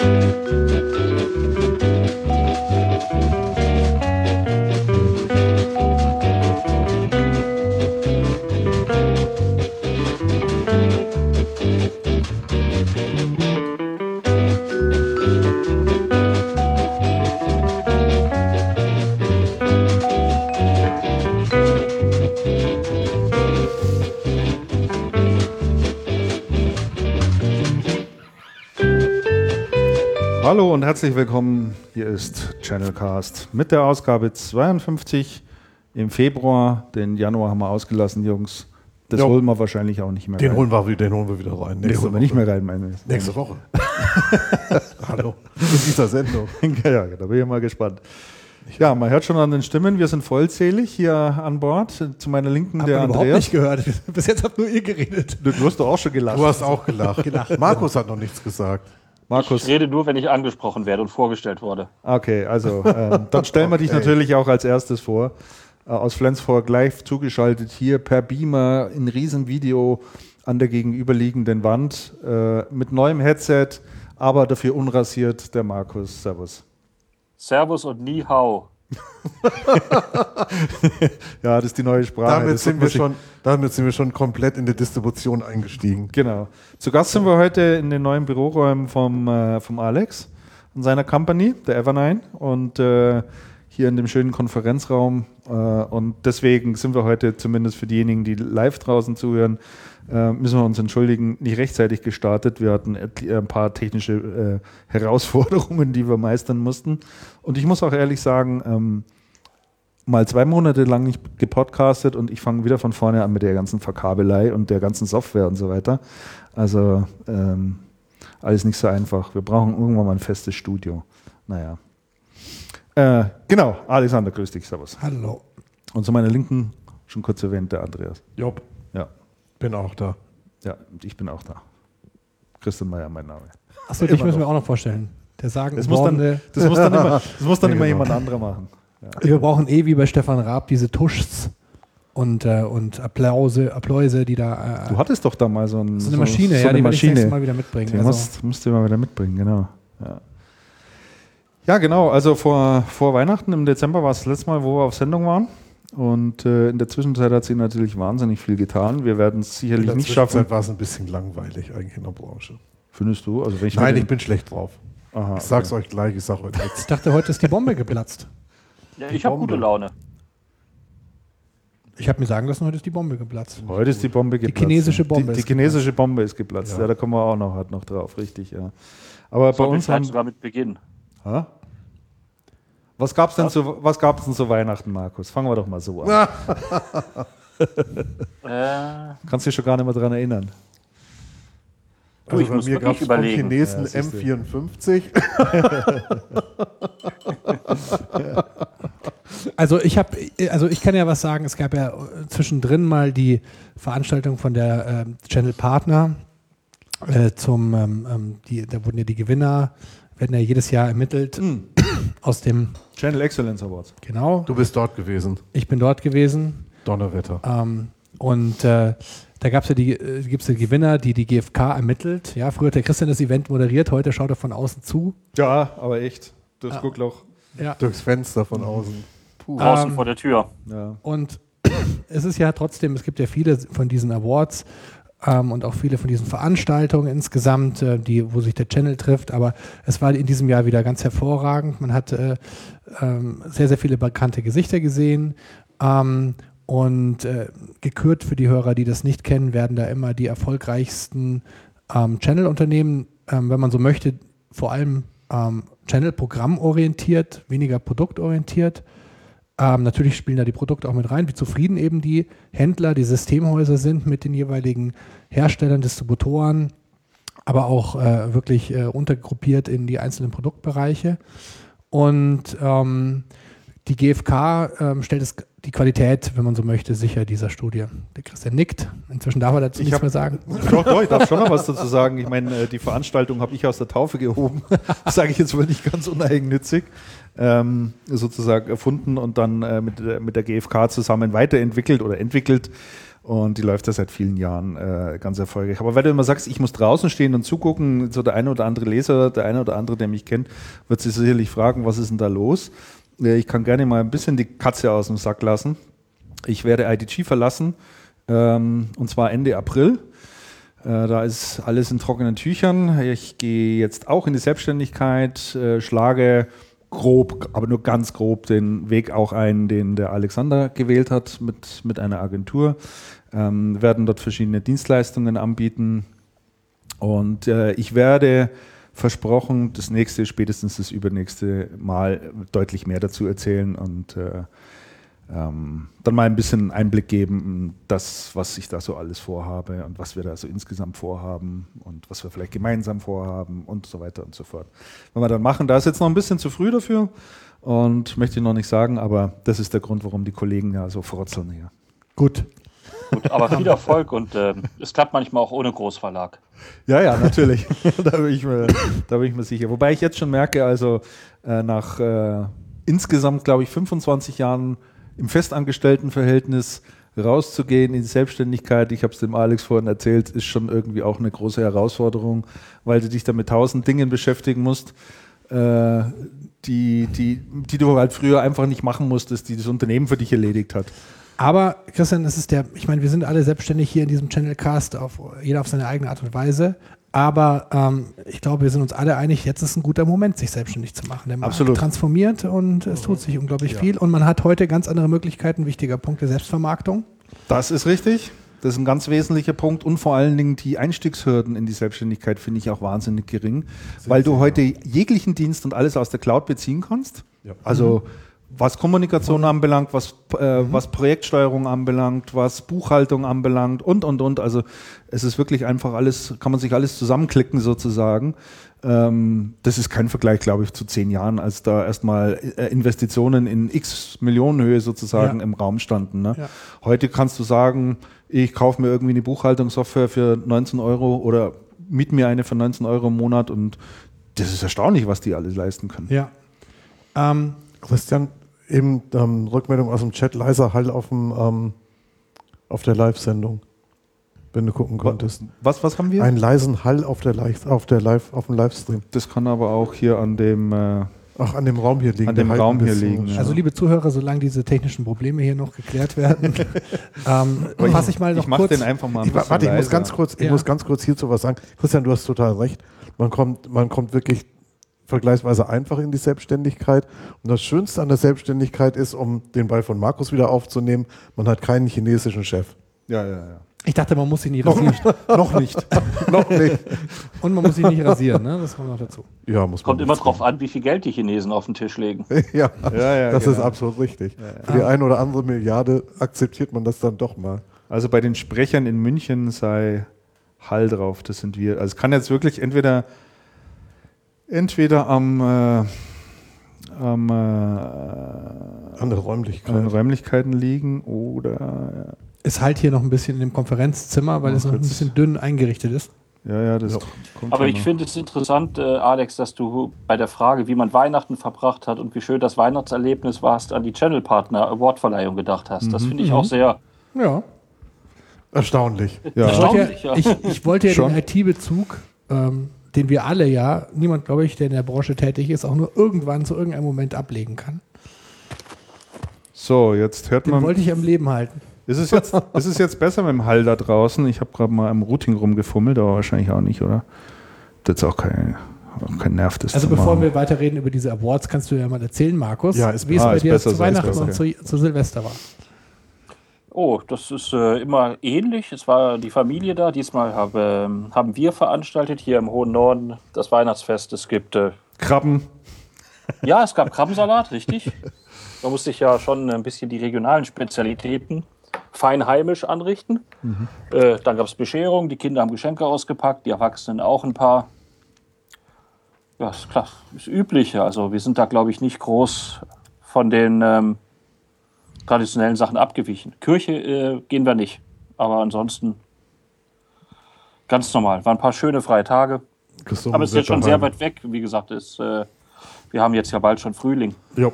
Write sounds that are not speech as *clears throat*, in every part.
Hallo herzlich willkommen. Hier ist Channelcast mit der Ausgabe 52 im Februar. Den Januar haben wir ausgelassen, Jungs. Das Ja. holen wir wahrscheinlich auch nicht mehr Den rein. holen, wir, wieder- den holen wir wieder rein. Den holen wir nicht mehr rein, meine ich. Nächste Woche. *laughs* Hallo. In dieser Sendung. *laughs* ja, da bin ich mal gespannt. Ja, man hört schon an den Stimmen, wir sind vollzählig hier an Bord. Zu meiner Linken Hab der man überhaupt Andreas. nicht gehört. *laughs* Bis jetzt habt nur ihr geredet. Du, du hast doch auch schon gelacht. Du hast auch gelacht. Markus hat noch nichts gesagt. Markus. Ich rede nur, wenn ich angesprochen werde und vorgestellt wurde. Okay, also *laughs* ähm, dann stellen wir dich Okay. natürlich auch als erstes vor. Äh, aus Flensburg live zugeschaltet hier per Beamer in Riesenvideo an der gegenüberliegenden Wand äh, mit neuem Headset, aber dafür unrasiert der Markus. Servus. Servus und Ni Hao. *laughs* Ja, das ist die neue Sprache. Damit sind, wir schon, damit sind wir schon komplett in die Distribution eingestiegen. Genau. Zu Gast sind wir heute in den neuen Büroräumen vom, äh, vom Alex und seiner Company, der Evernine. Und äh, hier in dem schönen Konferenzraum. Äh, und deswegen sind wir heute, zumindest für diejenigen, die live draußen zuhören, äh, müssen wir uns entschuldigen, nicht rechtzeitig gestartet. Wir hatten et- ein paar technische äh, Herausforderungen, die wir meistern mussten. Und ich muss auch ehrlich sagen, ähm, mal zwei Monate lang nicht gepodcastet und ich fange wieder von vorne an mit der ganzen Verkabelei und der ganzen Software und so weiter. Also ähm, alles nicht so einfach. Wir brauchen irgendwann mal ein festes Studio. Naja. Äh, genau, Alexander, grüß dich, servus. Hallo. Und zu meiner Linken, schon kurz erwähnt, der Andreas. Ja, bin auch da. ja, ich bin auch da. Christian Meyer, mein Name. Achso, dich müssen wir auch noch vorstellen. Der sagen Das muss dann, das muss dann immer, das muss dann *laughs* Ja, immer genau. jemand anderer machen. Wir brauchen eh wie bei Stefan Raab diese Tuschs und, äh, und Applause, Appläuse, die da. Äh, Du hattest doch da mal so, ein, so eine Maschine, so ja, eine die werde ich nächstes Maschine. Mal wieder mitbringen. Die Also, musst, musst du mal wieder mitbringen, genau. Ja, ja genau. Also vor, vor Weihnachten im Dezember war es das letzte Mal, wo wir auf Sendung waren. Und äh, in der Zwischenzeit hat sich natürlich wahnsinnig viel getan. Wir werden es In sicherlich der nicht schaffen. Zwischenzeit war es ein bisschen langweilig eigentlich in der Branche. Findest du? Also wenn ich Nein, ich bin schlecht drauf. Aha, Ich sag's okay. euch gleich, ich sag euch *laughs* ich nichts. dachte, heute ist die Bombe geplatzt. Ja, ich habe gute Laune. Ich habe mir sagen lassen, heute ist die Bombe geplatzt. Heute ist die Bombe geplatzt. chinesische Bombe Die, die ist chinesische Bombe ist geplatzt. Ja. Ja. da kommen wir auch noch, halt noch drauf, richtig, ja. Aber bei Sollten wir uns haben, sogar mit beginnen. Ha? Was gab's denn zu was gab's denn zu Weihnachten, Markus? Fangen wir doch mal so an. *laughs* Äh, Kannst dich schon gar nicht mehr dran erinnern. Du, ich Also bei muss mir vom überlegen. Chinesen Ja, siehst du. M54. *laughs* Also ich habe, also ich kann ja was sagen. Es gab ja äh, zwischendrin mal die Veranstaltung von der ähm, Channel Partner äh, zum, ähm, ähm, die, da wurden ja die Gewinner werden ja jedes Jahr ermittelt aus dem Channel Excellence Awards. genau. Du bist dort gewesen. Ich bin dort gewesen Donnerwetter. ähm, und äh, da gab es ja die, äh, gibt's ja die Gewinner, die die GfK ermittelt. Ja, früher hat der Christian das Event moderiert, heute schaut er von außen zu. Ja, aber echt. Das Ja. Guckloch. Ja. Durchs Fenster von außen. Puh. draußen Ähm, vor der Tür. Ja. Und *clears throat* es ist ja trotzdem, es gibt ja viele von diesen Awards ähm, und auch viele von diesen Veranstaltungen insgesamt, äh, die, wo sich der Channel trifft. Aber es war in diesem Jahr wieder ganz hervorragend. Man hat äh, ähm, sehr, sehr viele bekannte Gesichter gesehen. Ähm, und äh, gekürt für die Hörer, die das nicht kennen, werden da immer die erfolgreichsten ähm, Channel-Unternehmen, ähm, wenn man so möchte, vor allem ähm, Channel-Programm-orientiert, weniger produktorientiert. Ähm, natürlich spielen da die Produkte auch mit rein, wie zufrieden eben die Händler, die Systemhäuser sind mit den jeweiligen Herstellern, Distributoren, aber auch äh, wirklich äh, untergruppiert in die einzelnen Produktbereiche. Und ähm, die GfK ähm, stellt es die Qualität, wenn man so möchte, sicher dieser Studie. Der Christian nickt. Inzwischen darf er dazu Ich nichts hab- mehr sagen. Doch, doch, ich darf schon noch was dazu sagen. Ich meine, äh, die Veranstaltung habe ich aus der Taufe gehoben. *laughs* Das sage ich jetzt wohl nicht ganz uneigennützig. Ähm, sozusagen erfunden und dann äh, mit, der- mit der GfK zusammen weiterentwickelt oder entwickelt. Und die läuft ja seit vielen Jahren äh, ganz erfolgreich. Aber weil du immer sagst, ich muss draußen stehen und zugucken, so der eine oder andere Leser, der eine oder andere, der mich kennt, wird sich sicherlich fragen, was ist denn da los? Ich kann gerne mal ein bisschen die Katze aus dem Sack lassen. Ich werde IDG verlassen, ähm, und zwar Ende April. Äh, Da ist alles in trockenen Tüchern. Ich gehe jetzt auch in die Selbstständigkeit, äh, schlage grob, aber nur ganz grob den Weg auch ein, den der Alexander gewählt hat mit, mit einer Agentur. Ähm, werden dort verschiedene Dienstleistungen anbieten. Und äh, ich werde versprochen, das nächste, spätestens das übernächste Mal deutlich mehr dazu erzählen und äh, ähm, dann mal ein bisschen Einblick geben das, was ich da so alles vorhabe und was wir da so insgesamt vorhaben und was wir vielleicht gemeinsam vorhaben und so weiter und so fort. Wenn wir dann machen, da ist jetzt noch ein bisschen zu früh dafür und möchte ich noch nicht sagen, aber das ist der Grund, warum die Kollegen ja so frotzeln hier. Gut. Gut, aber *laughs* viel Erfolg und ähm, es klappt manchmal auch ohne Großverlag. Ja, ja, natürlich. *laughs* da, bin ich mir, da bin ich mir sicher. Wobei ich jetzt schon merke, also äh, nach äh, insgesamt, glaube ich, 25 Jahren im Festangestelltenverhältnis rauszugehen in die Selbstständigkeit, ich habe es dem Alex vorhin erzählt, ist schon irgendwie auch eine große Herausforderung, weil du dich da mit tausend Dingen beschäftigen musst, äh, die, die, die du halt früher einfach nicht machen musstest, die das Unternehmen für dich erledigt hat. Aber Christian, es ist der, ich meine, wir sind alle selbstständig hier in diesem Channelcast, auf, jeder auf seine eigene Art und Weise. Aber ähm, ich glaube, wir sind uns alle einig, jetzt ist ein guter Moment, sich selbstständig zu machen. Der Markt Absolut. transformiert und es tut sich unglaublich viel. Und man hat heute ganz andere Möglichkeiten. Wichtiger Punkt der Selbstvermarktung. Das ist richtig. Das ist ein ganz wesentlicher Punkt und vor allen Dingen die Einstiegshürden in die Selbstständigkeit finde ich auch wahnsinnig gering, weil du heute jeglichen Dienst und alles aus der Cloud beziehen kannst. Ja. Also was Kommunikation anbelangt, was, äh, was Projektsteuerung anbelangt, was Buchhaltung anbelangt und, und, und. Also es ist wirklich einfach alles, kann man sich alles zusammenklicken sozusagen. Ähm, das ist kein Vergleich, glaube ich, zu zehn Jahren, als da erstmal äh, Investitionen in x Millionenhöhe sozusagen Ja. im Raum standen. Ne? Ja. Heute kannst du sagen, ich kaufe mir irgendwie eine Buchhaltungssoftware für 19 Euro oder miet mir eine für 19 Euro im Monat und das ist erstaunlich, was die alles leisten können. Ja. Ähm, Christian, eben ähm, Rückmeldung aus dem Chat, leiser Hall auf, dem, ähm, auf der Live-Sendung, wenn du gucken konntest. Was, was haben wir? Einen leisen Hall auf der Live, auf der Live, auf dem Livestream. das kann aber auch hier an dem äh, Ach, an dem Raum hier liegen. An dem Raum hier liegen, ja. Also liebe Zuhörer, solange diese technischen Probleme hier noch geklärt werden, *laughs* ähm, fasse ich mal noch ich mache kurz. den einfach mal ein Ich, warte, ich muss ganz kurz, ich Ja. muss ganz kurz hierzu was sagen. Christian, du hast total recht. Man kommt, man kommt wirklich vergleichsweise einfach in die Selbstständigkeit. Und das Schönste an der Selbstständigkeit ist, um den Ball von Markus wieder aufzunehmen, man hat keinen chinesischen Chef. Ja, ja, ja. Ich dachte, man muss sich nicht rasieren. noch nicht. *laughs* noch nicht. Und man muss sich nicht rasieren, ne? Das kommt noch dazu. Ja, muss man Kommt immer drauf an, wie viel Geld die Chinesen auf den Tisch legen. *laughs* ja, Ja, ja, das genau. ist absolut richtig. Für die eine oder andere Milliarde akzeptiert man das dann doch mal. Also bei den Sprechern in München sei Hall drauf, das sind wir. Also es kann jetzt wirklich entweder entweder am, äh, am äh, Andere an Räumlichkeiten. Räumlichkeiten liegen oder Es halt hier noch ein bisschen in dem Konferenzzimmer, weil es noch ein bisschen dünn eingerichtet ist. ja, ja, das Ja. kommt Aber ja ich finde es interessant, äh, Alex, dass du bei der Frage, wie man Weihnachten verbracht hat und wie schön das Weihnachtserlebnis warst, an die Channel Partner Awardverleihung gedacht hast. Das finde ich auch sehr Ja. Erstaunlich. ja. Ich wollte Erstaunlich, ja, ich, ich wollte ja den IT-Bezug, ähm, den wir alle ja, niemand, glaube ich, der in der Branche tätig ist, auch nur irgendwann zu irgendeinem Moment ablegen kann. So, jetzt hört Den man. wollte ich am Leben halten. Ist es jetzt, *laughs* ist es jetzt besser mit dem Hall da draußen? Ich habe gerade mal im Routing rumgefummelt, aber wahrscheinlich auch nicht, oder? Das ist auch kein, auch kein Nerv, das Also bevor machen. wir weiterreden über diese Awards, kannst du ja mal erzählen, Markus, Ja, ist wie es ah, bei ist dir besser zu Weihnachten und zu, zu Silvester war. Oh, das ist äh, immer ähnlich. Es war die Familie da. Diesmal habe, ähm, haben wir veranstaltet hier im hohen Norden das Weihnachtsfest. Es gibt, äh, Krabben. ja, es gab Krabbensalat, richtig. Da musste ich ja schon ein bisschen die regionalen Spezialitäten fein heimisch anrichten. Äh, dann gab es Bescherung, die Kinder haben Geschenke ausgepackt, die Erwachsenen auch ein paar. Ja, ist klar, ist üblich. Also wir sind da, glaube ich, nicht groß von den ähm, traditionellen Sachen abgewichen. Kirche äh, gehen wir nicht, aber ansonsten ganz normal. Waren ein paar schöne freie Tage, Gesungen aber es ist jetzt schon sehr weit weg. Wie gesagt, ist, äh, wir haben jetzt ja bald schon Frühling. Jo.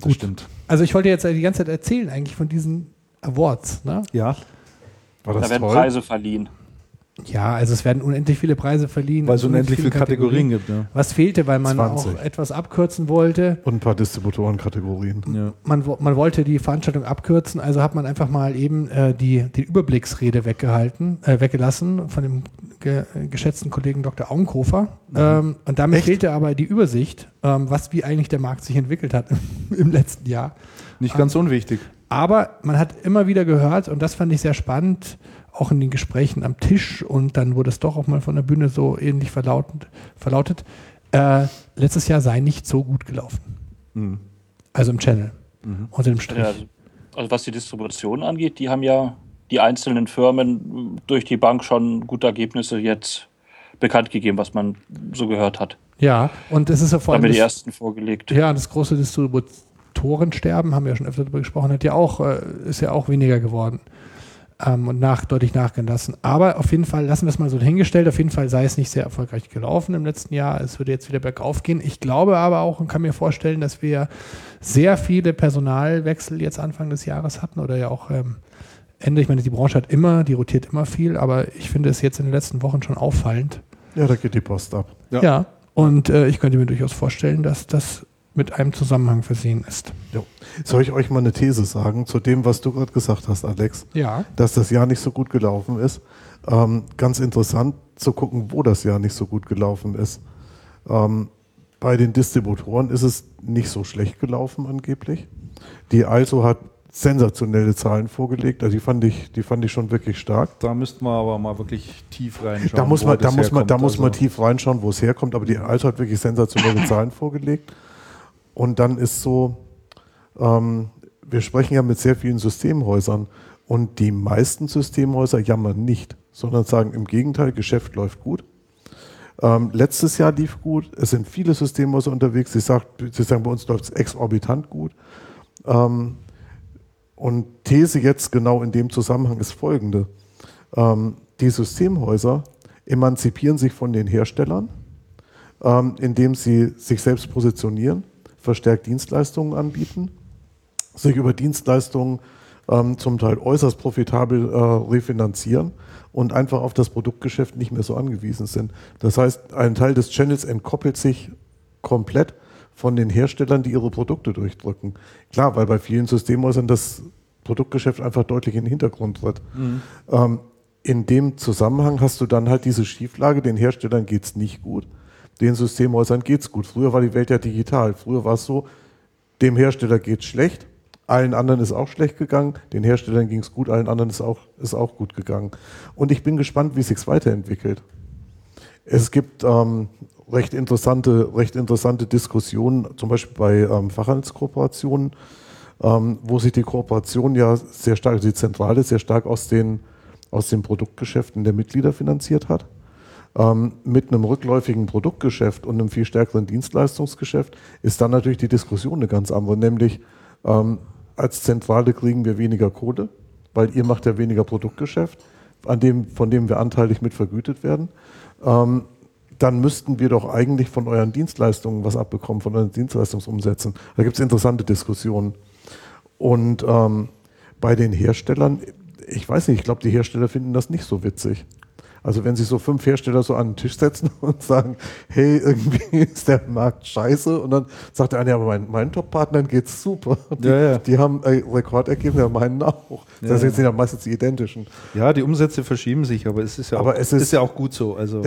Das stimmt. Also ich wollte jetzt die ganze Zeit erzählen eigentlich von diesen Awards. Ne? Ja, War Da das werden toll? Preise verliehen. Ja, also es werden unendlich viele Preise verliehen. weil es unendlich viele Kategorien gibt. Ja. Was fehlte, weil man 20. auch etwas abkürzen wollte. Und ein paar Distributorenkategorien. Ja. Man, man wollte die Veranstaltung abkürzen, also hat man einfach mal eben äh, die, die Überblicksrede weggehalten, äh, weggelassen von dem ge geschätzten Kollegen Dr. Augenkofer. Ähm, und damit Echt? fehlte aber die Übersicht, ähm, was wie eigentlich der Markt sich entwickelt hat *laughs* im letzten Jahr. Nicht ganz unwichtig. Aber man hat immer wieder gehört, und das fand ich sehr spannend, auch in den Gesprächen am Tisch, und dann wurde es doch auch mal von der Bühne so ähnlich verlautend, verlautet, äh, letztes Jahr sei nicht so gut gelaufen. Mhm. Also im Channel. Unter dem Strich. Ja, also, also was die Distribution angeht, die haben ja die einzelnen Firmen durch die Bank schon gute Ergebnisse jetzt bekannt gegeben, was man so gehört hat. Ja, und es ist ja vor Da haben allem wir die ersten vorgelegt. ja, das große Distributorensterben, haben wir ja schon öfter darüber gesprochen, hat ja auch, äh, ist ja auch weniger geworden ähm, und nach, deutlich nachgelassen. Aber auf jeden Fall, lassen wir es mal so dahingestellt, auf jeden Fall sei es nicht sehr erfolgreich gelaufen im letzten Jahr. Es würde jetzt wieder bergauf gehen. Ich glaube aber auch und kann mir vorstellen, dass wir sehr viele Personalwechsel jetzt Anfang des Jahres hatten oder ja auch ähm, Ende. Ich meine, die Branche hat immer, die rotiert immer viel, aber ich finde es jetzt in den letzten Wochen schon auffallend, Ja, da geht die Post ab. Ja. Ja, und äh, ich könnte mir durchaus vorstellen, dass das mit einem Zusammenhang versehen ist. Jo. Soll ich euch mal eine These sagen zu dem, was du gerade gesagt hast, Alex? Ja. Dass das Jahr nicht so gut gelaufen ist. Ähm, ganz interessant zu gucken, wo das Jahr nicht so gut gelaufen ist. Ähm, bei den Distributoren ist es nicht so schlecht gelaufen angeblich. Die Also hat sensationelle Zahlen vorgelegt. Also die fand ich, die fand ich schon wirklich stark. Da müssten wir aber mal wirklich tief reinschauen. Da muss wo man, da muss man, da muss man Also, tief reinschauen, wo es herkommt. Aber die Also hat wirklich sensationelle Zahlen vorgelegt. Und dann ist so, ähm, wir sprechen ja mit sehr vielen Systemhäusern und die meisten Systemhäuser jammern nicht, sondern sagen im Gegenteil, Geschäft läuft gut. Ähm, letztes Jahr lief gut, es sind viele Systemhäuser unterwegs, sie, sagt, sie sagen, bei uns läuft es exorbitant gut. Ähm, und These jetzt genau in dem Zusammenhang ist folgende. Ähm, die Systemhäuser emanzipieren sich von den Herstellern, ähm, indem sie sich selbst positionieren, verstärkt Dienstleistungen anbieten, sich über Dienstleistungen ähm, zum Teil äußerst profitabel äh, refinanzieren und einfach auf das Produktgeschäft nicht mehr so angewiesen sind. Das heißt, ein Teil des Channels entkoppelt sich komplett von den Herstellern, die ihre Produkte durchdrücken. Klar, weil bei vielen Systemhäusern das Produktgeschäft einfach deutlich in den Hintergrund tritt. Ähm, in dem Zusammenhang hast du dann halt diese Schieflage, den Herstellern geht es nicht gut, den Systemhäusern geht es gut. Früher war die Welt ja digital. Früher war es so, dem Hersteller geht es schlecht, allen anderen ist auch schlecht gegangen, den Herstellern ging es gut, allen anderen ist auch, ist auch gut gegangen. Und ich bin gespannt, wie sich weiterentwickelt. Es gibt ähm, recht, interessante, recht interessante Diskussionen, zum Beispiel bei ähm, Fachhandelskooperationen, ähm, wo sich die Kooperation ja sehr stark, die Zentrale sehr stark aus den, aus den Produktgeschäften der Mitglieder finanziert hat. Ähm, mit einem rückläufigen Produktgeschäft und einem viel stärkeren Dienstleistungsgeschäft ist dann natürlich die Diskussion eine ganz andere, nämlich ähm, als Zentrale kriegen wir weniger Kohle, weil ihr macht ja weniger Produktgeschäft, an dem, von dem wir anteilig mit vergütet werden. Ähm, dann müssten wir doch eigentlich von euren Dienstleistungen was abbekommen, von euren Dienstleistungsumsätzen. Da gibt es interessante Diskussionen. Und ähm, bei den Herstellern, ich weiß nicht, ich glaube, die Hersteller finden das nicht so witzig. Also wenn sich so fünf Hersteller so an den Tisch setzen *laughs* und sagen, hey, irgendwie *laughs* ist der Markt scheiße und dann sagt der eine, ja, aber mein, meinen Top-Partnern geht's super. Und *laughs* Die, Ja, ja. die haben äh, Rekordergebnisse, meinen auch. Das Ja, sind ja meistens die identischen. Ja, die Umsätze verschieben sich, aber es ist ja, Aber auch, es ist- ja auch gut so. Also,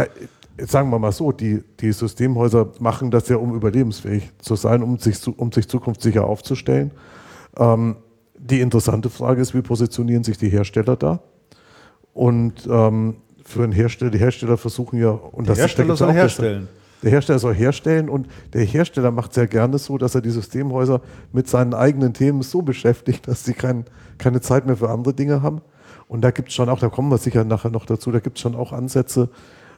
sagen wir mal so, die, die Systemhäuser machen das ja, um überlebensfähig zu sein, um sich, um sich zukunftssicher aufzustellen. Ähm, die interessante Frage ist, wie positionieren sich die Hersteller da? Und ähm, für einen Hersteller, die Hersteller versuchen ja, und der das Hersteller da soll auch das- herstellen. Der Hersteller soll herstellen und der Hersteller macht sehr gerne so, dass er die Systemhäuser mit seinen eigenen Themen so beschäftigt, dass sie kein, keine Zeit mehr für andere Dinge haben. Und da gibt es schon auch, da kommen wir sicher nachher noch dazu, da gibt es schon auch Ansätze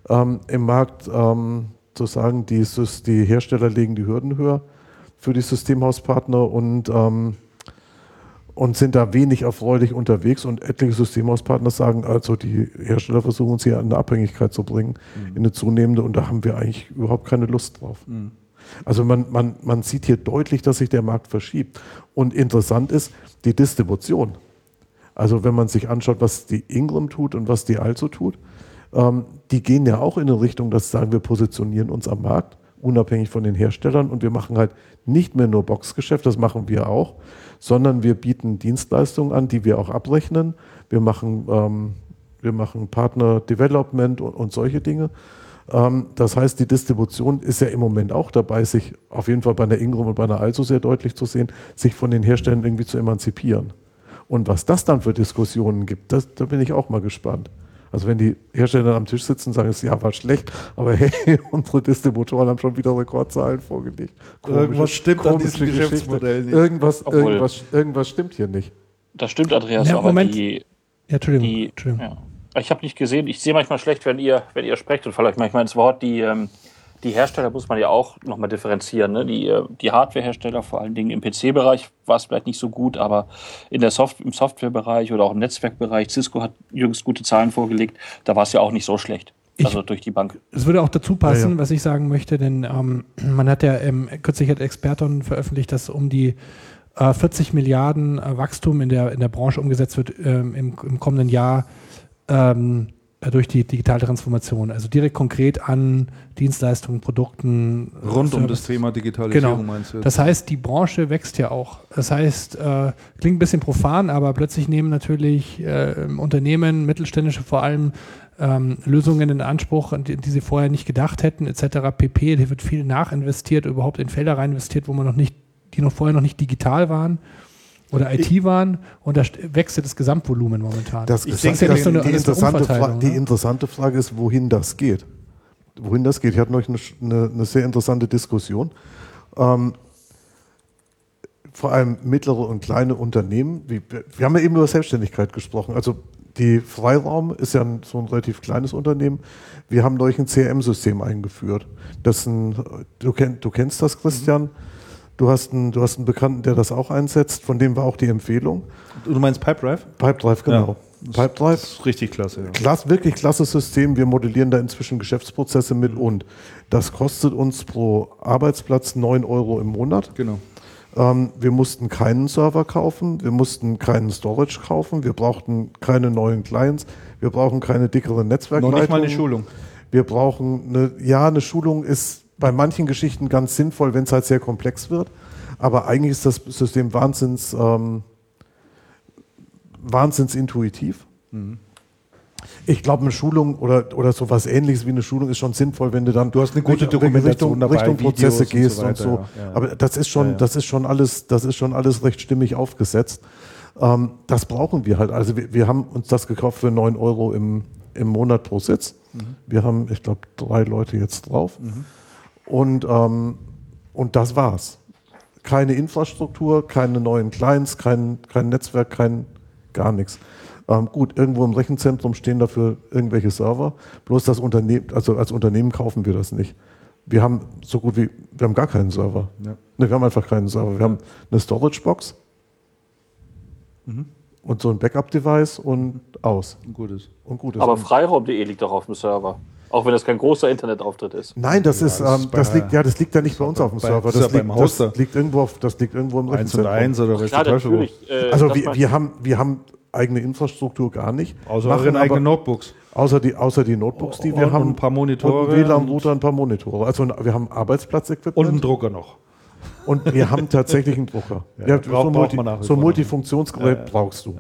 ähm, im Markt ähm, zu sagen, die, die Hersteller legen die Hürden höher für die Systemhauspartner und, ähm, und sind da wenig erfreulich unterwegs. Und etliche Systemhauspartner sagen, also die Hersteller versuchen uns hier in eine Abhängigkeit zu bringen, in eine zunehmende, und da haben wir eigentlich überhaupt keine Lust drauf. Also man, man, man sieht hier deutlich, dass sich der Markt verschiebt. Und interessant ist die Distribution. Also wenn man sich anschaut, was die Ingram tut und was die Also tut, ähm, die gehen ja auch in eine Richtung, dass sie sagen, wir positionieren uns am Markt, unabhängig von den Herstellern und wir machen halt nicht mehr nur Boxgeschäft, das machen wir auch, sondern wir bieten Dienstleistungen an, die wir auch abrechnen. Wir machen, ähm, wir machen Partner Development und, und solche Dinge. Ähm, das heißt, die Distribution ist ja im Moment auch dabei, sich auf jeden Fall bei einer Ingram und bei einer Also sehr deutlich zu sehen, sich von den Herstellern irgendwie zu emanzipieren. Und was das dann für Diskussionen gibt, das, da bin ich auch mal gespannt. Also wenn die Hersteller am Tisch sitzen und sagen, das Jahr war schlecht, aber hey, *laughs* unsere Distributoren haben schon wieder Rekordzahlen vorgelegt. Komische, irgendwas stimmt an diesem Geschäftsmodell nicht. Irgendwas, irgendwas, irgendwas stimmt hier nicht. Das stimmt, Andreas, ja, aber Moment. die... Ja, Entschuldigung. die Entschuldigung. ja. Ich habe nicht gesehen, ich sehe manchmal schlecht, wenn ihr, wenn ihr sprecht und euch manchmal ins Wort. Die, ähm, die Hersteller muss man ja auch nochmal differenzieren. Ne? Die, äh, die Hardware-Hersteller, vor allen Dingen im PC-Bereich, war es vielleicht nicht so gut, aber in der Soft im Software-Bereich oder auch im Netzwerkbereich, Cisco hat jüngst gute Zahlen vorgelegt, da war es ja auch nicht so schlecht. Ich- Also durch die Bank. Es würde auch dazu passen, Ja, ja. was ich sagen möchte, denn ähm, man hat ja ähm, kürzlich hat Experton veröffentlicht, dass um die äh, 40 Milliarden äh, Wachstum in der, in der Branche umgesetzt wird ähm, im, im kommenden Jahr ähm, äh, durch die digitale Transformation. Also direkt konkret an Dienstleistungen, Produkten. äh, Rund um Service. das Thema Digitalisierung Genau. meinst du? jetzt? Das heißt, die Branche wächst ja auch. Das heißt, äh, klingt ein bisschen profan, aber plötzlich nehmen natürlich äh, Unternehmen, mittelständische vor allem, ähm, Lösungen in Anspruch, an die, die sie vorher nicht gedacht hätten, etc. pp. Hier wird viel nachinvestiert, überhaupt in Felder rein investiert, wo man noch nicht, die noch vorher noch nicht digital waren oder IT waren und da wächst ja das Gesamtvolumen momentan. Das Ich denke, das, das eine- die, interessante Fra Umverteilung, die ne? interessante Frage ist, wohin das geht. Wohin das geht. Ich hatte neulich eine, eine, eine sehr interessante Diskussion. Ähm, vor allem mittlere und kleine Unternehmen. Wie, wir haben ja eben über Selbstständigkeit gesprochen. Also die Freiraum ist ja ein, so ein relativ kleines Unternehmen. Wir haben neulich ein CRM-System eingeführt. Das ein, du, kenn, du kennst das, Christian. Du hast, einen, du hast einen Bekannten, der das auch einsetzt. Von dem war auch die Empfehlung. du meinst Pipedrive? Pipedrive, genau. Das Pipedrive, ist richtig klasse. Ja. Klasse, wirklich klasse System. Wir modellieren da inzwischen Geschäftsprozesse mit und das kostet uns pro Arbeitsplatz 9 Euro im Monat. Genau. Ähm, wir mussten keinen Server kaufen, wir mussten keinen Storage kaufen, wir brauchten keine neuen Clients, wir brauchen keine dickeren Noch Netzwerkleitungen. nicht mal eine Schulung. Wir brauchen eine, ja, eine Schulung ist bei manchen Geschichten ganz sinnvoll, wenn es halt sehr komplex wird. Aber eigentlich ist das System wahnsinns, ähm, wahnsinns intuitiv. Mhm. Ich glaube, eine Schulung oder, oder sowas ähnliches wie eine Schulung ist schon sinnvoll, wenn du dann Du hast eine gute Richtung- Dokumentation Richtung, dabei, Richtung Prozesse Videos und gehst so und so. ja, ja. Aber das ist schon, Ja, das ist schon alles, das ist schon alles recht stimmig aufgesetzt. Ähm, das brauchen wir halt. Also wir, wir haben uns das gekauft für 9 Euro im, im Monat pro Sitz. Mhm. Wir haben, ich glaube, drei Leute jetzt drauf. Und, ähm, und das war's. Keine Infrastruktur, keine neuen Clients, kein, kein Netzwerk, kein gar nichts. Ähm, gut, irgendwo im Rechenzentrum stehen dafür irgendwelche Server. Bloß das Unternehmen, also als Unternehmen kaufen wir das nicht. Wir haben so gut wie, wir haben gar keinen Server. Ja. Ne, wir haben einfach keinen Server. Wir haben eine Storage-Box und so ein Backup-Device und aus. Ein gutes. Und gut ist. Aber Und- freiraum.de liegt doch auf dem Server. Auch wenn das kein großer Internetauftritt ist. Nein, das ist, das ähm, ist bei- das liegt, ja, das liegt ja nicht bei uns auf dem bei- Server. das ist Das, ja liegt, beim Hoster. das liegt irgendwo auf, das liegt irgendwo im Rechenzentrum. eins oder natürlich. äh, Also wir, wir, haben, wir haben eigene Infrastruktur gar nicht. Außer Machen aber- eigenen Notebooks. Außer die, außer die Notebooks, die Und- wir haben. und ein paar Monitore Und WLAN-Router, ein paar Monitore. Also wir haben Arbeitsplatzequipment. Und einen Drucker noch. Und wir haben tatsächlich einen Drucker. *laughs* Ja, Ja, so Multi, so. Multifunktionsgerät brauchst du.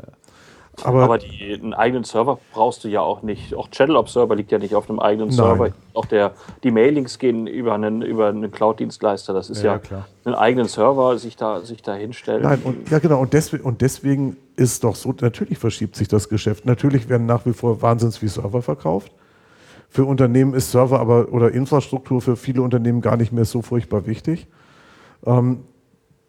Aber, Aber die, einen eigenen Server brauchst du ja auch nicht. Auch Channel Observer liegt ja nicht auf einem eigenen Nein. Server. Auch der, die Mailings gehen über einen, über einen Cloud-Dienstleister. Das ist Ja, ja, klar. einen eigenen Server sich da, sich da hinstellen. nein, und, ja genau, und deswegen, und deswegen ist doch so, natürlich verschiebt sich das Geschäft. Natürlich werden nach wie vor wahnsinns wie Server verkauft. Für Unternehmen ist Server aber oder Infrastruktur für viele Unternehmen gar nicht mehr so furchtbar wichtig. Ähm,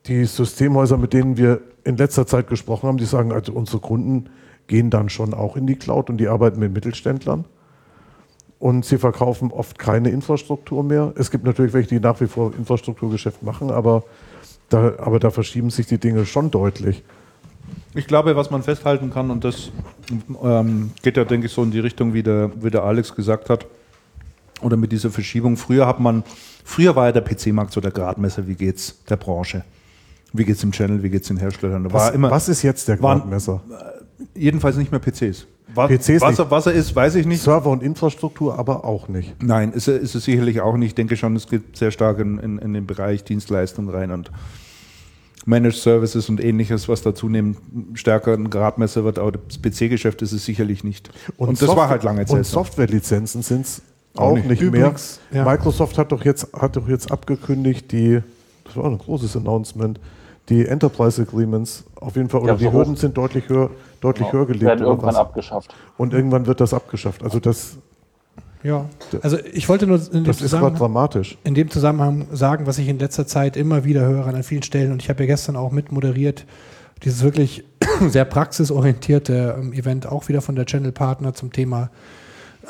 die Systemhäuser, mit denen wir in letzter Zeit gesprochen haben, die sagen, also unsere Kunden gehen dann schon auch in die Cloud und die arbeiten mit Mittelständlern. Und sie verkaufen oft keine Infrastruktur mehr. Es gibt natürlich welche, die nach wie vor Infrastrukturgeschäft machen, aber da, aber da verschieben sich die Dinge schon deutlich. Ich glaube, was man festhalten kann, und das ähm, geht ja, denke ich, so in die Richtung, wie der, wie der Alex gesagt hat, oder mit dieser Verschiebung. Früher hat man, früher war ja der PC-Markt so der Gradmesser, wie geht's der Branche? Wie geht's im Channel, wie geht's den Herstellern? Da Was, immer, was ist jetzt der waren- Gradmesser? Jedenfalls nicht mehr PCs. Was, PCs was, nicht. er, was er ist, weiß ich nicht. Server und Infrastruktur aber auch nicht. Nein, ist ist es sicherlich auch nicht. Ich denke schon, es geht sehr stark in, in, in den Bereich Dienstleistung rein und Managed Services und ähnliches, was da zunehmend stärker ein Gradmesser wird. Aber das PC-Geschäft ist es sicherlich nicht. Und, das Software- war halt lange Und Zeit. so. Softwarelizenzen sind es Auch auch, nicht. nicht, Übrigens, mehr. ja. Microsoft hat doch, jetzt, hat doch jetzt abgekündigt, die, das war ein großes Announcement, die Enterprise Agreements auf jeden Fall, oder die so Hürden hoch. sind deutlich höher, deutlich höher gelegt. werden irgendwann was. abgeschafft. Und irgendwann wird das abgeschafft. Also das, Ja. Also ich wollte nur in dem, das ist gerade Zusammenhang, dramatisch. in dem Zusammenhang sagen, was ich in letzter Zeit immer wieder höre an vielen Stellen und ich habe ja gestern auch mit moderiert, dieses wirklich *clears throat* sehr praxisorientierte ähm, Event auch wieder von der Channel Partner zum Thema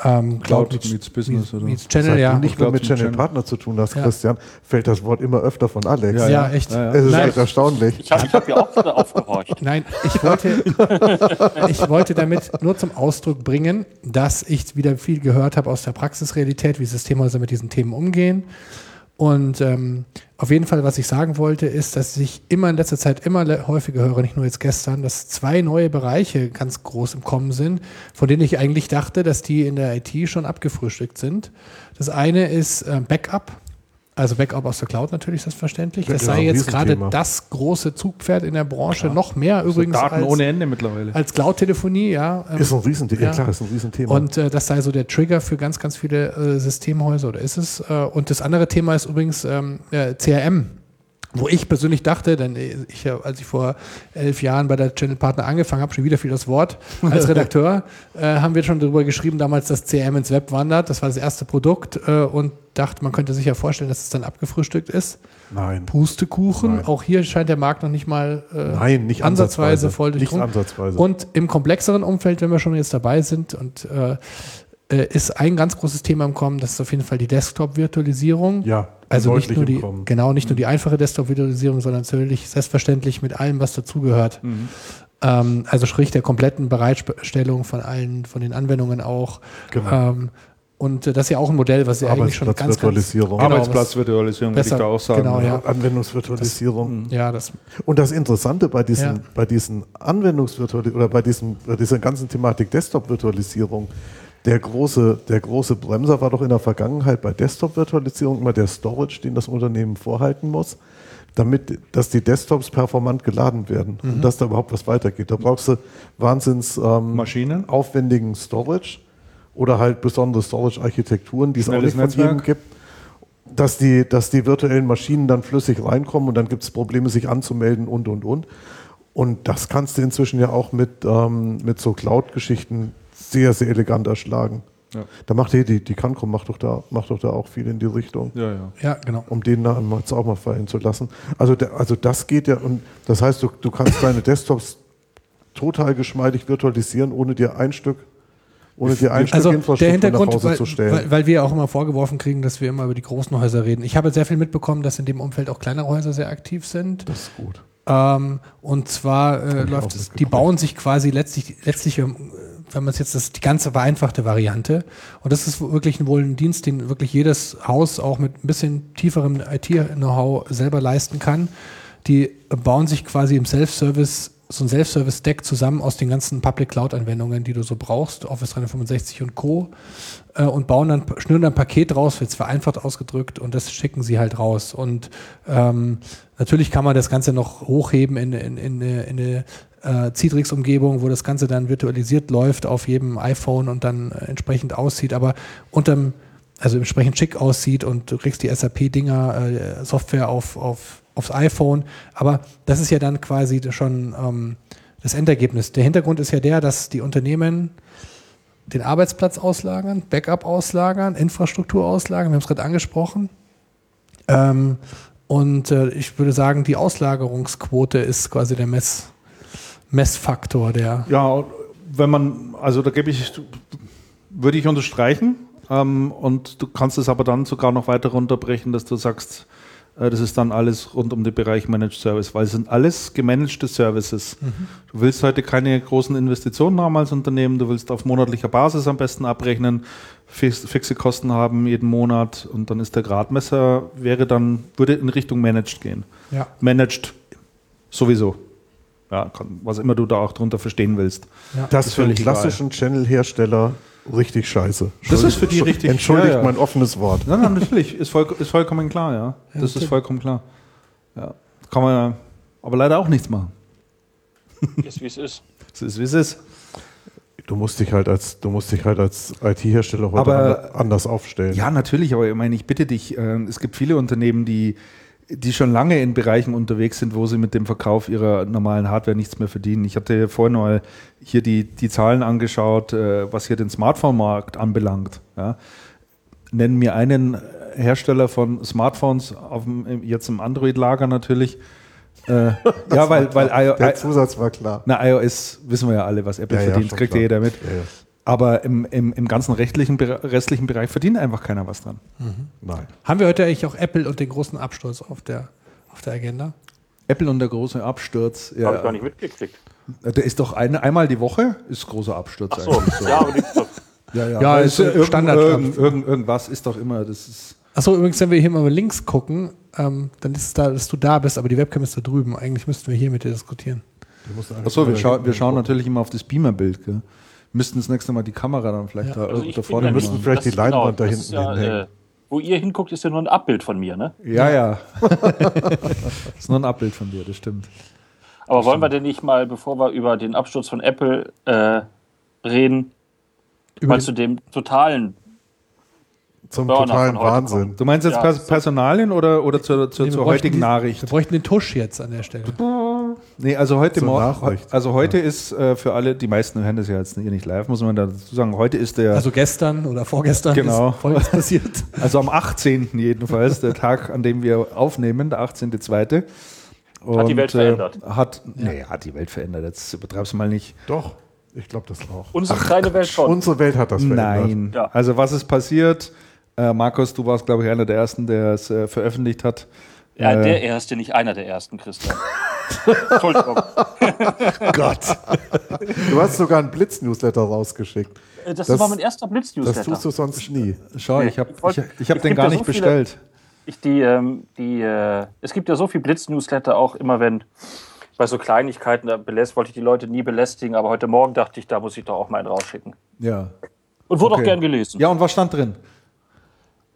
ähm, Cloud meets, meets Business, meets, oder? meets Channel, Seit ja. du nicht mehr Cloud mit Channel Channel. Partner zu tun hast, Ja. Christian, fällt das Wort immer öfter von Alex. Ja, ja, echt. Ja, ja. Es ist Nein. echt erstaunlich. Ich habe hab ja auch gerade aufgehorcht. *laughs* Nein, ich wollte, *laughs* ich wollte damit nur zum Ausdruck bringen, dass ich wieder viel gehört habe aus der Praxisrealität, wie Systemhäuser mit diesen Themen umgehen. Und ähm, auf jeden Fall, was ich sagen wollte, ist, dass ich immer in letzter Zeit immer häufiger höre, nicht nur jetzt gestern, dass zwei neue Bereiche ganz groß im Kommen sind, von denen ich eigentlich dachte, dass die in der IT schon abgefrühstückt sind. Das eine ist äh, Backup. Also Backup aus der Cloud natürlich selbstverständlich. Das Ja, sei jetzt gerade das große Zugpferd in der Branche, noch mehr übrigens Daten als, ohne Ende mittlerweile. als Cloud-Telefonie, ja. Ähm, Ist ein Riesenthema. Ja. Ja. klar, ist ein Riesenthema. und äh, das sei so der Trigger für ganz, ganz viele äh, Systemhäuser oder ist es? Äh, und das andere Thema ist übrigens ähm, äh, CRM. Wo ich persönlich dachte, denn ich, äh, als ich vor elf Jahren bei der Channel Partner angefangen habe, schon wieder viel das Wort, als *laughs* Redakteur, äh, haben wir schon darüber geschrieben, damals, dass CRM ins Web wandert. Das war das erste Produkt äh, und dachte, man könnte sich ja vorstellen, dass es dann abgefrühstückt ist. Nein. Pustekuchen. Nein. Auch hier scheint der Markt noch nicht mal äh, Nein, nicht ansatzweise, ansatzweise. voll Nicht durchdrungen. ansatzweise. Und im komplexeren Umfeld, wenn wir schon jetzt dabei sind, und äh, ist ein ganz großes Thema im Kommen, das ist auf jeden Fall die Desktop-Virtualisierung. ja, Also nicht nur im die, Kommen. genau, nicht nur die einfache Desktop-Virtualisierung, sondern natürlich selbstverständlich mit allem, was dazugehört. Ähm, also sprich der kompletten Bereitstellung von allen, von den Anwendungen auch. Genau. Ähm, und äh, das ist ja auch ein Modell, was ja eigentlich schon ganz, ganz Arbeitsplatzvirtualisierung. Genau, Arbeitsplatzvirtualisierung würde ich besser- da auch sagen. genau, ja. Anwendungsvirtualisierung. ja, das Und das Interessante bei diesen, Ja. bei diesen Anwendungsvirtualisierung oder bei, diesem, bei dieser ganzen Thematik Desktop-Virtualisierung, der große, der große Bremser war doch in der Vergangenheit bei Desktop-Virtualisierung immer der Storage, den das Unternehmen vorhalten muss, damit, dass die Desktops performant geladen werden Mhm. und dass da überhaupt was weitergeht. Da brauchst du wahnsinns ähm, Maschinen? aufwendigen Storage oder halt besondere Storage-Architekturen, die es auch nicht von jedem gibt dass die, dass die virtuellen Maschinen dann flüssig reinkommen und dann gibt es Probleme, sich anzumelden und, und, und. Und das kannst du inzwischen ja auch mit, ähm, mit so Cloud-Geschichten sehr, sehr elegant erschlagen. Ja. Da macht die, die, die Cancom macht doch, da, macht doch da auch viel in die Richtung, Ja, ja. ja, genau. um den da mal- jetzt auch mal fallen zu lassen. Also, der, also das geht ja, und das heißt, du, du kannst deine Desktops total geschmeidig virtualisieren, ohne dir ein Stück, ohne dir ein Also Stück der Infrastruktur Hintergrund, nach Hause weil, zu stellen. weil, weil wir auch immer vorgeworfen kriegen, dass wir immer über die großen Häuser reden. Ich habe sehr viel mitbekommen, dass in dem Umfeld auch kleinere Häuser sehr aktiv sind. das ist gut. Ähm, und zwar äh, läuft es, die bauen sich quasi letztlich, letztlich wenn man es jetzt, das die ganze vereinfachte Variante. Und das ist wirklich wohl ein Dienst, den wirklich jedes Haus auch mit ein bisschen tieferem IT-Know-how selber leisten kann. Die bauen sich quasi im Self-Service so ein Self-Service-Deck zusammen aus den ganzen Public Cloud-Anwendungen, die du so brauchst, Office 365 und Co. Äh, und bauen dann, schnüren dann ein Paket raus, jetzt vereinfacht ausgedrückt, und das schicken sie halt raus. Und ähm, natürlich kann man das Ganze noch hochheben in, in, in, in eine äh, Citrix-Umgebung, wo das Ganze dann virtualisiert läuft auf jedem iPhone und dann äh, entsprechend aussieht, aber unterm, also entsprechend schick aussieht und du kriegst die SAP-Dinger, äh, Software auf, auf, aufs iPhone. Aber das ist ja dann quasi schon ähm, das Endergebnis. Der Hintergrund ist ja der, dass die Unternehmen den Arbeitsplatz auslagern, Backup auslagern, Infrastruktur auslagern, wir haben es gerade angesprochen. Ähm, und äh, ich würde sagen, die Auslagerungsquote ist quasi der Mess, Messfaktor, der. Ja, wenn man, also da gebe ich, würde ich unterstreichen. Ähm, und du kannst es aber dann sogar noch weiter runterbrechen, dass du sagst, äh, das ist dann alles rund um den Bereich Managed Service, weil es sind alles gemanagte Services. Du willst heute keine großen Investitionen haben als Unternehmen, du willst auf monatlicher Basis am besten abrechnen, fix, fixe Kosten haben jeden Monat und dann ist der Gradmesser, wäre dann, würde in Richtung Managed gehen. Ja. Managed sowieso. Ja, kann, was immer du da auch drunter verstehen willst. Das Ist für einen klassischen Channel-Hersteller richtig scheiße. Das ist für die richtig- Entschuldigt ja, ja. mein offenes Wort. Nein, nein, natürlich, ist, voll, ist vollkommen klar, ja. Das ist vollkommen klar. Ja. Kann man aber leider auch nichts machen. *laughs* Ist wie es ist. Es ist, wie es ist. Du musst dich halt als, du musst dich halt als IT-Hersteller heute Aber- ander- anders aufstellen. Ja, natürlich, aber ich meine, ich bitte dich, äh, es gibt viele Unternehmen, die, die schon lange in Bereichen unterwegs sind, wo sie mit dem Verkauf ihrer normalen Hardware nichts mehr verdienen. Ich hatte vorhin mal hier die, die Zahlen angeschaut, äh, was hier den Smartphone-Markt anbelangt. Ja. Nennen mir einen Hersteller von Smartphones, auf dem, jetzt im Android-Lager natürlich. Äh, *laughs* ja, weil, weil I, Der Zusatz war klar. na, iOS wissen wir ja alle, was Apple Ja, ja, verdient, schon kriegt klar. ja jeder mit. Ja, ja. Aber im, im, im ganzen rechtlichen, restlichen Bereich verdient einfach keiner was dran. Nein. Haben wir heute eigentlich auch Apple und den großen Absturz auf der, auf der Agenda? Apple und der große Absturz. Habe ich gar Ja, nicht mitgekriegt. der ist doch eine, einmal die Woche, ist großer Absturz. Ach so, eigentlich ja, aber die, ja, ja. Ja, ist, irgend- Standard- Irgend, irgend, irgendwas ist doch immer, das ist. Achso, übrigens, wenn wir hier mal links gucken, ähm, dann ist es da, dass du da bist, aber die Webcam ist da drüben. Eigentlich müssten wir hier mit dir diskutieren. Achso, wir, schau, wir schauen natürlich immer auf das Beamerbild. Müssten das nächste Mal die Kamera dann vielleicht Ja. da, also da ich bin vorne ja nicht- vielleicht das die ist Leinwand da das hinten ja, hinhängen. äh, Wo ihr hinguckt, ist ja nur ein Abbild von mir, ne? Ja, ja. das *laughs* ist nur ein Abbild von dir, das stimmt. Aber wollen wir denn nicht mal, bevor wir über den Absturz von Apple äh, reden, Über mal den- zu dem totalen Zum Burner totalen Wahnsinn. Du meinst jetzt Ja, Pers Personalien oder, oder zur, zur, zur bräuchten heutigen die- Nachricht? Wir bräuchten den Tusch jetzt an der Stelle. Nee, also heute Morgen, also heute ist äh, für alle, die meisten hören das ja jetzt hier nicht live, muss man dazu sagen, heute ist der, also, Also gestern oder vorgestern Genau. ist Folgendes *laughs* passiert. am 18. jedenfalls, der Tag, an dem wir aufnehmen, der 18.2. Hat die Welt verändert. Äh, hat, nee, hat die Welt verändert, jetzt übertreib's mal nicht. Doch, ich glaube das auch. unsere kleine Welt schon. Unsere Welt hat das verändert. Nein. Ja. Also was ist passiert? Äh, Markus, du warst, glaube ich, einer der Ersten, der es äh, veröffentlicht hat. ja, Äh, der erste, nicht einer der ersten, Christian. *laughs* Entschuldigung. *laughs* Gott. Du hast sogar einen Blitz-Newsletter rausgeschickt. Äh, Das, Das- war mein erster Das Blitz-Newsletter. tust du sonst nie. Schau, Nee, ich habe ich ich, hab den gar ja nicht so viele- bestellt. Ich die, ähm, die, äh, es gibt ja so viel Blitz-Newsletter auch immer, wenn bei so Kleinigkeiten, da belässt, wollte ich die Leute nie belästigen, aber heute Morgen dachte ich, da muss ich doch auch mal einen rausschicken. Ja. Und wurde Okay. auch gern gelesen. Ja, und was stand drin?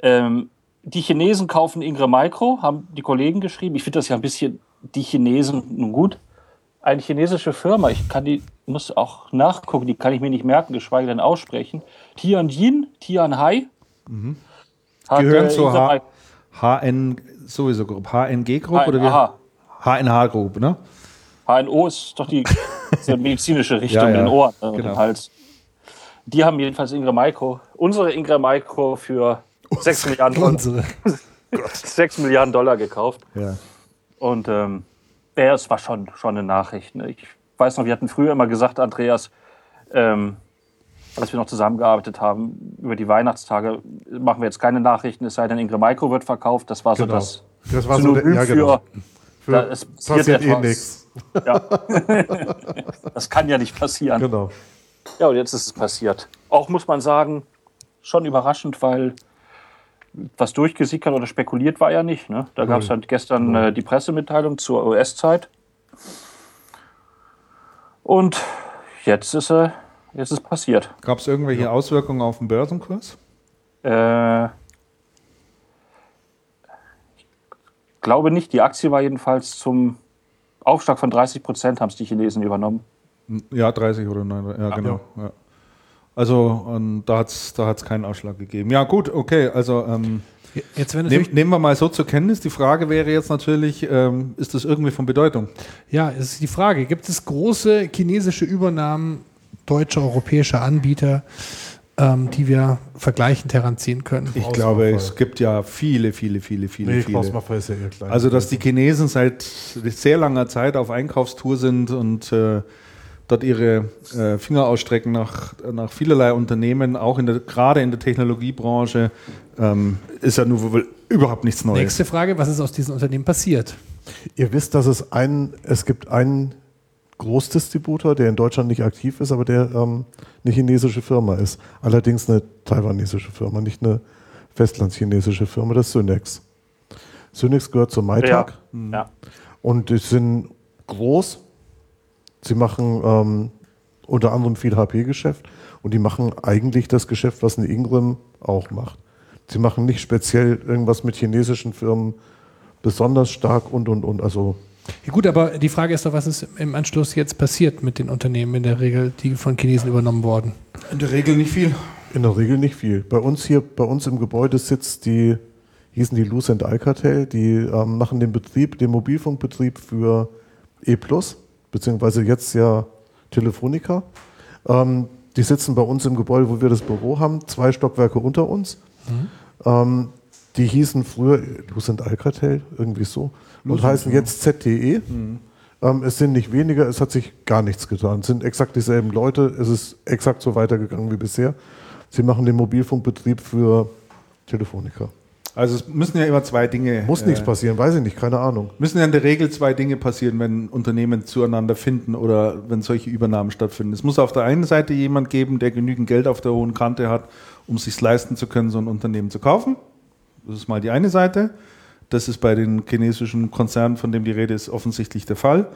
Ähm, die Chinesen kaufen Ingram Micro, haben die Kollegen geschrieben. Ich finde das ja ein bisschen, die Chinesen, nun gut, eine chinesische Firma, ich kann die, muss auch nachgucken, die kann ich mir nicht merken, geschweige denn aussprechen. Tianjin, Tianhai. Hat, Gehören äh, zur H HN sowieso Group, HNG Group oder wie? HNH. Group, ne? HNO ist doch die, ist medizinische *laughs* Richtung, Ja, ja. den Ohren äh, Genau. den Hals. Die haben jedenfalls Ingram Micro, unsere Ingram Micro für 6 Milliarden, Dollar, Unsere. *laughs* 6 Milliarden Dollar gekauft. Ja. Und ähm, ja, es war schon, schon eine Nachricht. Ne? Ich weiß noch, wir hatten früher immer gesagt, Andreas, ähm, als wir noch zusammengearbeitet haben, über die Weihnachtstage machen wir jetzt keine Nachrichten, es sei denn, Ingram Micro wird verkauft. Das war so Genau. das Das war so der, ja, genau. für, da, es passiert, eh nichts. Ja. *laughs* das kann ja nicht passieren. Genau. Ja, und jetzt ist es passiert. Auch muss man sagen, schon überraschend, weil was durchgesickert oder spekuliert war ja nicht. Ne? Da gab es halt gestern äh, die Pressemitteilung zur US-Zeit. Und jetzt ist, äh, jetzt ist passiert. Gab es irgendwelche Auswirkungen auf den Börsenkurs? Äh, ich glaube nicht. Die Aktie war jedenfalls zum Aufschlag von 30 Prozent, haben es die Chinesen übernommen. Ja, 30 oder 9. Ja, genau. Ja. Also und da hat es da hat's keinen Ausschlag gegeben. Ja, gut, okay. Also ähm, Jetzt, wenn nehm, nehmen wir mal so zur Kenntnis. Die Frage wäre jetzt natürlich, ähm, ist das irgendwie von Bedeutung? ja, es ist die Frage, gibt es große chinesische Übernahmen deutscher, europäischer Anbieter, ähm, die wir vergleichend heranziehen können? Ich Auswahl. glaube, es gibt ja viele, viele, viele, viele, Nee, viele. Klausmacher ist ja eher klein. Also, dass die Chinesen seit sehr langer Zeit auf Einkaufstour sind und äh, dort ihre äh, Finger ausstrecken nach, nach vielerlei Unternehmen, auch in der, gerade in der Technologiebranche, ähm, ist ja nur wohl überhaupt nichts Neues. Nächste Frage, was ist aus diesen Unternehmen passiert? Ihr wisst, dass es einen, es gibt einen Großdistributor, der in Deutschland nicht aktiv ist, aber der ähm, eine chinesische Firma ist. Allerdings eine taiwanesische Firma, nicht eine festlandschinesische Firma, das ist Synex. Synex gehört zur Ja. Maitag ja. und die sind groß, Sie machen ähm, unter anderem viel HP-Geschäft und die machen eigentlich das Geschäft, was eine Ingram auch macht. Sie machen nicht speziell irgendwas mit chinesischen Firmen besonders stark und und und. Also ja gut, aber die Frage ist doch, was ist im Anschluss jetzt passiert mit den Unternehmen in der Regel, die von Chinesen übernommen wurden? In der Regel nicht viel. In der Regel nicht viel. Bei uns hier, bei uns im Gebäude sitzt die, hießen die Lucent Alcatel, die ähm, machen den Betrieb, den Mobilfunkbetrieb für E+, beziehungsweise jetzt ja Telefonica. Ähm, die sitzen bei uns im Gebäude, wo wir das Büro haben, zwei Stockwerke unter uns. Mhm. Ähm, die hießen früher Lucent Alcatel, irgendwie so, und Lucent, heißen ja. jetzt ZTE. Mhm. Ähm, es sind nicht weniger, es hat sich gar nichts getan. Es sind exakt dieselben Leute, es ist exakt so weitergegangen wie bisher. Sie machen den Mobilfunkbetrieb für Telefonica. Also es müssen ja immer zwei Dinge. Muss nichts äh, passieren, weiß ich nicht, keine Ahnung. Müssen ja in der Regel zwei Dinge passieren, wenn Unternehmen zueinander finden oder wenn solche Übernahmen stattfinden. Es muss auf der einen Seite jemand geben, der genügend Geld auf der hohen Kante hat, um sich leisten zu können, so ein Unternehmen zu kaufen. Das ist mal die eine Seite. Das ist bei den chinesischen Konzernen, von dem die Rede ist, offensichtlich der Fall.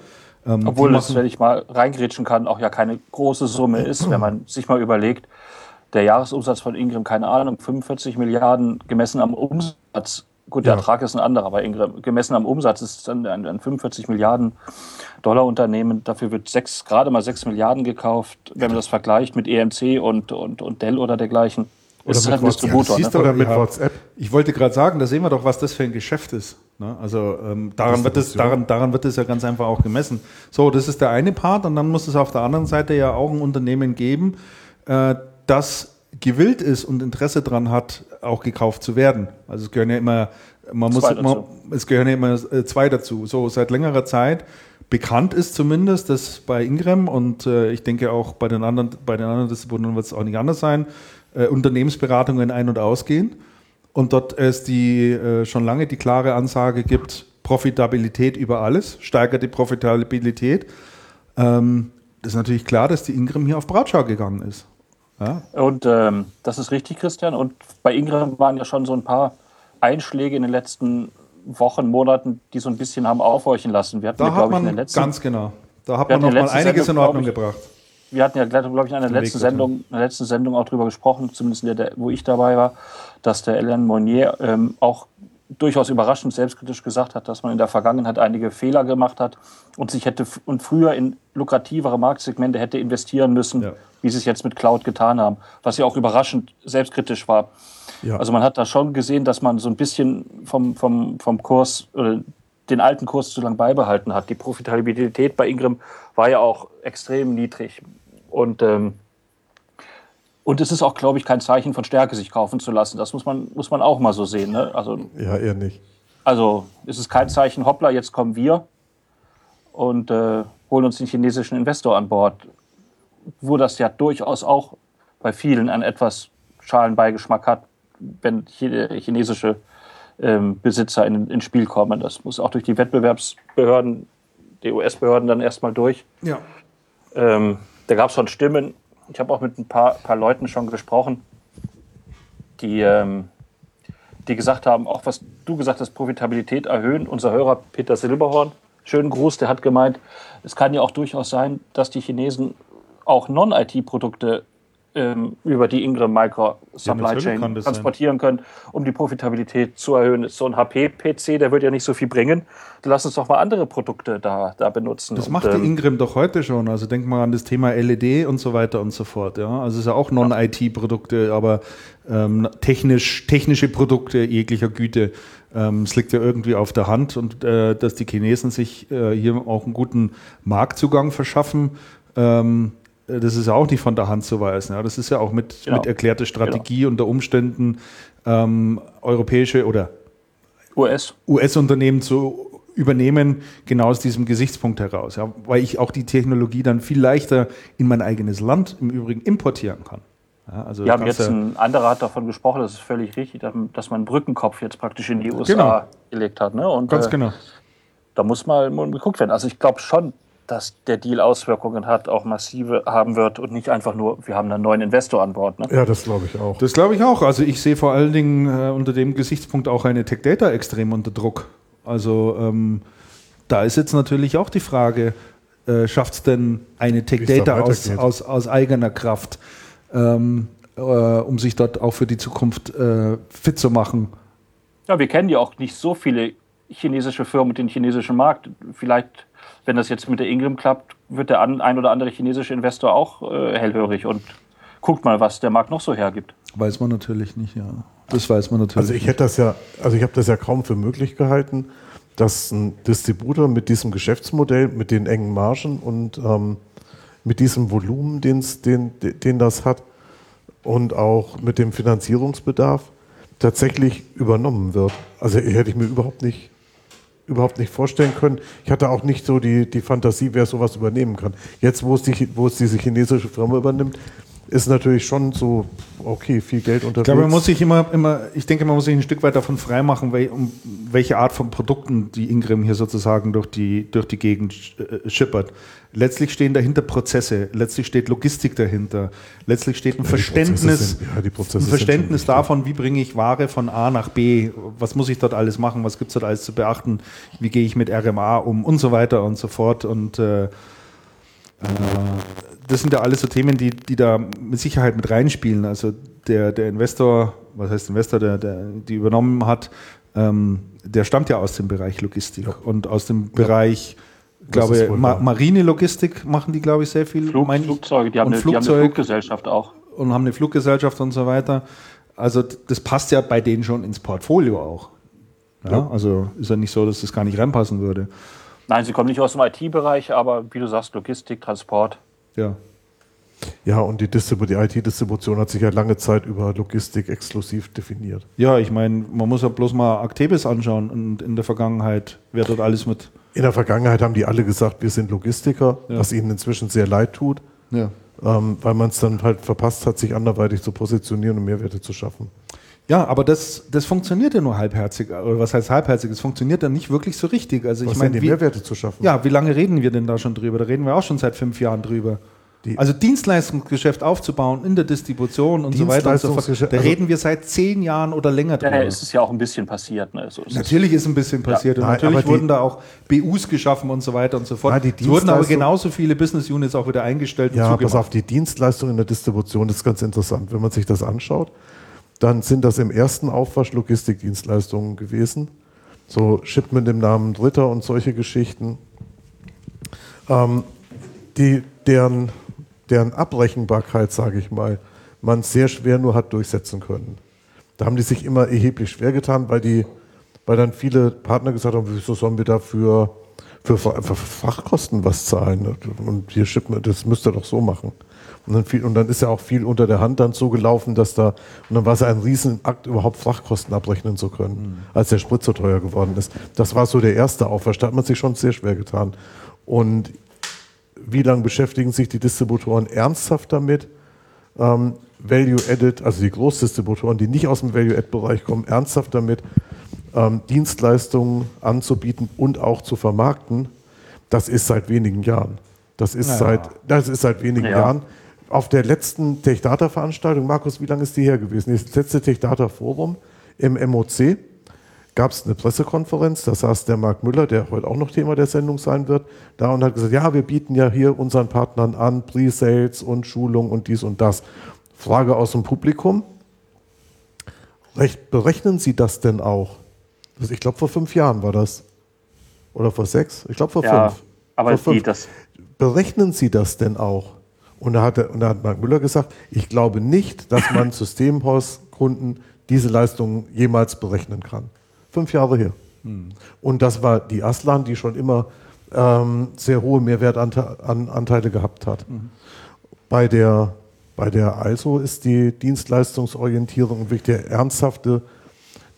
Ähm, Obwohl das, wenn ich mal reingrätschen kann, auch ja keine große Summe ist, wenn man sich mal überlegt, der Jahresumsatz von Ingram, keine Ahnung, 45 Milliarden gemessen am Umsatz. Gut, der ja. Ertrag ist ein anderer, aber Ingram, gemessen am Umsatz ist es dann ein, ein 45 Milliarden Dollar Unternehmen. Dafür wird sechs, gerade mal 6 Milliarden gekauft, wenn man das vergleicht mit EMC und, und, und Dell oder dergleichen. Oder ist halt ein Distributor. Ja, ne? oder mit WhatsApp. Ich wollte gerade sagen, da sehen wir doch, was das für ein Geschäft ist. Ne? Also ähm, daran, wird es, daran, daran wird es ja ganz einfach auch gemessen. So, das ist der eine Part und dann muss es auf der anderen Seite ja auch ein Unternehmen geben, äh, das gewillt ist und Interesse daran hat, auch gekauft zu werden. Also es gehören ja immer, man muss, man, es gehören ja immer äh, zwei dazu. So seit längerer Zeit bekannt ist zumindest, dass bei Ingram und äh, ich denke auch bei den anderen, bei den anderen Distributoren wird es auch nicht anders sein, äh, Unternehmensberatungen ein- und ausgehen und dort es die äh, schon lange die klare Ansage gibt, Profitabilität über alles, steigert die Profitabilität. Ähm, das ist natürlich klar, dass die Ingram hier auf Bratschau gegangen ist. Ja? Und ähm, das ist richtig, Christian. Und bei Ingram waren ja schon so ein paar Einschläge in den letzten Wochen, Monaten, die so ein bisschen haben aufhorchen lassen. Wir hatten, da ja, man, ich, in der letzten, ganz genau. Da hat man noch mal einiges Sendung, in Ordnung ich, gebracht. Wir hatten ja, glaube ich, in der letzten Sendung, in der letzten Sendung auch darüber gesprochen, zumindest in der, wo ich dabei war, dass der Alain Monnier ähm, auch durchaus überraschend selbstkritisch gesagt hat, dass man in der Vergangenheit einige Fehler gemacht hat und sich hätte und früher in lukrativere Marktsegmente hätte investieren müssen, ja. wie sie es jetzt mit Cloud getan haben, was ja auch überraschend selbstkritisch war. Ja. Also man hat da schon gesehen, dass man so ein bisschen vom, vom, vom Kurs oder den alten Kurs zu lang beibehalten hat. Die Profitabilität bei Ingram war ja auch extrem niedrig. Und ähm, und es ist auch, glaube ich, kein Zeichen von Stärke, sich kaufen zu lassen. Das muss man, muss man auch mal so sehen. Ne? Also, ja, eher nicht. Also es ist kein Zeichen, hoppla, jetzt kommen wir und äh, holen uns den chinesischen Investor an Bord. Wo das ja durchaus auch bei vielen einen etwas schalen Beigeschmack hat, wenn chinesische ähm, Besitzer in, ins Spiel kommen. Das muss auch durch die Wettbewerbsbehörden, die US-Behörden dann erstmal durch. Ja. Ähm, da gab es schon Stimmen, ich habe auch mit ein paar, paar Leuten schon gesprochen, die, ähm, die gesagt haben, auch was du gesagt hast, Profitabilität erhöhen. Unser Hörer Peter Silberhorn, schönen Gruß, der hat gemeint, es kann ja auch durchaus sein, dass die Chinesen auch Non-IT-Produkte ähm, über die Ingram Micro Supply ja, Chain transportieren können, um die Profitabilität zu erhöhen. So ein HP-PC, der wird ja nicht so viel bringen. Lass uns doch mal andere Produkte da, da benutzen. Das und, macht die ähm, Ingram doch heute schon. Also denk mal an das Thema LED und so weiter und so fort. Ja? Also es ist ja auch Non-IT-Produkte, aber ähm, technisch, technische Produkte jeglicher Güte. Ähm, es liegt ja irgendwie auf der Hand und äh, dass die Chinesen sich äh, hier auch einen guten Marktzugang verschaffen. Ähm, äh, das ist ja auch nicht von der Hand zu weisen. Ja. Das ist ja auch mit, genau. mit erklärter Strategie genau. unter Umständen ähm, europäische oder US. US-Unternehmen zu übernehmen, genau aus diesem Gesichtspunkt heraus. Ja. Weil ich auch die Technologie dann viel leichter in mein eigenes Land im Übrigen importieren kann. Ja, also Wir haben jetzt ja ein anderer hat davon gesprochen, das ist völlig richtig, dass man einen Brückenkopf jetzt praktisch in die USA genau. gelegt hat. Ne? Und, Ganz äh, genau. Da muss mal geguckt werden. Also ich glaube schon, dass der Deal Auswirkungen hat, auch massive haben wird und nicht einfach nur, wir haben einen neuen Investor an Bord. Ne? Ja, das glaube ich auch. Das glaube ich auch. Also ich sehe vor allen Dingen äh, unter dem Gesichtspunkt auch eine Tech Data extrem unter Druck. Also ähm, da ist jetzt natürlich auch die Frage, äh, schafft es denn eine Tech Data aus, aus, aus eigener Kraft, ähm, äh, um sich dort auch für die Zukunft äh, fit zu machen? Ja, wir kennen ja auch nicht so viele chinesische Firmen mit dem chinesischen Markt. Vielleicht, wenn das jetzt mit der Ingram klappt, wird der ein oder andere chinesische Investor auch äh, hellhörig und guckt mal, was der Markt noch so hergibt. Weiß man natürlich nicht, ja. Das weiß man natürlich. Also ich hätte das ja, also ich habe das ja kaum für möglich gehalten, dass ein Distributor mit diesem Geschäftsmodell, mit den engen Margen und ähm, mit diesem Volumen, den's, den, den das hat und auch mit dem Finanzierungsbedarf tatsächlich übernommen wird. Also hätte ich mir überhaupt nicht, überhaupt nicht vorstellen können. Ich hatte auch nicht so die, die Fantasie, wer sowas übernehmen kann. Jetzt, wo es, die, wo es diese chinesische Firma übernimmt, ist natürlich schon so, okay, viel Geld unterwegs. Ich glaube, man muss sich immer, immer, ich denke, man muss sich ein Stück weit davon freimachen, wel, um welche Art von Produkten die Ingram hier sozusagen durch die, durch die Gegend äh, schippert. Letztlich stehen dahinter Prozesse, letztlich steht Logistik dahinter, letztlich steht ein Ja, Verständnis, sind- ja, ein Verständnis davon, wie bringe ich Ware von A nach B, was muss ich dort alles machen, was gibt es dort alles zu beachten, wie gehe ich mit RMA um und so weiter und so fort. Und äh, das sind ja alles so Themen, die, die da mit Sicherheit mit reinspielen. Also der, der Investor, was heißt Investor, der, der die übernommen hat, ähm, der stammt ja aus dem Bereich Logistik und aus dem Bereich, Das glaube Ma wahr. Marine-Logistik machen die, glaube ich, sehr viel. Flug. Flugzeuge, die haben, und eine, die haben eine Flugzeug Fluggesellschaft auch. und haben eine Fluggesellschaft und so weiter. Also das passt ja bei denen schon ins Portfolio auch. Ja, Ja. Also ist ja nicht so, dass das gar nicht reinpassen würde. Nein, sie kommen nicht aus dem IT-Bereich, aber wie du sagst, Logistik, Transport. Ja. Ja, und die, Distribu die IT-Distribution hat sich ja lange Zeit über Logistik exklusiv definiert. Ja, ich meine, man muss ja bloß mal Actebis anschauen und in der Vergangenheit, wer dort alles mit. In der Vergangenheit haben die alle gesagt, wir sind Logistiker, Ja. was ihnen inzwischen sehr leid tut, Ja. ähm, weil man es dann halt verpasst hat, sich anderweitig zu positionieren und Mehrwerte zu schaffen. Ja, aber das, das funktioniert ja nur halbherzig. Oder was heißt halbherzig? Es funktioniert dann nicht wirklich so richtig. Also ich Was meine, sind die wie, Mehrwerte zu schaffen? ja, wie lange reden wir denn da schon drüber? Da reden wir auch schon seit fünf Jahren drüber. Die- also Dienstleistungsgeschäft aufzubauen in der Distribution und so weiter und so fort. Da also- reden wir seit zehn Jahren oder länger drüber. Daher ist es ja auch ein bisschen passiert. Ne? So ist es. Natürlich ist ein bisschen passiert und nein, natürlich wurden da auch BUs geschaffen und so weiter und so fort. Nein, die es wurden aber genauso viele Business Units auch wieder eingestellt und Ja, pass zugemacht. auf, die Dienstleistung in der Distribution das ist ganz interessant. Wenn man sich das anschaut, dann sind das im ersten Aufwasch Logistikdienstleistungen gewesen. So Shipment im Namen Dritter und solche Geschichten, ähm, die, deren, deren Abrechenbarkeit, sage ich mal, man sehr schwer nur hat durchsetzen können. Da haben die sich immer erheblich schwer getan, weil, die, weil dann viele Partner gesagt haben, wieso sollen wir dafür für, für Fachkosten was zahlen? Und hier Shipment, das müsst ihr doch so machen. Und dann, viel, und dann ist ja auch viel unter der Hand dann so gelaufen, dass da, und dann war es ein Riesenakt, überhaupt Frachtkosten abrechnen zu können, als der Sprit so teuer geworden ist. Das war so der erste Aufwasch, da hat man sich schon sehr schwer getan. Und wie lange beschäftigen sich die Distributoren ernsthaft damit, ähm, Value-Added, also die Großdistributoren, die nicht aus dem Value-Add-Bereich kommen, ernsthaft damit, ähm, Dienstleistungen anzubieten und auch zu vermarkten, das ist seit wenigen Jahren. Das ist, Ja. seit, das ist seit wenigen Ja. Jahren. Auf der letzten Tech-Data-Veranstaltung, Markus, wie lange ist die her gewesen? Das letzte Tech-Data-Forum im MOC gab es eine Pressekonferenz, da saß der Marc Müller, der heute auch noch Thema der Sendung sein wird, da und hat gesagt, ja, wir bieten ja hier unseren Partnern an, Pre-Sales und Schulung und dies und das. Frage aus dem Publikum, berechnen Sie das denn auch? Also ich glaube, vor fünf Jahren war das. Oder vor sechs? Ich glaube, vor Ja, fünf. aber vor fünf. das, Berechnen Sie das denn auch? Und da hat, und da hat Marc Müller gesagt, ich glaube nicht, dass man *laughs* Systemhauskunden diese Leistungen jemals berechnen kann. Fünf Jahre her. Und das war die Aslan, die schon immer ähm, sehr hohe Mehrwertanteile gehabt hat. Bei der, bei der also ist die Dienstleistungsorientierung wirklich der ernsthafte,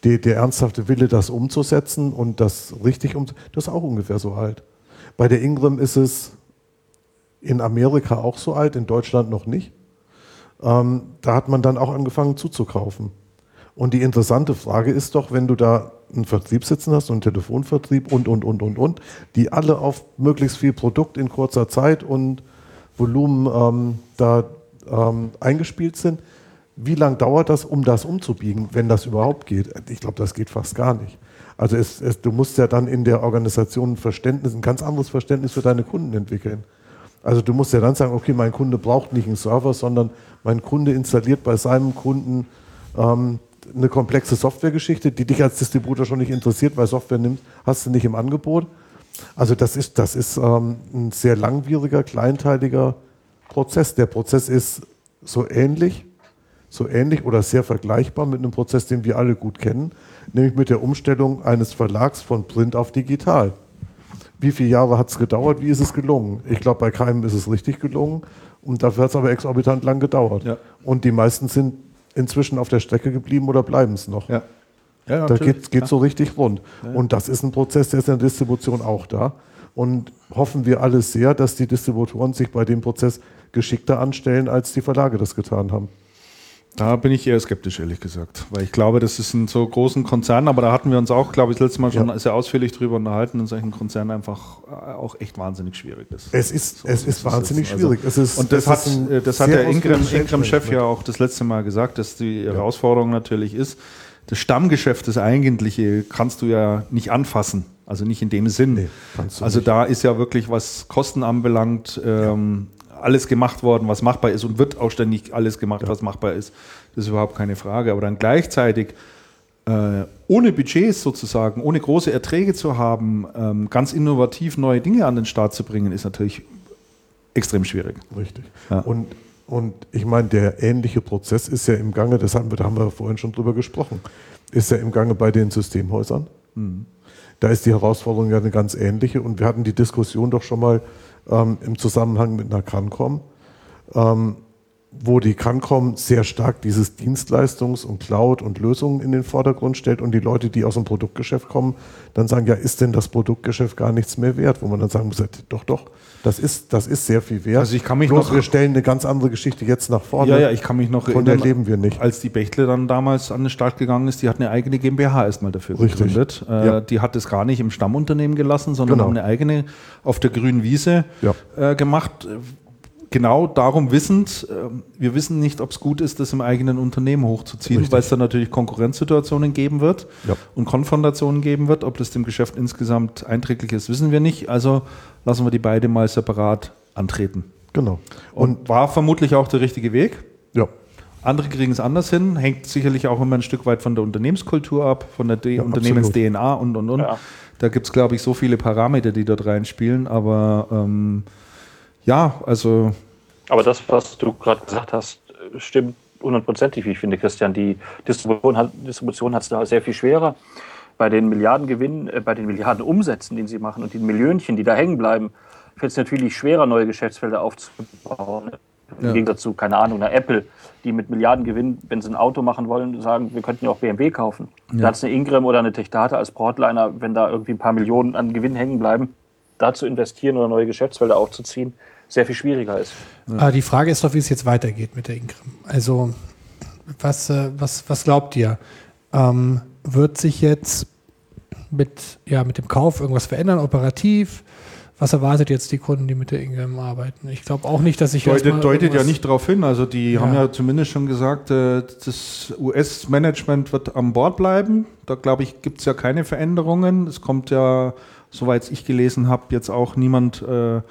die, der ernsthafte Wille, das umzusetzen und das richtig umzusetzen, das ist auch ungefähr so alt. Bei der Ingram ist es in Amerika auch so alt, in Deutschland noch nicht. Ähm, da hat man dann auch angefangen zuzukaufen. Und die interessante Frage ist doch, wenn du da einen Vertrieb sitzen hast, und einen Telefonvertrieb und, und, und, und, und, die alle auf möglichst viel Produkt in kurzer Zeit und Volumen ähm, da ähm, eingespielt sind, wie lange dauert das, um das umzubiegen, wenn das überhaupt geht? Ich glaube, das geht fast gar nicht. Also es, es, du musst ja dann in der Organisation ein Verständnis, ein ganz anderes Verständnis für deine Kunden entwickeln. Also du musst ja dann sagen, okay, mein Kunde braucht nicht einen Server, sondern mein Kunde installiert bei seinem Kunden ähm, eine komplexe Softwaregeschichte, die dich als Distributor schon nicht interessiert, weil Software nimmt, hast du nicht im Angebot. Also das ist, das ist ähm, ein sehr langwieriger, kleinteiliger Prozess. Der Prozess ist so ähnlich, so ähnlich oder sehr vergleichbar mit einem Prozess, den wir alle gut kennen, nämlich mit der Umstellung eines Verlags von Print auf Digital. Wie viele Jahre hat es gedauert? Wie ist es gelungen? Ich glaube, bei keinem ist es richtig gelungen und dafür hat es aber exorbitant lang gedauert. Ja. Und die meisten sind inzwischen auf der Strecke geblieben oder bleiben es noch. Ja. Ja, Da geht, klar. so richtig rund. Und das ist ein Prozess, der ist in der Distribution auch da. Und hoffen wir alle sehr, dass die Distributoren sich bei dem Prozess geschickter anstellen, als die Verlage das getan haben. Da bin ich eher skeptisch, ehrlich gesagt. Weil ich glaube, das ist in so großen Konzernen, aber da hatten wir uns auch, glaube ich, das letzte Mal schon Ja. sehr ausführlich drüber unterhalten, in solchen Konzernen einfach äh, auch echt wahnsinnig schwierig ist. Es ist, So es ist wahnsinnig Also- schwierig. Es ist, Und das hat, das hat der Ingram, Ingram-Chef ja auch das letzte Mal gesagt, dass die Herausforderung natürlich ist, das Stammgeschäft, das eigentliche, kannst du ja nicht anfassen. Also nicht in dem Sinn. Nee, also nicht. da ist ja wirklich, was Kosten anbelangt, ähm, alles gemacht worden, was machbar ist und wird auch ständig alles gemacht, was machbar ist. Das ist überhaupt keine Frage. Aber dann gleichzeitig äh, ohne Budgets sozusagen, ohne große Erträge zu haben, ähm, ganz innovativ neue Dinge an den Start zu bringen, ist natürlich extrem schwierig. Richtig. Ja. Und, und ich meine, der ähnliche Prozess ist ja im Gange, das haben wir, da haben wir vorhin schon drüber gesprochen, ist ja im Gange bei den Systemhäusern. Da ist die Herausforderung ja eine ganz ähnliche und wir hatten die Diskussion doch schon mal ähm, im Zusammenhang mit einer Cancom, ähm, wo die Cancom sehr stark dieses Dienstleistungs- und Cloud und Lösungen in den Vordergrund stellt und die Leute, die aus dem Produktgeschäft kommen, dann sagen, ja, ist denn das Produktgeschäft gar nichts mehr wert? Wo man dann sagen muss, doch, doch, das ist, das ist sehr viel wert. Also ich kann mich Bloß noch- wir stellen eine ganz andere Geschichte jetzt nach vorne. Ja, ja, ich kann mich noch Von der leben wir nicht. Als die Bechtle dann damals an den Start gegangen ist, die hat eine eigene GmbH erstmal dafür Richtig. gegründet. Äh, Ja. Die hat es gar nicht im Stammunternehmen gelassen, sondern Genau. haben eine eigene auf der grünen Wiese Ja. äh, gemacht. Genau darum wissend, äh, wir wissen nicht, ob es gut ist, das im eigenen Unternehmen hochzuziehen, weil es dann natürlich Konkurrenzsituationen geben wird Ja. und Konfrontationen geben wird. Ob das dem Geschäft insgesamt einträglich ist, wissen wir nicht. Also lassen wir die beide mal separat antreten. Genau. Und, Und war vermutlich auch der richtige Weg. ja, Andere kriegen es anders hin, hängt sicherlich auch immer ein Stück weit von der Unternehmenskultur ab, von der D Ja, Unternehmens-DNA und und und. Ja. Da gibt es, glaube ich, so viele Parameter, die dort reinspielen, aber ähm, ja, also Aber das, was du gerade gesagt hast, stimmt hundertprozentig, wie ich finde, Christian. Die Distribution hat Distribution hat's da sehr viel schwerer. Bei den Milliardengewinnen, äh, bei den Milliarden Umsätzen, die sie machen und den Millionchen, die da hängen bleiben, fällt es natürlich schwerer, neue Geschäftsfelder aufzubauen. Im Ja. Gegensatz zu, keine Ahnung, einer Apple, die mit Milliardengewinn, wenn sie ein Auto machen wollen, sagen, wir könnten ja auch BMW kaufen. Da hat es eine Ingram oder eine Techdata als Broadliner, wenn da irgendwie ein paar Millionen an Gewinn hängen bleiben, da zu investieren oder neue Geschäftsfelder aufzuziehen, sehr viel schwieriger ist. Aber die Frage ist doch, wie es jetzt weitergeht mit der Ingram. Also, was, äh, was, was glaubt ihr? Ähm, wird sich jetzt mit, ja, mit dem Kauf irgendwas verändern, operativ? Was erwartet jetzt die Kunden, die mit der Ingram arbeiten? Ich glaube auch nicht, dass sich erstmal deutet, deutet ja nicht darauf hin. Also die Ja. haben ja zumindest schon gesagt, äh, das US-Management wird an Bord bleiben. Da glaube ich, gibt es ja keine Veränderungen. Es kommt ja, soweit ich gelesen habe, jetzt auch niemand äh,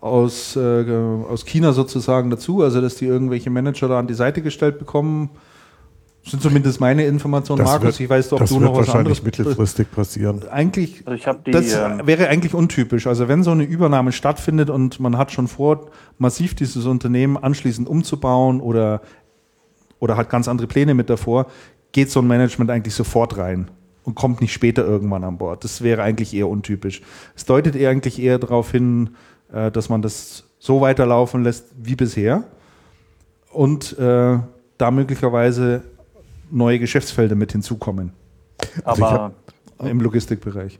aus, äh, aus China sozusagen dazu. Also dass die irgendwelche Manager da an die Seite gestellt bekommen. Sind zumindest meine Informationen, das Markus. wird, ich weiß, ob das du wird noch was wahrscheinlich anderes mittelfristig passieren. *laughs* Eigentlich Also die. das ähm, wäre eigentlich untypisch. Also wenn so eine Übernahme stattfindet und man hat schon vor, massiv dieses Unternehmen anschließend umzubauen oder, oder hat ganz andere Pläne mit davor, geht so ein Management eigentlich sofort rein und kommt nicht später irgendwann an Bord. Das wäre eigentlich eher untypisch. Es deutet eher eigentlich eher darauf hin, äh, dass man das so weiterlaufen lässt wie bisher und äh, da möglicherweise neue Geschäftsfelder mit hinzukommen Also aber, im Logistikbereich.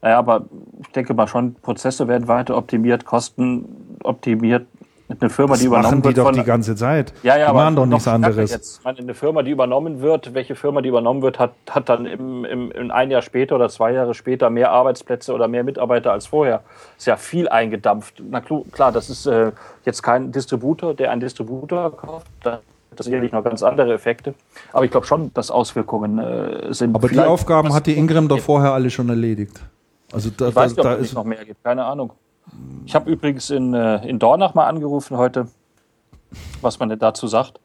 naja, aber ich denke mal schon, Prozesse werden weiter optimiert, Kosten optimiert. Mit einer Firma, Das die übernommen machen die wird doch von, die ganze Zeit. Ja, ja, die machen doch nichts anderes. Jetzt. Ich meine, eine Firma, die übernommen wird, welche Firma, die übernommen wird, hat, hat dann im, im, in ein Jahr später oder zwei Jahre später mehr Arbeitsplätze oder mehr Mitarbeiter als vorher. Ist ja viel eingedampft. Na klar, das ist äh, jetzt kein Distributor, der einen Distributor kauft. Da das sicherlich noch ganz andere Effekte. Aber ich glaube schon, dass Auswirkungen äh, sind. Aber die Aufgaben hat die Ingram doch vorher alle schon erledigt. Also da, ich weiß nicht, ob es noch mehr gibt, keine Ahnung. Ich habe übrigens in, äh, in Dornach mal angerufen heute, was man denn dazu sagt.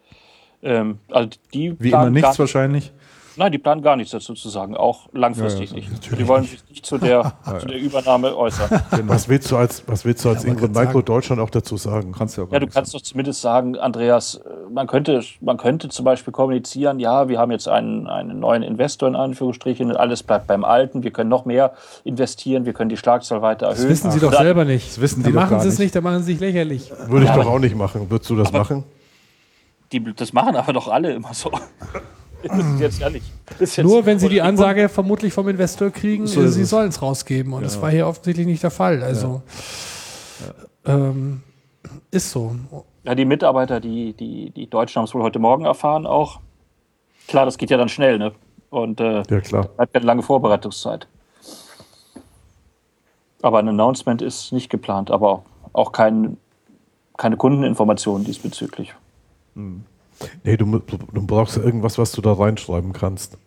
Ähm, also die Wie immer nichts wahrscheinlich. Nein, die planen gar nichts dazu zu sagen, auch langfristig ja, ja, nicht. Die wollen sich nicht zu der, *laughs* zu der Übernahme äußern. Genau. Was willst du als, was willst du als Ingrid Micro Deutschland auch dazu sagen? Kannst du ja, ja du kannst sagen. doch zumindest sagen, Andreas, man könnte, man könnte zum Beispiel kommunizieren, ja, wir haben jetzt einen, einen neuen Investor in Anführungsstrichen, alles bleibt beim Alten, wir können noch mehr investieren, wir können die Schlagzahl weiter erhöhen. Das wissen sie Ach, doch selber nicht. Das wissen die da machen sie es nicht, da machen sie sich lächerlich. Würde ich doch auch nicht machen. Würdest du das machen? Die, das machen aber doch alle immer so. *laughs* Das ist jetzt ehrlich. Ist jetzt Nur wenn sie die Ansage vermutlich vom Investor kriegen, so sie sollen es rausgeben. Und ja. das war hier offensichtlich nicht der Fall. Also ja. ähm, ist so. Ja, die Mitarbeiter, die, die, die Deutschen haben es wohl heute Morgen erfahren auch. Klar, das geht ja dann schnell, ne? Und äh, ja, klar. bleibt eine lange Vorbereitungszeit. Aber ein Announcement ist nicht geplant, aber auch kein, keine Kundeninformationen diesbezüglich. Mhm. Nee, du, du brauchst irgendwas, was du da reinschreiben kannst.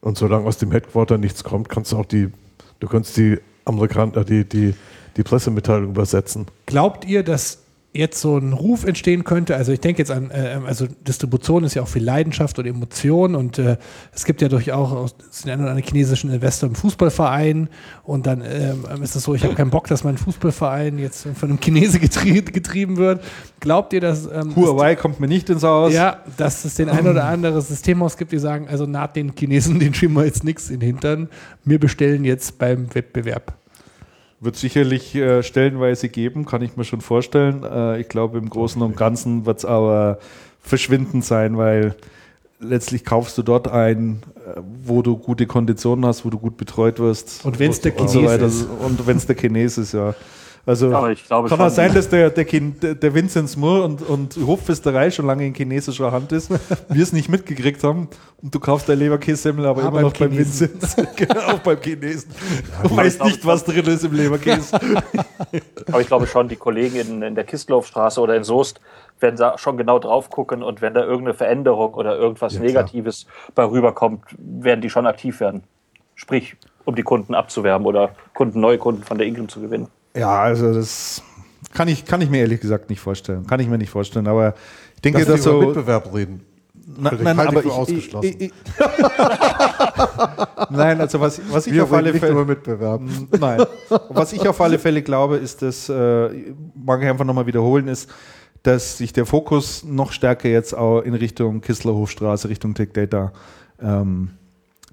Und solange aus dem Headquarter nichts kommt, kannst du auch die, du kannst die Amerikaner, die, die, die Pressemitteilung übersetzen. Glaubt ihr, dass jetzt so ein Ruf entstehen könnte, also ich denke jetzt an, äh, also Distribution ist ja auch viel Leidenschaft und Emotion und äh, es gibt ja durchaus einen oder chinesischen Investor im Fußballverein und dann ähm, ist es so, ich habe keinen Bock, dass mein Fußballverein jetzt von einem Chinese getrie getrieben wird. Glaubt ihr, dass ähm, Huawei das, kommt mir nicht ins Haus? Ja, dass es den ein oder andere Systemhaus gibt, die sagen, also naht den Chinesen, den schieben wir jetzt nichts in den Hintern, wir bestellen jetzt beim Wettbewerb. Wird sicherlich äh, stellenweise geben, kann ich mir schon vorstellen. Äh, ich glaube, im Großen und Ganzen wird es aber verschwindend sein, weil letztlich kaufst du dort ein, äh, wo du gute Konditionen hast, wo du gut betreut wirst. Und wenn es der Chines so ist. Und wenn es der Chines ist, ja. Also ja, kann auch sein, dass der, der, der Vincent Moore und, und Hofpfisterei schon lange in chinesischer Hand ist, *laughs* wir es nicht mitgekriegt haben und du kaufst dein Leberkässemmel aber, aber immer noch beim Vincent. *laughs* genau, auch beim Chinesen. Du weißt nicht, was drin ist im Leberkäse. *laughs* aber ich glaube schon, die Kollegen in, in der Kistlofstraße oder in Soest werden da schon genau drauf gucken und wenn da irgendeine Veränderung oder irgendwas ja, Negatives bei rüberkommt, werden die schon aktiv werden. Sprich, um die Kunden abzuwerben oder Kunden, neue Kunden von der Ingram zu gewinnen. Ja, also das kann ich, kann ich mir ehrlich gesagt nicht vorstellen. Kann ich mir nicht vorstellen. Aber ich denke, dass, so. Mitbewerb reden. Na, nein, aber ich, ausgeschlossen. Ich, ich, nein, also was, was ich Wir auf alle Fälle Mitbewerb. Nein, was ich auf alle Fälle glaube, ist, dass äh, mag ich einfach nochmal wiederholen, ist, dass sich der Fokus noch stärker jetzt auch in Richtung Kistlerhofstraße, Richtung Tech Data ähm,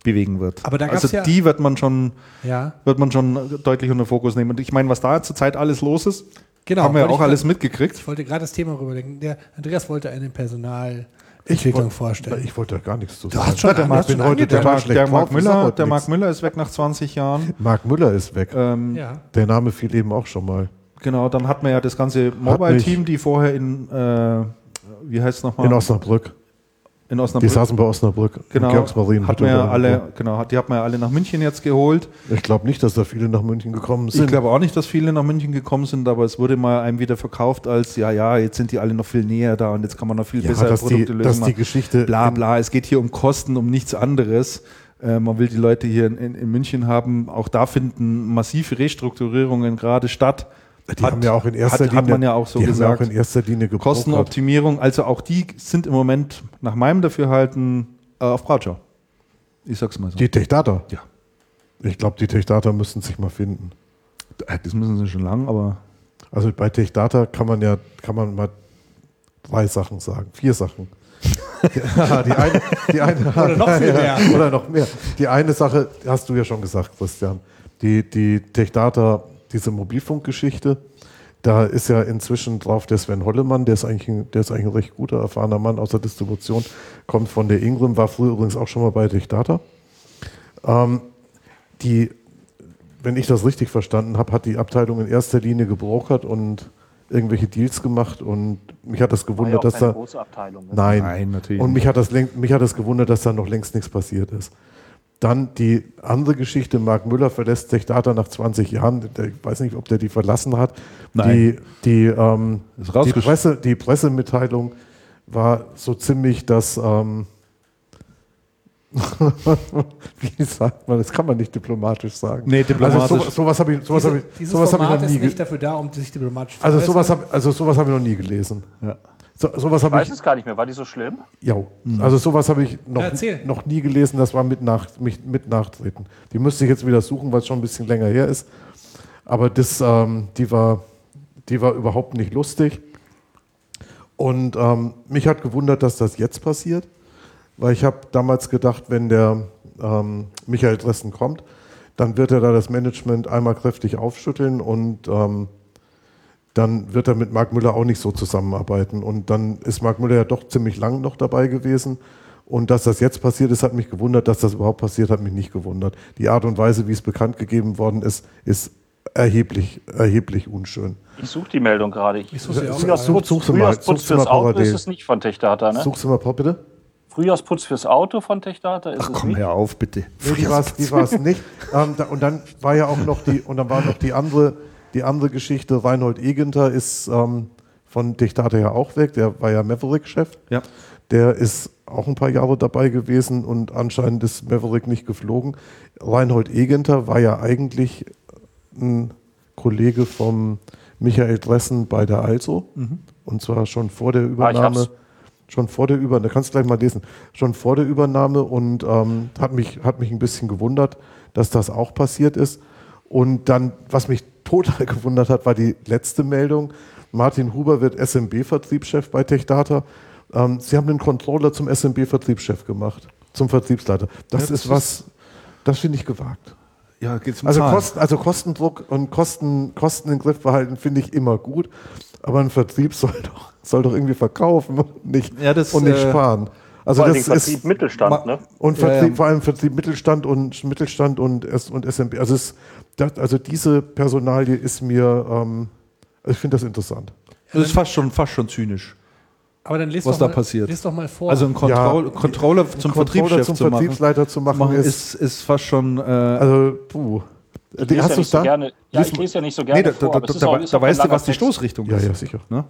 bewegen wird. Aber da also ja die wird man schon, ja. wird man schon deutlich unter Fokus nehmen. Und ich meine, was da zurzeit alles los ist, genau, haben wir ja auch alles mitgekriegt. Ich wollte gerade das Thema rüberdenken. Der Andreas wollte eine Personalentwicklung vorstellen. Ich wollte da gar nichts zu sagen. Du hast schon der Marc, bin heute der, Marc, der, Marc Müller, der Marc Müller ist weg nach 20 Jahren. Marc Müller ist weg. Ähm, ja. Der Name fiel eben auch schon mal. Genau, dann hat man ja das ganze Mobile-Team, die vorher in, äh, wie heißt es nochmal? In Osnabrück. In Osnabrück. Die saßen bei Osnabrück. Genau. Hat man ja alle, genau, die hat man ja alle nach München jetzt geholt. Ich glaube nicht, dass da viele nach München gekommen sind. Ich glaube auch nicht, dass viele nach München gekommen sind, aber es wurde mal einem wieder verkauft als, ja, ja, jetzt sind die alle noch viel näher da und jetzt kann man noch viel ja, besser dass Produkte die, lösen. Dass die Geschichte bla bla, es geht hier um Kosten, um nichts anderes. Äh, man will die Leute hier in, in München haben. Auch da finden massive Restrukturierungen gerade statt. Die hat, haben ja auch in erster hat, Linie, hat man ja auch so gesagt, auch in erster Linie Kostenoptimierung, also auch die sind im Moment nach meinem Dafürhalten äh, auf Brautschau. Ich sag's mal so. Die Techdata? Ja. Ich glaube, die Techdata müssen sich mal finden. Äh, das müssen sie schon lang, aber. Also bei Techdata kann man ja, kann man mal drei Sachen sagen, vier Sachen. ja, *laughs* die eine, die eine, oder noch viel mehr. oder noch mehr. Die eine Sache hast du ja schon gesagt, Christian. Die, die Techdata diese Mobilfunkgeschichte. Da ist ja inzwischen drauf der Sven Hollemann, der ist eigentlich ein, der ist eigentlich ein recht guter, erfahrener Mann aus der Distribution, kommt von der Ingram, war früher übrigens auch schon mal bei Dichtdata. Ähm, die, wenn ich das richtig verstanden habe, hat die Abteilung in erster Linie gebrokert und irgendwelche Deals gemacht und mich hat das gewundert, ja dass da ne? nein, nein natürlich und mich hat das mich hat das gewundert, dass da noch längst nichts passiert ist. Dann die andere Geschichte, Marc Müller verlässt sich Data nach 20 Jahren. Ich weiß nicht, ob der die verlassen hat. Nein. Die, die, ähm, die, Presse, die Pressemitteilung war so ziemlich das, ähm, *laughs* wie sagt man, das kann man nicht diplomatisch sagen. Nee, diplomatisch. Also so, sowas habe ich, sowas Diese, habe ich, sowas habe ich noch nie ist nicht dafür da, um sich diplomatisch zu also sowas habe also sowas habe ich noch nie gelesen. Ja. So, sowas Ich habe weiß ich, es gar nicht mehr. War die so schlimm? ja, also sowas habe ich noch, Ja, noch nie gelesen. Das war mit, nach, mit, mit Nachtreten. Die müsste ich jetzt wieder suchen, weil es schon ein bisschen länger her ist. Aber das, ähm, die war, die war überhaupt nicht lustig. Und ähm, mich hat gewundert, dass das jetzt passiert, weil ich habe damals gedacht, wenn der ähm, Michael Dressen kommt, dann wird er da das Management einmal kräftig aufschütteln und ähm, dann wird er mit Marc Müller auch nicht so zusammenarbeiten. Und dann ist Marc Müller ja doch ziemlich lang noch dabei gewesen. Und dass das jetzt passiert ist, hat mich gewundert. Dass das überhaupt passiert, hat mich nicht gewundert. Die Art und Weise, wie es bekannt gegeben worden ist, ist erheblich, erheblich unschön. Ich suche die Meldung gerade. Ich suche sie auch Frühjahrsputz, Such Frühjahrsputz such sie mal fürs Auto ist es nicht von Techdata, ne? Suchst du mal, bitte? Frühjahrsputz fürs Auto von Techdata ist Ach es komm, nicht. hör auf, bitte. Nee, die war es nicht. *laughs* Ähm, da, und dann war ja auch noch die, und dann war noch die andere, die andere Geschichte, Reinhold Egenter ist ähm, von Dictator ja auch weg, der war ja Maverick-Chef. Ja. Der ist auch ein paar Jahre dabei gewesen und anscheinend ist Maverick nicht geflogen. Reinhold Egenter war ja eigentlich ein Kollege vom Michael Dressen bei der Also. Und zwar schon vor der Ah, Übernahme. hab's. schon vor der Übernahme, da kannst du gleich mal lesen, schon vor der Übernahme und ähm, hat, mich, hat mich ein bisschen gewundert, dass das auch passiert ist. Und dann, was mich total gewundert hat, war die letzte Meldung. Martin Huber wird SMB-Vertriebschef bei TechData. Ähm, Sie haben den Controller zum SMB-Vertriebschef gemacht, zum Vertriebsleiter. Das, Ja, das ist was, das finde ich gewagt. Ja, geht's um Also. Kosten, also Kostendruck und Kosten, Kosten in den Griff behalten finde ich immer gut, aber ein Vertrieb soll doch, soll doch irgendwie verkaufen und nicht, Ja, das, und nicht äh, sparen. Also Vor allem das Vertrieb ist Mittelstand, ne? und Ja, Vertrieb, ja. vor allem Vertrieb Mittelstand und Mittelstand und, S und SMB. Also, es, das, also diese Personalie ist mir, ähm, also ich finde das interessant. Das ist fast schon, fast schon zynisch. Aber dann lest was doch da mal, passiert. Lest doch mal vor. Also einen Control Ja, Controller zum Controller Vertriebschef zum zu machen, Vertriebsleiter zu machen, machen ist, ist, ist fast schon. Äh, also puh. Ich Die- lese ja du nicht es so gerne. Ja, ich lese ja nicht so gerne nee, da, vor, da, da, da, auch- da weißt du, was die Text. Stoßrichtung Ja, ist. ja, sicher. Ne?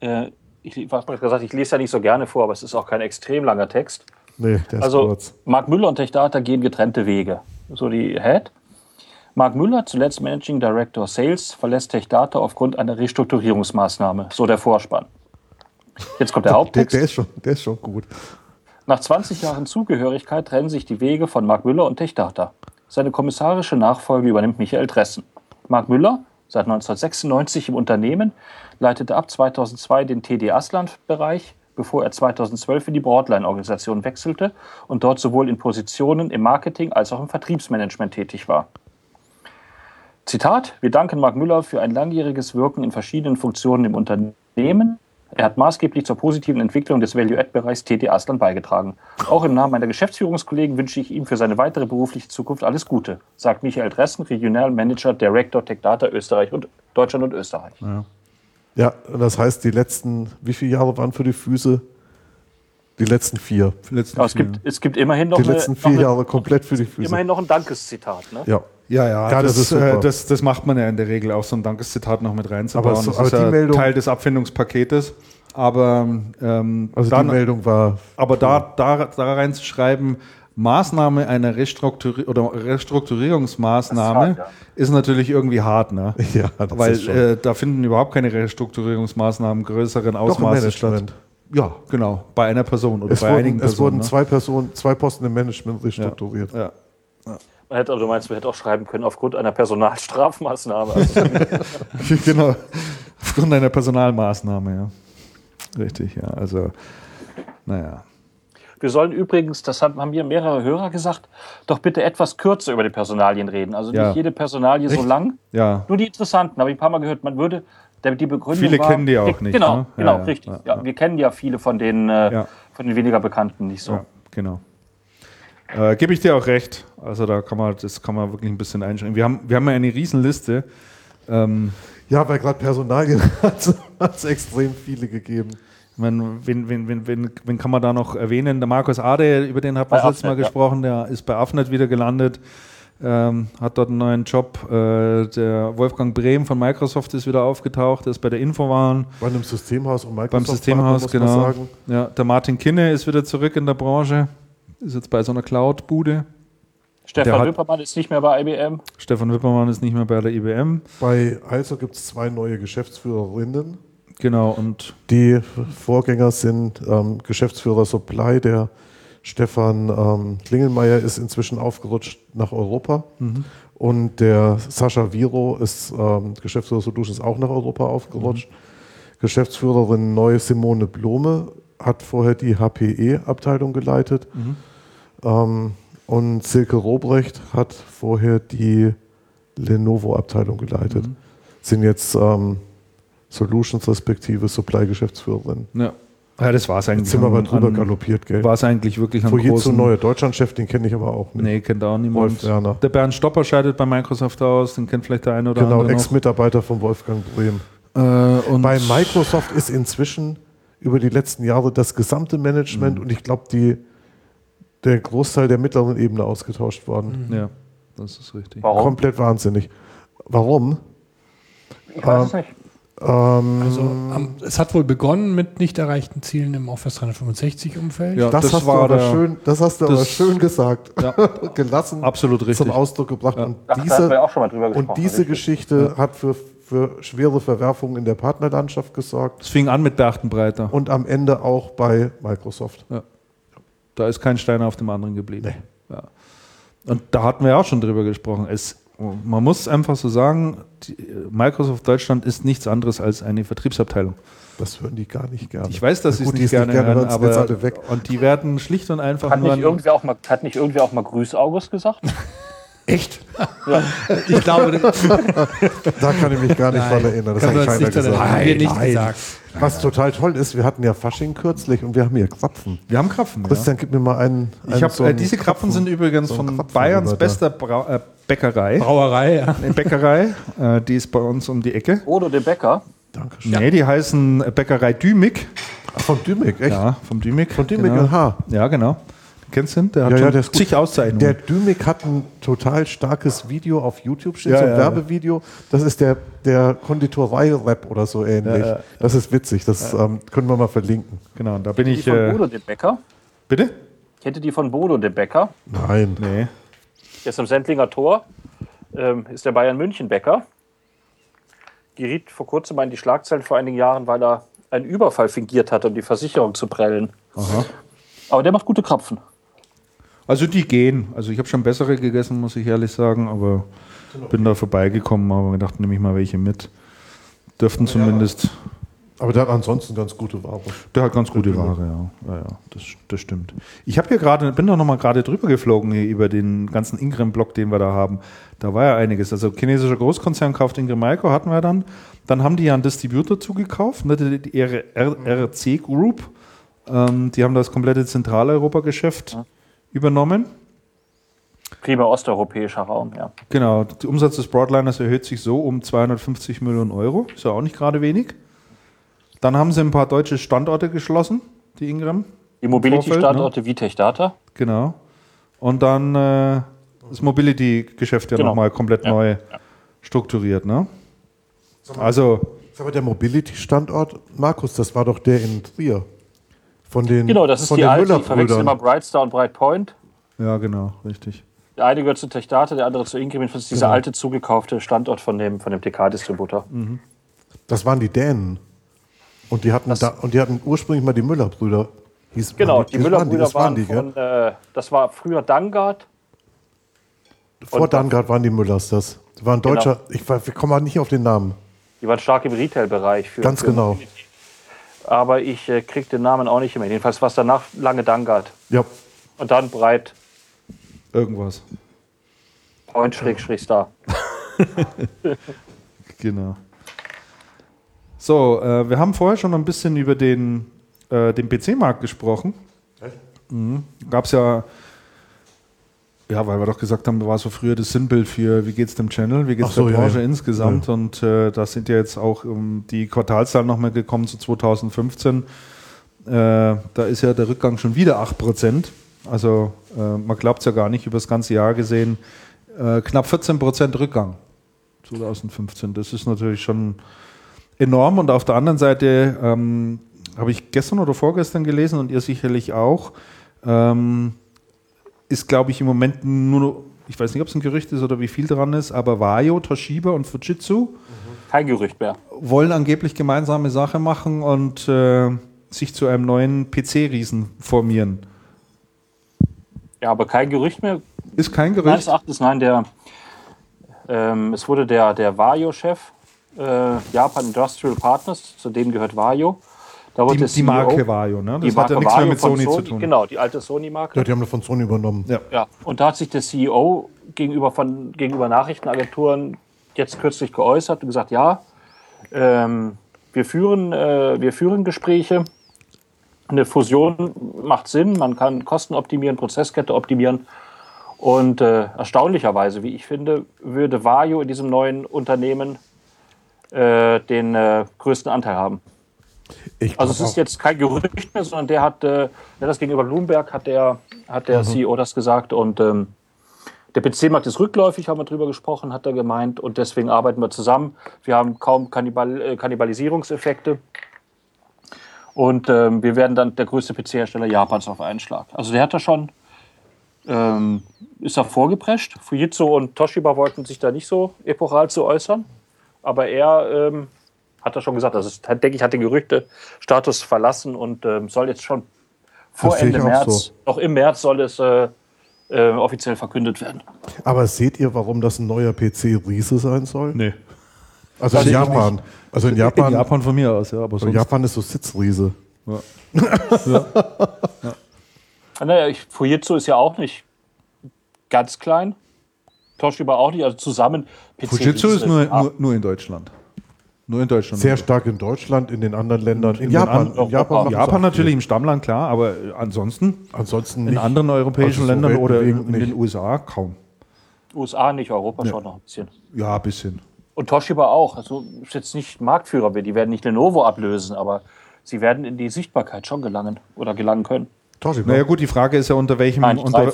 Äh, ich was hab ich gesagt, ich lese ja nicht so gerne vor, aber es ist auch kein extrem langer Text. Nee, der ist Also kurz. Marc Müller und Techdata gehen getrennte Wege. So die Head. Marc Müller, zuletzt Managing Director Sales, verlässt Techdata aufgrund einer Restrukturierungsmaßnahme. So der Vorspann. Jetzt kommt der Der, Haupttext. der, ist schon, der ist schon gut. Nach 20 Jahren Zugehörigkeit trennen sich die Wege von Marc Müller und Techdata. Seine kommissarische Nachfolge übernimmt Michael Dressen. Marc Müller, seit 1996 im Unternehmen, leitete ab 2002 den TD Asland-Bereich, bevor er 2012 in die Broadline-Organisation wechselte und dort sowohl in Positionen im Marketing als auch im Vertriebsmanagement tätig war. Zitat: Wir danken Marc Müller für ein langjähriges Wirken in verschiedenen Funktionen im Unternehmen. Er hat maßgeblich zur positiven Entwicklung des Value-Add-Bereichs TT Aslan beigetragen. Auch im Namen meiner Geschäftsführungskollegen wünsche ich ihm für seine weitere berufliche Zukunft alles Gute, sagt Michael Dressen, Regional Manager Director Tech Data Österreich und Deutschland und Österreich. Ja, und das heißt, die letzten, wie viele Jahre waren für die Füße? Die letzten vier. Die letzten Aber es vier. gibt, es gibt immerhin noch, Die eine, letzten noch, vier eine, Jahre komplett für die Füße. immerhin noch ein Dankeszitat. Ne? Ja. Ja, ja, Ja, das das, ist super. äh, das, das macht man ja in der Regel auch, so ein Dankeszitat noch mit reinzubauen. Aber so- das aber ist die ja Meldung- Teil des Abfindungspaketes. Aber, ähm, Also dann, die Meldung war. aber da, da, da reinzuschreiben, Maßnahme einer Restrukturi oder Restrukturierungsmaßnahme ist hart, ist natürlich irgendwie hart, ne? *laughs* Ja, das Weil ist schon. äh, da finden überhaupt keine Restrukturierungsmaßnahmen größeren Ausmaßes statt. Ja, genau. Bei einer Person oder Es bei wurden, einigen es Personen. wurden ne? zwei Personen, zwei Posten im Management restrukturiert. Ja. Man hätte, also du meinst, man hätte auch schreiben können, aufgrund einer Personalstrafmaßnahme. Also, *laughs* *laughs* genau. Aufgrund einer Personalmaßnahme, ja. Richtig, ja. Also, naja. Wir sollen übrigens, das haben mir mehrere Hörer gesagt, doch bitte etwas kürzer über die Personalien reden. Also Ja. nicht jede Personalie so Echt? lang, Ja. nur die interessanten. Habe ich ein paar Mal gehört, man würde, damit die Begründung Viele war, kennen die auch wir- nicht, Genau, ne? Ja, genau, ja, richtig. ja, Ja, ja. Wir kennen ja viele von den, äh, Ja. von den weniger Bekannten nicht so. Ja, genau. Äh, Gebe ich dir auch recht. Also da kann man, das kann man wirklich ein bisschen einschränken. Wir haben, wir haben ja eine Riesenliste. Ähm, Ja, weil gerade Personalien *laughs* hat es extrem viele gegeben. ich meine, wen, wen, wen, wen, wen kann man da noch erwähnen? Der Markus Ade, über den hat man Bei das letzte Mal ja. gesprochen, der ist bei Afnet wieder gelandet. ähm, hat dort einen neuen Job. Äh, der Wolfgang Brehm von Microsoft ist wieder aufgetaucht, ist bei der Infowaren. Bei einem Systemhaus und Microsoft. Beim Systemhaus, muss genau. Man sagen. Ja, der Martin Kinne ist wieder zurück in der Branche. Ist jetzt bei so einer Cloud-Bude. Stefan hat- Wippermann ist nicht mehr bei IBM. Stefan Wippermann ist nicht mehr bei der IBM. Bei ISO gibt es zwei neue Geschäftsführerinnen. Genau, und Die Vorgänger sind ähm, Geschäftsführer Supply, der Stefan ähm, Klingelmeier ist inzwischen aufgerutscht nach Europa. Und der Sascha Viro ist ähm, Geschäftsführer Solutions auch nach Europa aufgerutscht. Geschäftsführerin neu Simone Blome hat vorher die HPE-Abteilung geleitet. Ähm, und Silke Robrecht hat vorher die Lenovo-Abteilung geleitet. Sind jetzt ähm, Solutions respektive Supply-Geschäftsführerin. ja. ja das war es eigentlich. Jetzt sind wir aber drüber an- galoppiert, gell? War es eigentlich wirklich ein großen... neue Deutschlandchef, den kenne ich aber auch nicht. Nee, kennt auch niemand. Wolf Werner. Der Bernd Stopper scheidet bei Microsoft aus, den kennt vielleicht der eine oder Genau, andere noch. Ex-Mitarbeiter von Wolfgang Brehm. Äh, Bei Microsoft ist inzwischen über die letzten Jahre das gesamte Mhm. Management und ich glaube, die der Großteil der mittleren Ebene ausgetauscht worden. Ja, das ist richtig. Warum? Komplett wahnsinnig. Warum? Ich weiß es nicht. Ähm, Also am, es hat wohl begonnen mit nicht erreichten Zielen im Office 365-Umfeld. Ja, das, das hast war du aber der- schön, das hast du aber das- schön gesagt. Ja. *laughs* Gelassen Absolut richtig. zum Ausdruck gebracht. Und Ach, diese, auch schon mal drüber und diese richtig. Geschichte hat für, für schwere Verwerfungen in der Partnerlandschaft gesorgt. Es fing an mit Berchtenbreiter. und am Ende auch bei Microsoft. Da ist kein Stein auf dem anderen geblieben. Ja. Und da hatten wir auch schon drüber gesprochen. Es, man muss einfach so sagen, die, Microsoft Deutschland ist nichts anderes als eine Vertriebsabteilung. Das hören die gar nicht gerne. Ich weiß, dass sie es gut, die nicht es gerne hören, aber alle weg. und die werden schlicht und einfach Hat nur nicht, an, irgendwer auch mal, hat nicht irgendwer auch mal Grüß August gesagt? *laughs* Echt? Ja. *laughs* Ich glaube, *laughs* Da kann ich mich gar nicht dran erinnern. Das hat keiner gesagt. Haben wir nicht Nein. gesagt. Was total toll ist, wir hatten ja Fasching kürzlich und wir haben hier Krapfen. wir haben Krapfen. Ja. Christian, gib mir mal einen. Ich einen hab, so äh, einen diese Krapfen sind übrigens so von Krapfen Bayerns rüber bester Brau äh, Bäckerei. Brauerei, ja. Eine Bäckerei, äh, die ist bei uns um die Ecke. Odo de Becker. Dankeschön. Nee, die heißen Bäckerei Dümig. Ach, von Dümek, echt? Ja, vom Dümig. Von Dümig genau. und H. Ja, genau. Kennst du ihn? Der hat Ja, ja, schon gut. zig Auszeichnungen. Der Dümek hat ein total starkes Video auf YouTube, steht Ja, so ein ja, Werbevideo. Das ist der, der Konditorei-Rap oder so ähnlich. Ja, ja. Das ist witzig, das ähm, können wir mal verlinken. genau, da bin Die ich. von Äh, Bodo de Becker. bitte? Kennt ihr die von Bodo de Becker? Nein. Nee. Der ist am Sendlinger Tor. Ähm, ist der Bayern München Bäcker. Geriet vor kurzem mal in die Schlagzeilen vor einigen Jahren, weil er einen Überfall fingiert hat, um die Versicherung zu prellen. Aber der macht gute Krapfen. Also die gehen. Also ich habe schon bessere gegessen, muss ich ehrlich sagen, aber bin da vorbeigekommen, aber gedacht, nehme ich mal welche mit. Dürften zumindest. Aber der hat ansonsten ganz gute Ware. Der hat ganz gute Ware, ja. Ja, ja das, das stimmt. Ich habe hier gerade, bin doch noch mal gerade drüber geflogen hier über den ganzen Ingram-Block, den wir da haben. Da war ja einiges. Also chinesischer Großkonzern kauft Ingram Micro, hatten wir dann. Dann haben die ja einen Distributor zugekauft, ne, die, die RC Group. Ähm, die haben das komplette Zentraleuropa-Geschäft übernommen. Primär osteuropäischer Raum, ja. Genau, der Umsatz des Broadliners erhöht sich so um 250 Millionen Euro. Ist ja auch nicht gerade wenig. Dann haben sie ein paar deutsche Standorte geschlossen, die Ingram. Die Mobility-Standorte Vitech Data. Genau. Und dann äh, das Mobility-Geschäft ja Genau. nochmal komplett Ja, neu strukturiert. Ne? Also, Ist aber der Mobility-Standort, Markus, das war doch der in Trier. Von den, Genau, das ist die alte. Ich verwechsel immer. Brightstar und Brightpoint. ja, genau, richtig. Der eine gehört zu Tech Data, der andere zu Ingram. Das ist dieser alte zugekaufte Standort von dem, von dem TK-Distributor. Das waren die Dänen. Und die hatten, da, und die hatten ursprünglich mal die Müller-Brüder. Genau, waren die das Müller-Brüder das waren, die, gell? von, äh, das war früher Dangard. Vor und- Dangard waren die Müllers das. Das war ein Genau. deutscher, ich, war- wir kommen mal nicht auf den Namen. Die waren stark im Retail-Bereich. Ganz für genau. Aber ich äh, krieg den Namen auch nicht mehr. Jedenfalls war es danach lange Dangard. Ja, Und dann Breit, Irgendwas. Point, Schräg, Schräg, Star. *laughs* Genau. So, äh, wir haben vorher schon ein bisschen über den, äh, den PC-Markt gesprochen. Mhm. Gab es ja, ja, weil wir doch gesagt haben, war so früher das Sinnbild für, wie geht es dem Channel, wie geht es Ach so, der ja, Branche ja. insgesamt. Und äh, da sind ja jetzt auch um, die Quartalszahlen nochmal gekommen zu 2015. Äh, da ist ja der Rückgang schon wieder 8%. Also äh, man glaubt es ja gar nicht, über das ganze Jahr gesehen Äh, knapp 14% Rückgang 2015. Das ist natürlich schon enorm. Und auf der anderen Seite ähm, habe ich gestern oder vorgestern gelesen und ihr sicherlich auch, ähm, ist, glaube ich, im Moment nur, ich weiß nicht, ob es ein Gerücht ist oder wie viel dran ist, aber Vaio, Toshiba und Fujitsu Kein Gerücht mehr. wollen angeblich gemeinsame Sache machen und äh, sich zu einem neuen PC-Riesen formieren. Ja, aber kein Gerücht mehr. Ist kein Meines Gerücht. Erachtens, nein, der, ähm, es wurde der, der Vario-Chef, äh, Japan Industrial Partners, zu denen gehört Vario. Da wurde Die, die CEO Marke Vario, ne? die Das hat ja Marke nichts mehr Vario mit von Sony, zu tun. Genau, die alte Sony-Marke. Ja, die haben das von Sony übernommen. Ja. Ja, und da hat sich der CEO gegenüber, von, gegenüber Nachrichtenagenturen jetzt kürzlich geäußert und gesagt, ja, ähm, wir, führen, äh, wir führen Gespräche. Eine Fusion macht Sinn, man kann Kosten optimieren, Prozesskette optimieren. Und äh, erstaunlicherweise, wie ich finde, würde Vario in diesem neuen Unternehmen äh, den äh, größten Anteil haben. Ich Also es ist jetzt kein Gerücht mehr, sondern der hat, äh, der das gegenüber Bloomberg hat der, hat der CEO das gesagt und ähm, der PC-Markt ist rückläufig, haben wir drüber gesprochen, hat er gemeint und deswegen arbeiten wir zusammen. Wir haben kaum Kannibal äh, Kannibalisierungseffekte und ähm, wir werden dann der größte PC-Hersteller Japans auf einen Schlag. Also der hat da schon, ähm, ist da vorgeprescht. Fujitsu und Toshiba wollten sich da nicht so epochal zu äußern, aber er ähm, hat er schon gesagt, das ist, denke ich, hat den Gerüchte-Status verlassen und ähm, soll jetzt schon vor Ende März, so. noch im März soll es äh, äh, offiziell verkündet werden. Aber seht ihr, warum das ein neuer PC-Riese sein soll? Nee. Also in Japan. Also in Japan, In Japan von mir aus, ja, aber sonst. Japan ist so Sitzriese. Ah, *laughs* Naja, ich, Fujitsu ist ja auch nicht ganz klein. Toshiba auch nicht, also zusammen. PC Fujitsu ist nur, nur, nur in Deutschland. Nur in Deutschland. Sehr stark in Deutschland, in den anderen Ländern. In, in Japan. den in Japan, Japan natürlich viel. im Stammland, klar, aber ansonsten Ansonsten in nicht. anderen europäischen Also so Ländern oder in, in den nicht. USA kaum. USA nicht, Europa schon noch ein bisschen. Ja, ein bisschen. Und Toshiba auch. Also ist jetzt nicht Marktführer, die werden nicht Lenovo ablösen, aber sie werden in die Sichtbarkeit schon gelangen oder gelangen können. Toshiba. Naja gut, die Frage ist ja, unter welchem, Nein, unter,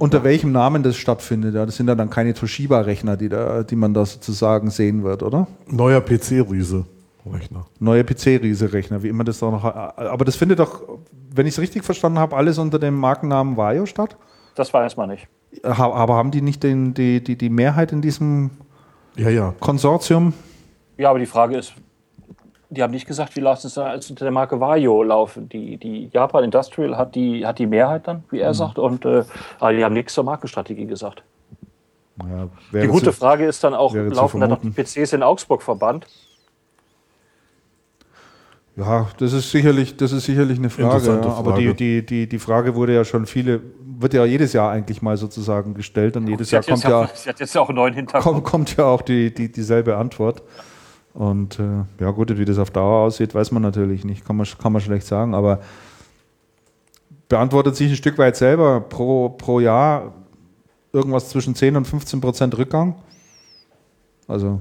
unter welchem Namen das stattfindet. Ja, das sind ja dann keine Toshiba-Rechner, die, da, die man da sozusagen sehen wird, oder? Neuer PC-Riese. Rechner. Neue PC-Riese-Rechner, wie immer das da noch. Aber das findet doch, wenn ich es richtig verstanden habe, alles unter dem Markennamen Vario statt. Das weiß man nicht. Aber haben die nicht den, die, die, die Mehrheit in diesem Ja, ja. Konsortium? Ja, aber die Frage ist, die haben nicht gesagt, wie lassen es da als unter der Marke Vario laufen. Die, die Japan Industrial hat die, hat die Mehrheit dann, wie Mhm. er sagt, und äh, aber die haben nichts zur Markenstrategie gesagt. Ja, Die gute zu- Frage ist dann auch, laufen da noch die. PCs in Augsburg verbannt? Ja, das ist sicherlich, das ist sicherlich eine Frage. Ja. Aber Frage. die, die, die, die Frage wurde ja schon viele, wird ja jedes Jahr eigentlich mal sozusagen gestellt und jedes Sie Jahr hat, jetzt kommt ja, *laughs* sie hat jetzt ja auch einen neuen Hintergrund. kommt, kommt ja auch die, die, dieselbe Antwort. Und äh, ja gut, wie das auf Dauer aussieht, weiß man natürlich nicht, kann man, kann man schlecht sagen, aber beantwortet sich ein Stück weit selber pro, pro Jahr irgendwas zwischen 10 und 15 Prozent Rückgang. Also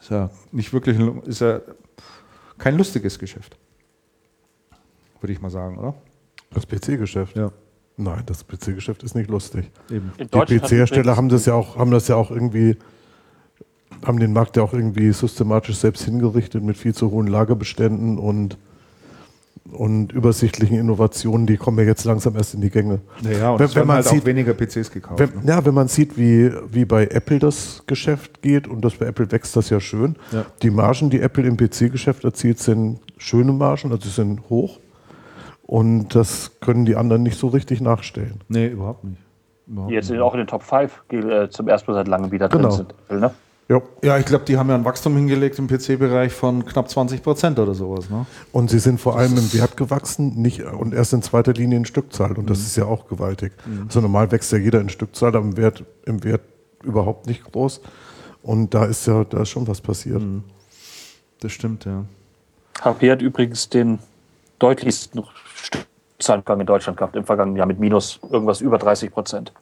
ist ja nicht wirklich, ein- ist ja kein lustiges Geschäft. Würde ich mal sagen, oder? Das PC-Geschäft. Ja, Nein, das PC-Geschäft ist nicht lustig. eben. Die PC-Hersteller haben das ja auch, haben das ja auch irgendwie, haben den Markt ja auch irgendwie systematisch selbst hingerichtet mit viel zu hohen Lagerbeständen und, und übersichtlichen Innovationen, die kommen ja jetzt langsam erst in die Gänge. Naja, und Wenn- es wenn man halt sieht- auch weniger PCs gekauft. Wenn, ne? ja, wenn man sieht, wie, wie bei Apple das Geschäft geht und das bei Apple wächst das ja schön. Ja. Die Margen, die Apple im PC-Geschäft erzielt, sind schöne Margen, also sie sind hoch. Und das können die anderen nicht so richtig nachstellen. Nee, überhaupt nicht. Überhaupt die jetzt nicht. auch in den Top 5 äh, zum ersten Mal seit langem wieder Genau. drin sind. Ne? Ja. Ja, ich glaube, die haben ja ein Wachstum hingelegt im PC-Bereich von knapp 20 Prozent oder sowas. Ne? Und sie sind vor allem im Wert gewachsen, nicht und erst in zweiter Linie in Stückzahl. Und Mhm. das ist ja auch gewaltig. Also normal wächst ja jeder in Stückzahl, aber im Wert, im Wert überhaupt nicht groß. Und da ist ja, da ist schon was passiert. Mhm. Das stimmt, ja. HP hat übrigens den deutlichsten Stückzahlgang in Deutschland gehabt im vergangenen Jahr mit minus irgendwas über 30 Prozent.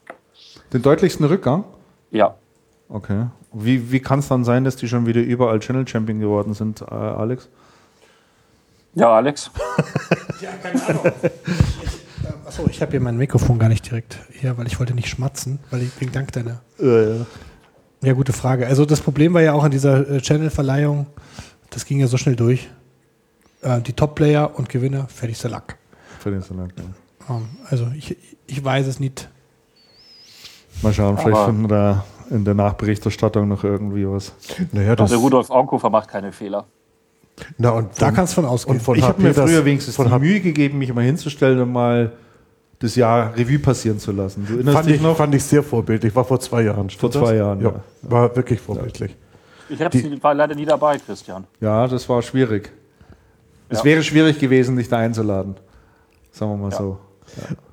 Den deutlichsten Rückgang? Ja, Okay. Wie, wie kann es dann sein, dass die schon wieder überall Channel Champion geworden sind, äh, Alex? ja, Alex. *laughs* Ja, keine Ahnung. Ich, äh, Achso, ich habe hier mein Mikrofon gar nicht direkt hier, weil ich wollte nicht schmatzen, weil ich wegen Dank deiner. Ja, ja. Ja, gute Frage. Also das Problem war ja auch an dieser äh, Channel-Verleihung, das ging ja so schnell durch. Äh, die Top-Player und Gewinner, fertig. Für den Salat, ja. Ähm, also ich, ich weiß es nicht. Mal schauen, vielleicht Aber- finden wir da in der Nachberichterstattung noch irgendwie was. Naja, das, Also Rudolf Augenhofer macht keine Fehler. na, und Da kannst du von ausgehen. und von ich habe mir das- früher wenigstens von die Mühe gegeben, mich mal hinzustellen und mal das Jahr Revue passieren zu lassen. Du erinnerst Fand dich ich, noch? fand ich sehr vorbildlich. War vor zwei Jahren. Vor zwei das? Jahren, Ja, ja. war wirklich vorbildlich. Ich hab's, war leider nie dabei, Christian. Ja, das war schwierig. Es Ja. wäre schwierig gewesen, dich da einzuladen. Sagen wir mal Ja. so.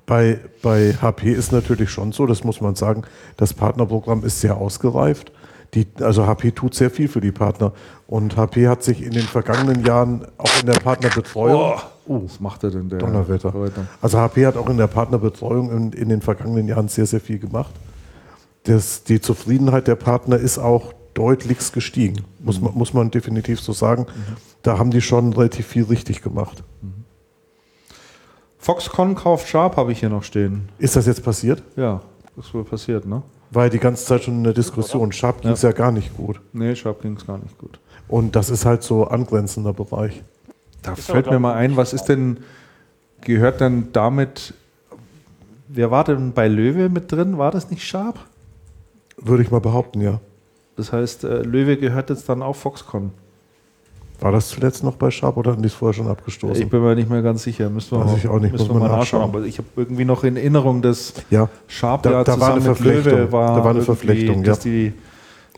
Bei, bei HP ist natürlich schon so, das muss man sagen, das Partnerprogramm ist sehr ausgereift. Die, also HP tut sehr viel für die Partner. Und HP hat sich in den vergangenen Jahren auch in der Partnerbetreuung. Oh, was macht er denn der? Donnerwetter. Also HP hat auch in der Partnerbetreuung in, in den vergangenen Jahren sehr, sehr viel gemacht. Das, die Zufriedenheit der Partner ist auch deutlichst gestiegen, muss, man, muss man definitiv so sagen. Da haben die schon relativ viel richtig gemacht. Foxconn kauft Sharp, habe ich hier noch stehen. Ist das jetzt passiert? Ja, das ist wohl passiert, ne? War ja die ganze Zeit schon in der Diskussion. Sharp ging es ja. gar nicht gut. Nee, Sharp ging es gar nicht gut. Und das ist halt so angrenzender Bereich. Da Ist fällt mir mal ein, was ist denn, gehört denn damit, wer war denn bei Löwe mit drin? War das nicht Sharp? Würde ich mal behaupten, ja. Das heißt, äh, Löwe gehört jetzt dann auch Foxconn. War das zuletzt noch bei Sharp oder hatten die es vorher schon abgestoßen? Ich bin mir nicht mehr ganz sicher. Müssen wir Weiß mal, ich auch nicht, müssen wir mal nachschauen. nachschauen. Aber ich habe irgendwie noch in Erinnerung, dass ja, Sharp Da- ja da war eine Verflechtung. Löwe war, Da war eine Verflechtung, ja. dass die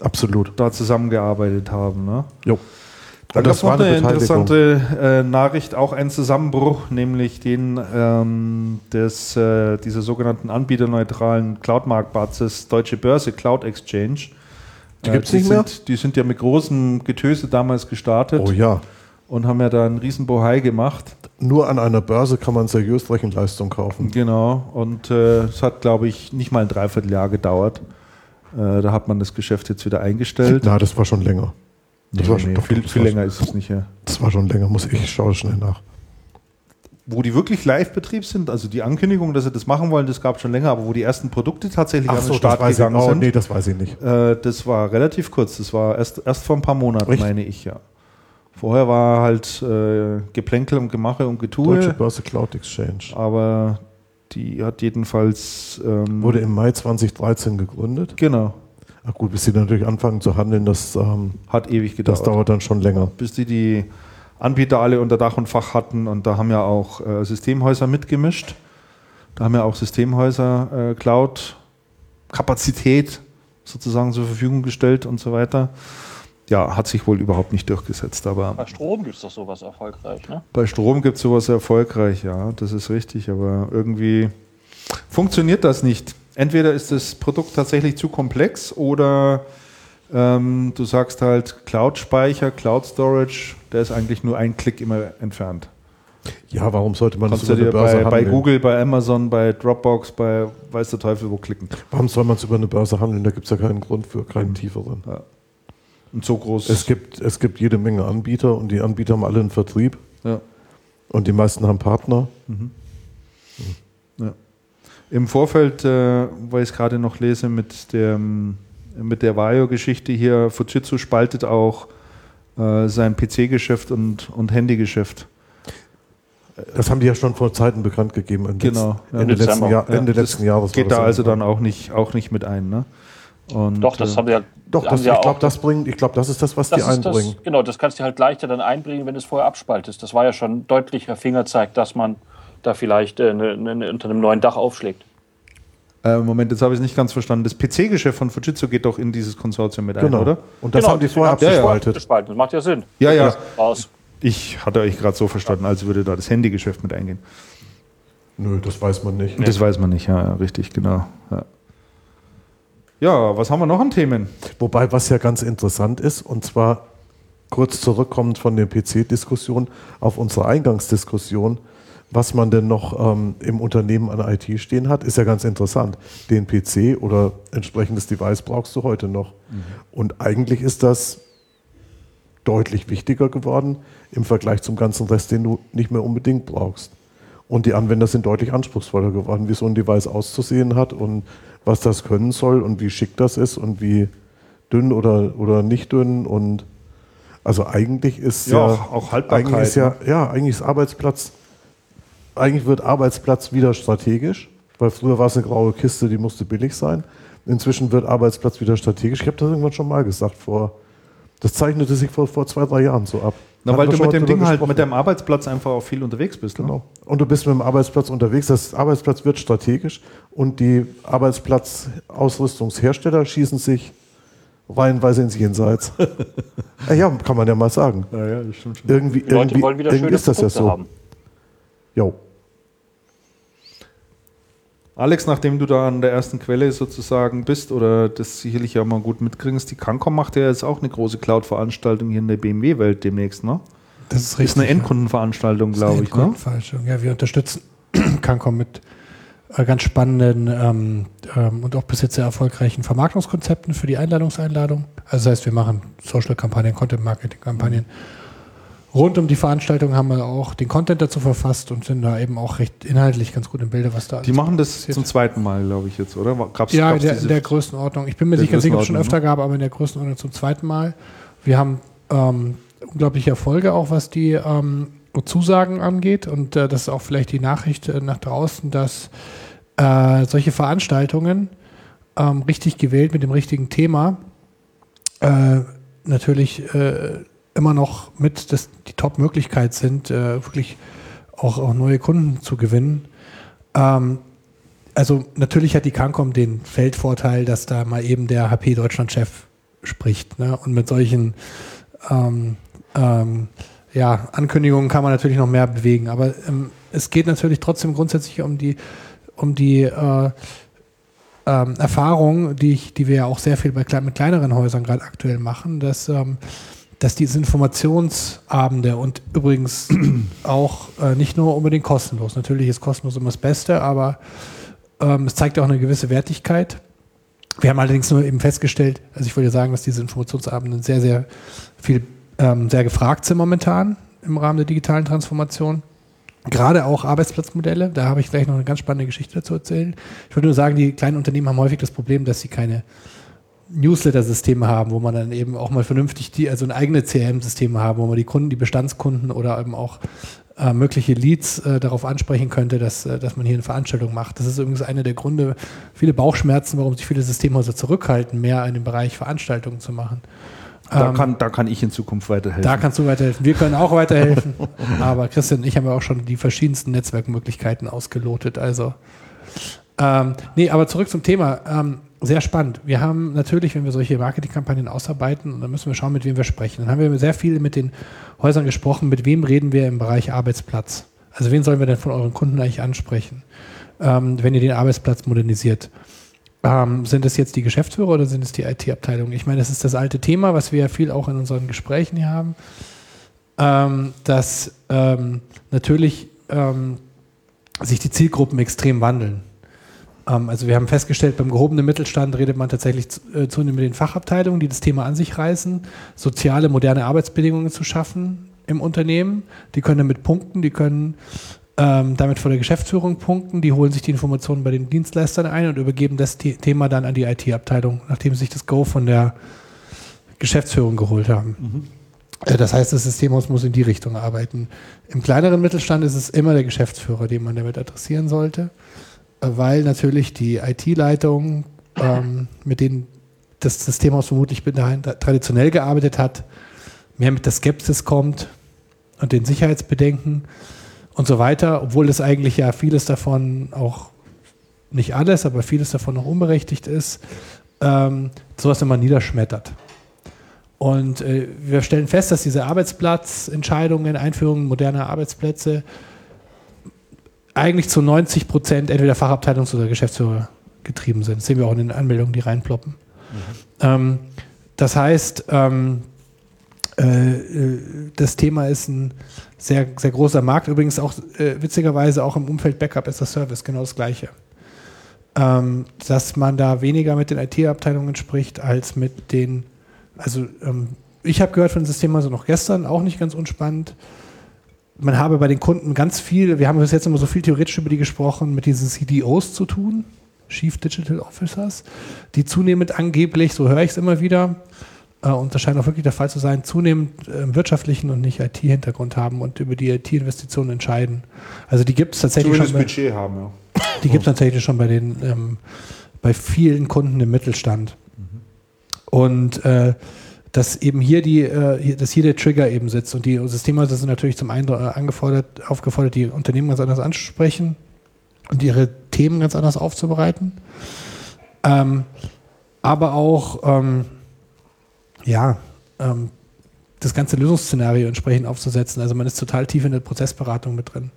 absolut. da zusammengearbeitet haben. Ne? Jo. Und gab das es noch war eine interessante äh, Nachricht, auch ein Zusammenbruch, nämlich den ähm, des, äh, dieser sogenannten anbieterneutralen Cloud-Marktplatzes Deutsche Börse Cloud Exchange. Die gibt's nicht sind, mehr? Die sind ja mit großem Getöse damals gestartet Oh ja. und haben ja da einen riesen Bohai gemacht. Nur an einer Börse kann man seriös Rechenleistung kaufen. Genau, und äh, es hat, glaube ich, nicht mal ein Dreivierteljahr gedauert. Äh, da hat man das Geschäft jetzt wieder eingestellt. Na, das war schon länger. Das Nee, war nee, schon, doch, viel, viel länger ist es nicht, ja. Das war schon länger, muss ich, ich schaue schnell nach. Wo die wirklich Live-Betrieb sind, also die Ankündigung, dass sie das machen wollen, das gab es schon länger, aber wo die ersten Produkte tatsächlich an den das Start weiß ich, gegangen oh, sind, nee, das weiß ich nicht. äh, das war relativ kurz. Das war erst, erst vor ein paar Monaten, Echt? meine ich, ja. Vorher war halt äh, Geplänkel und Gemache und Deutsche Getue, Börse Cloud Exchange. aber die hat jedenfalls. Ähm, Wurde im Mai 2013 gegründet. genau, Ach gut, bis sie natürlich anfangen zu handeln, das, ähm, hat ewig gedauert. das dauert dann schon länger. bis die die Anbieter alle unter Dach und Fach hatten und da haben ja auch äh, Systemhäuser mitgemischt. Da haben ja auch Systemhäuser äh, Cloud-Kapazität sozusagen zur Verfügung gestellt und so weiter. Ja, hat sich wohl überhaupt nicht durchgesetzt, aber Bei Strom gibt es doch sowas erfolgreich, ne? bei Strom gibt es sowas erfolgreich, ja, das ist richtig, aber irgendwie funktioniert das nicht. Entweder ist das Produkt tatsächlich zu komplex oder ähm, du sagst halt Cloud-Speicher, Cloud-Storage, der ist eigentlich nur ein Klick immer entfernt. Ja, warum sollte man Kannst das über eine Börse bei, bei handeln? Google, bei Amazon, bei Dropbox, bei weiß der Teufel wo klicken. Warum soll man es über eine Börse handeln? Da gibt es ja keinen Grund für, keinen tieferen. Und so groß. Es gibt, es gibt jede Menge Anbieter und die Anbieter haben alle einen Vertrieb ja. und die meisten haben Partner. Im Vorfeld, äh, weil ich es gerade noch lese, mit der, mit der Vario-Geschichte hier, Fujitsu spaltet auch äh, sein PC-Geschäft und, und Handygeschäft. Das haben die ja schon vor Zeiten bekannt gegeben. Ende Genau, letzten- ja. Ende, letzten. Jahr, Ende das letzten Jahres. Geht da also irgendwann. dann auch nicht, auch nicht mit ein. Ne? Und, Doch, das äh, haben wir ja. Doch, das, sie ja ich glaube, das bringt, ich glaube, das ist das, was das die einbringen. Das, genau, das kannst du halt leichter dann einbringen, wenn du es vorher abspaltest. Das war ja schon ein deutlicher Fingerzeig, dass man da vielleicht äh, ne, ne, unter einem neuen Dach aufschlägt. Äh, Moment, jetzt habe ich es nicht ganz verstanden. Das PC-Geschäft von Fujitsu geht doch in dieses Konsortium mit ein, Genau. oder? Und das Genau, haben die vorher abgespaltet. abgespalten. Das macht ja Sinn. Ja, ja. Raus. Ich hatte euch gerade so verstanden, als würde da das Handygeschäft mit eingehen. Nö, das weiß man nicht. Das weiß man nicht, ja, ja richtig, genau. Ja. ja, was haben wir noch an Themen? Wobei, was ja ganz interessant ist, und zwar kurz zurückkommend von der PC-Diskussion auf unsere Eingangsdiskussion, was man denn noch ähm, im Unternehmen an IT stehen hat, ist ja ganz interessant. Den PC oder entsprechendes Device brauchst du heute noch. Und eigentlich ist das deutlich wichtiger geworden im Vergleich zum ganzen Rest, den du nicht mehr unbedingt brauchst. Und die Anwender sind deutlich anspruchsvoller geworden, wie so ein Device auszusehen hat und was das können soll und wie schick das ist und wie dünn oder, oder nicht dünn. Und also eigentlich ist Ja, ja, auch- auch Haltbarkeit, Eigentlich ist ja, ne? ja, eigentlich ist Arbeitsplatz, eigentlich wird Arbeitsplatz wieder strategisch, weil früher war es eine graue Kiste, die musste billig sein. Inzwischen wird Arbeitsplatz wieder strategisch. Ich habe das irgendwann schon mal gesagt, vor, das zeichnete sich vor, vor zwei, drei Jahren so ab. Na, weil du mit dem Ding halt, mit deinem Arbeitsplatz einfach auch viel unterwegs bist. Ne? Genau. Und du bist mit dem Arbeitsplatz unterwegs. Das Arbeitsplatz wird strategisch und die Arbeitsplatzausrüstungshersteller schießen sich reihenweise ins Jenseits. ja, *laughs* ja, kann man ja mal sagen. Ja, ja, das stimmt schon. Irgendwie, irgendwie, wollen wieder irgendwie schöne ist das ja Produkte so. haben. Jo. Alex, nachdem du da an der ersten Quelle sozusagen bist oder das sicherlich ja mal gut mitkriegst, die Cancom macht ja jetzt auch eine große Cloud-Veranstaltung hier in der BMW-Welt demnächst, ne? Das ist Das richtig. ist eine Endkundenveranstaltung, Das eine glaube ich, ne? Ja, wir unterstützen *clears throat* Cancom mit äh, ganz spannenden ähm, ähm, und auch bis jetzt sehr erfolgreichen Vermarktungskonzepten für die Einladungseinladung. Also das heißt, wir machen Social-Kampagnen, Content-Marketing-Kampagnen. Rund um die Veranstaltung haben wir auch den Content dazu verfasst und sind da eben auch recht inhaltlich ganz gut im Bilde, was da Die alles machen das passiert. zum zweiten Mal, glaube ich, jetzt, oder? Gab's, Ja, in gab's der, in der Größenordnung. Ich bin mir sicher, sicher ob es schon öfter gab, aber in der Größenordnung zum zweiten Mal. Wir haben ähm, unglaubliche Erfolge, auch was die ähm, Zusagen angeht. Und äh, das ist auch vielleicht die Nachricht äh, nach draußen, dass äh, solche Veranstaltungen ähm, richtig gewählt mit dem richtigen Thema äh, natürlich äh, immer noch mit das, die Top-Möglichkeit sind, äh, wirklich auch, auch neue Kunden zu gewinnen. Ähm, also natürlich hat die Cancom den Feldvorteil, dass da mal eben der HP Deutschland-Chef spricht. Ne? Und mit solchen ähm, ähm, ja, Ankündigungen kann man natürlich noch mehr bewegen. Aber ähm, es geht natürlich trotzdem grundsätzlich um die, um die äh, ähm, Erfahrung, die, ich, die wir ja auch sehr viel bei, mit kleineren Häusern gerade aktuell machen, dass, ähm, dass diese Informationsabende und übrigens *clears throat* auch äh, nicht nur unbedingt kostenlos. Natürlich ist kostenlos immer das Beste, aber ähm, es zeigt auch eine gewisse Wertigkeit. Wir haben allerdings nur eben festgestellt, also ich würde sagen, dass diese Informationsabende sehr, sehr viel, ähm, sehr gefragt sind momentan im Rahmen der digitalen Transformation. Gerade auch Arbeitsplatzmodelle, da habe ich gleich noch eine ganz spannende Geschichte dazu erzählen. Ich würde nur sagen, die kleinen Unternehmen haben häufig das Problem, dass sie keine Newsletter-Systeme haben, wo man dann eben auch mal vernünftig die, also ein eigenes CRM-System haben, wo man die Kunden, die Bestandskunden oder eben auch äh, mögliche Leads äh, darauf ansprechen könnte, dass, äh, dass man hier eine Veranstaltung macht. Das ist übrigens einer der Gründe, viele Bauchschmerzen, warum sich viele Systemhäuser zurückhalten, mehr in dem Bereich Veranstaltungen zu machen. da, Ähm, kann, da kann ich in Zukunft weiterhelfen. da kannst du weiterhelfen. Wir können auch weiterhelfen. *laughs* aber Christian und ich haben ja auch schon die verschiedensten Netzwerkmöglichkeiten ausgelotet. Also, ähm, nee, aber zurück zum Thema. Ähm, sehr spannend. Wir haben natürlich, wenn wir solche Marketingkampagnen ausarbeiten, dann müssen wir schauen, mit wem wir sprechen. Dann haben wir sehr viel mit den Häusern gesprochen, mit wem reden wir im Bereich Arbeitsplatz. Also wen sollen wir denn von euren Kunden eigentlich ansprechen, ähm, wenn ihr den Arbeitsplatz modernisiert? Ähm, sind es jetzt die Geschäftsführer oder sind es die IT-Abteilungen? Ich meine, das ist das alte Thema, was wir ja viel auch in unseren Gesprächen hier haben, ähm, dass ähm, natürlich ähm, sich die Zielgruppen extrem wandeln. Ähm, also wir haben festgestellt, beim gehobenen Mittelstand redet man tatsächlich zu- äh, zunehmend mit den Fachabteilungen, die das Thema an sich reißen, soziale, moderne Arbeitsbedingungen zu schaffen im Unternehmen. Die können damit punkten, die können ähm, damit vor der Geschäftsführung punkten, die holen sich die Informationen bei den Dienstleistern ein und übergeben das The Thema dann an die IT-Abteilung, nachdem sie sich das Go von der Geschäftsführung geholt haben. Äh, Das heißt, das Systemhaus muss in die Richtung arbeiten. Im kleineren Mittelstand ist es immer der Geschäftsführer, den man damit adressieren sollte, weil natürlich die IT-Leitung, ähm, mit denen das Systemhaus vermutlich traditionell gearbeitet hat, mehr mit der Skepsis kommt und den Sicherheitsbedenken und so weiter, obwohl es eigentlich ja vieles davon auch nicht alles, aber vieles davon noch unberechtigt ist, ähm, sowas immer niederschmettert. Und äh, wir stellen fest, dass diese Arbeitsplatzentscheidungen, Einführung moderner Arbeitsplätze eigentlich zu 90 Prozent entweder Fachabteilungs- oder Geschäftsführer getrieben sind. Das sehen wir auch in den Anmeldungen, die reinploppen. Ähm, das heißt, ähm, äh, äh, das Thema ist ein sehr, sehr großer Markt. Übrigens auch äh, witzigerweise auch im Umfeld Backup as a Service genau das Gleiche. Ähm, dass man da weniger mit den IT-Abteilungen spricht als mit den, also ähm, ich habe gehört von System also noch gestern, auch nicht ganz unspannend, man habe bei den Kunden ganz viel, wir haben bis jetzt immer so viel theoretisch über die gesprochen, mit diesen CDOs zu tun, Chief Digital Officers, die zunehmend angeblich, so höre ich es immer wieder, äh, und das scheint auch wirklich der Fall zu sein, zunehmend äh, wirtschaftlichen und nicht IT-Hintergrund haben und über die IT-Investitionen entscheiden. Also die gibt es tatsächlich Zumindest schon. Bei, Budget haben, ja. die gibt es tatsächlich schon bei den ähm, bei vielen Kunden im Mittelstand. Und äh, dass eben hier die, äh, dass hier der Trigger eben sitzt und die Systemhäuser sind natürlich zum einen äh, angefordert, aufgefordert, die Unternehmen ganz anders anzusprechen und ihre Themen ganz anders aufzubereiten. Ähm, aber auch ähm, ja, ähm, das ganze Lösungsszenario entsprechend aufzusetzen. Also man ist total tief in der Prozessberatung mit drin.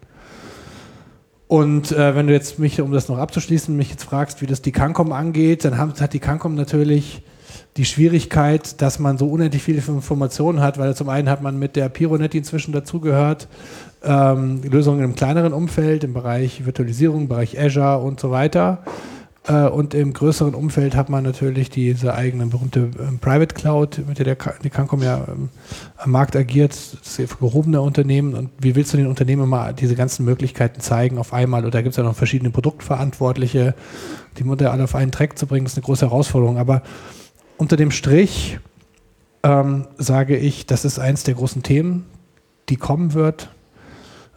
Und äh, wenn du jetzt mich, um das noch abzuschließen, mich jetzt fragst, wie das die Cancom angeht, dann haben, hat die Cancom natürlich die Schwierigkeit, dass man so unendlich viele Informationen hat, weil zum einen hat man mit der Pironet, die inzwischen dazugehört, ähm, Lösungen im kleineren Umfeld, im Bereich Virtualisierung, im Bereich Azure und so weiter. Äh, und im größeren Umfeld hat man natürlich diese eigene berühmte ähm, Private Cloud, mit der, der die Cancom ja ähm, am Markt agiert, das ist gehobene Unternehmen. Und wie willst du den Unternehmen mal diese ganzen Möglichkeiten zeigen auf einmal? Oder gibt es ja noch verschiedene Produktverantwortliche, die Mutter alle auf einen Track zu bringen, ist eine große Herausforderung. Aber unter dem Strich ähm, sage ich, das ist eins der großen Themen, die kommen wird,